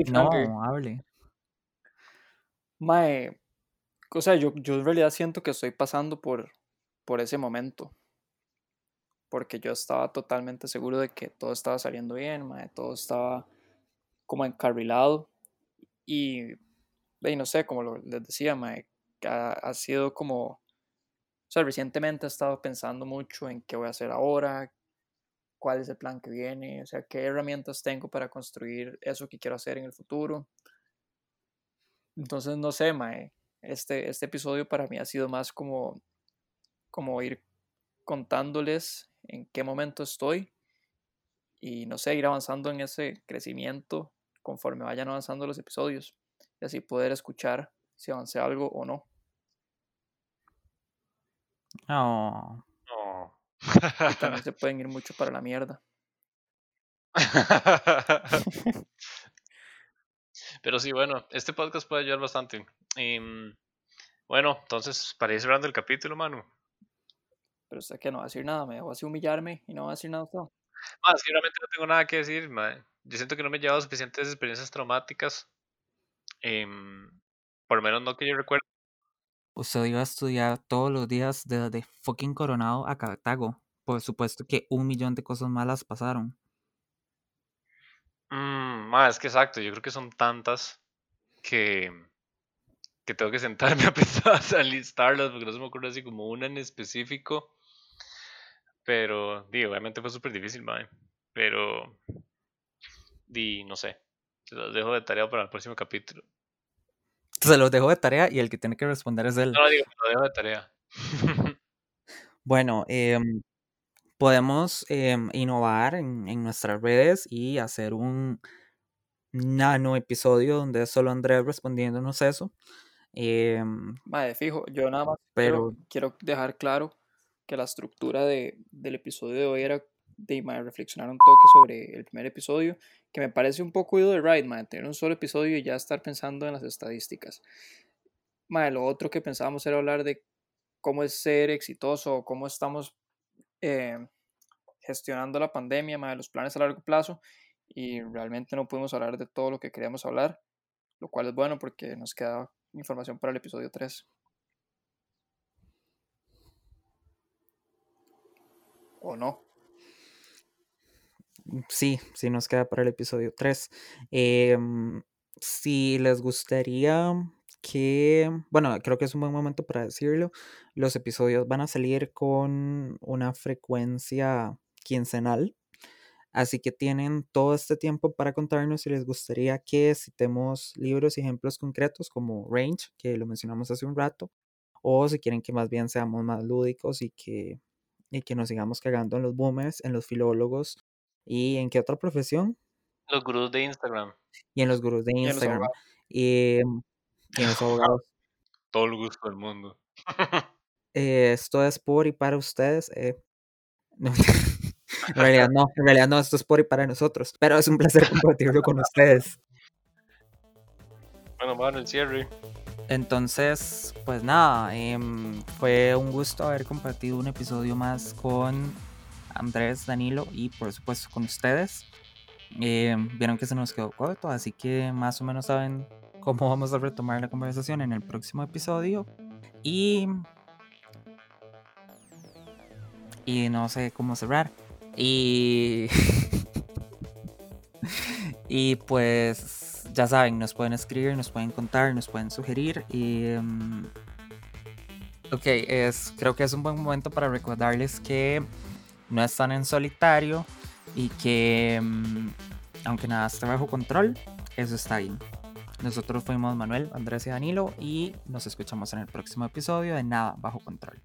Speaker 1: No, hable.
Speaker 3: Mae, o sea, yo, yo en realidad siento que estoy pasando por, por ese momento. Porque yo estaba totalmente seguro de que todo estaba saliendo bien, mae, todo estaba como encarrilado. Y, y no sé, como lo- les decía, mae, ha sido como, o sea, recientemente he estado pensando mucho en qué voy a hacer ahora, cuál es el plan que viene, o sea, qué herramientas tengo para construir eso que quiero hacer en el futuro. Entonces, no sé, Mae, este, este episodio para mí ha sido más como, como ir contándoles en qué momento estoy y, no sé, ir avanzando en ese crecimiento conforme vayan avanzando los episodios y así poder escuchar si avancé algo o no.
Speaker 2: No.
Speaker 3: Y también se pueden ir mucho para la mierda.
Speaker 2: Pero sí, bueno, este podcast puede ayudar bastante. Em, bueno, entonces, para ir cerrando el capítulo, Manu.
Speaker 3: Pero usted que no va a decir nada, me dejó así humillarme y no va a decir nada. usted.
Speaker 2: Ah, es que realmente no tengo nada que decir, mae. Yo siento que no me he llevado suficientes experiencias traumáticas. em, por lo menos no que yo recuerdo.
Speaker 1: Usted iba a estudiar todos los días desde fucking Coronado a Cartago. Por supuesto que un millón de cosas malas pasaron.
Speaker 2: Mm, mae, es que exacto, yo creo que son tantas que, que tengo que sentarme a pensar a listarlas porque no se me ocurre así como una en específico. Pero, di, obviamente fue súper difícil, mae. Pero, di, no sé. Los dejo de tarea para el próximo capítulo.
Speaker 1: Se los dejo de tarea y el que tiene que responder es él.
Speaker 2: No, no digo, lo dejo de tarea.
Speaker 1: Bueno, em, podemos em, innovar en, en nuestras redes y hacer un nano episodio donde es solo Andrés respondiéndonos eso. Em,
Speaker 3: Mae, fijo, yo nada más quiero,
Speaker 1: pero
Speaker 3: quiero dejar claro que la estructura de, del episodio de hoy era de mae, reflexionar un toque sobre el primer episodio, que me parece un poco ido de right, mae, tener un solo episodio y ya estar pensando en las estadísticas. Mae, lo otro que pensábamos era hablar de cómo es ser exitoso, cómo estamos eh, gestionando la pandemia, mae, los planes a largo plazo, y realmente no pudimos hablar de todo lo que queríamos hablar, lo cual es bueno porque nos queda información para el episodio 3. ¿O no?
Speaker 1: Sí, sí nos queda para el episodio 3. Em, si les gustaría que, bueno, creo que es un buen momento para decirlo, los episodios van a salir con una frecuencia quincenal. Así que tienen todo este tiempo para contarnos si les gustaría que citemos libros y ejemplos concretos como Range, que lo mencionamos hace un rato, o si quieren que más bien seamos más lúdicos y que, y que nos sigamos cagando en los boomers, en los filólogos y en qué otra profesión
Speaker 2: Los gurús de Instagram.
Speaker 1: y en los gurús de
Speaker 3: en los
Speaker 1: Instagram y, y en los abogados.
Speaker 2: Todo el gusto del mundo.
Speaker 1: Eh, esto es por y para ustedes. eh, no, en realidad no, en realidad no, esto es por y para nosotros, pero es un placer compartirlo con ustedes.
Speaker 2: Bueno, bueno, el cierre.
Speaker 1: Entonces, pues nada, em, fue un gusto haber compartido un episodio más con Andrés, Danilo y por supuesto con ustedes. Em, vieron que se nos quedó corto, así que más o menos saben cómo vamos a retomar la conversación en el próximo episodio. Y y no sé cómo cerrar. Y. y pues ya saben, nos pueden escribir, nos pueden contar, nos pueden sugerir. Y. mm, ok, es, creo que es un buen momento para recordarles que no están en solitario y que mm, aunque nada esté bajo control, eso está bien. Nosotros fuimos Manuel, Andrés y Danilo y nos escuchamos en el próximo episodio de Nada bajo control.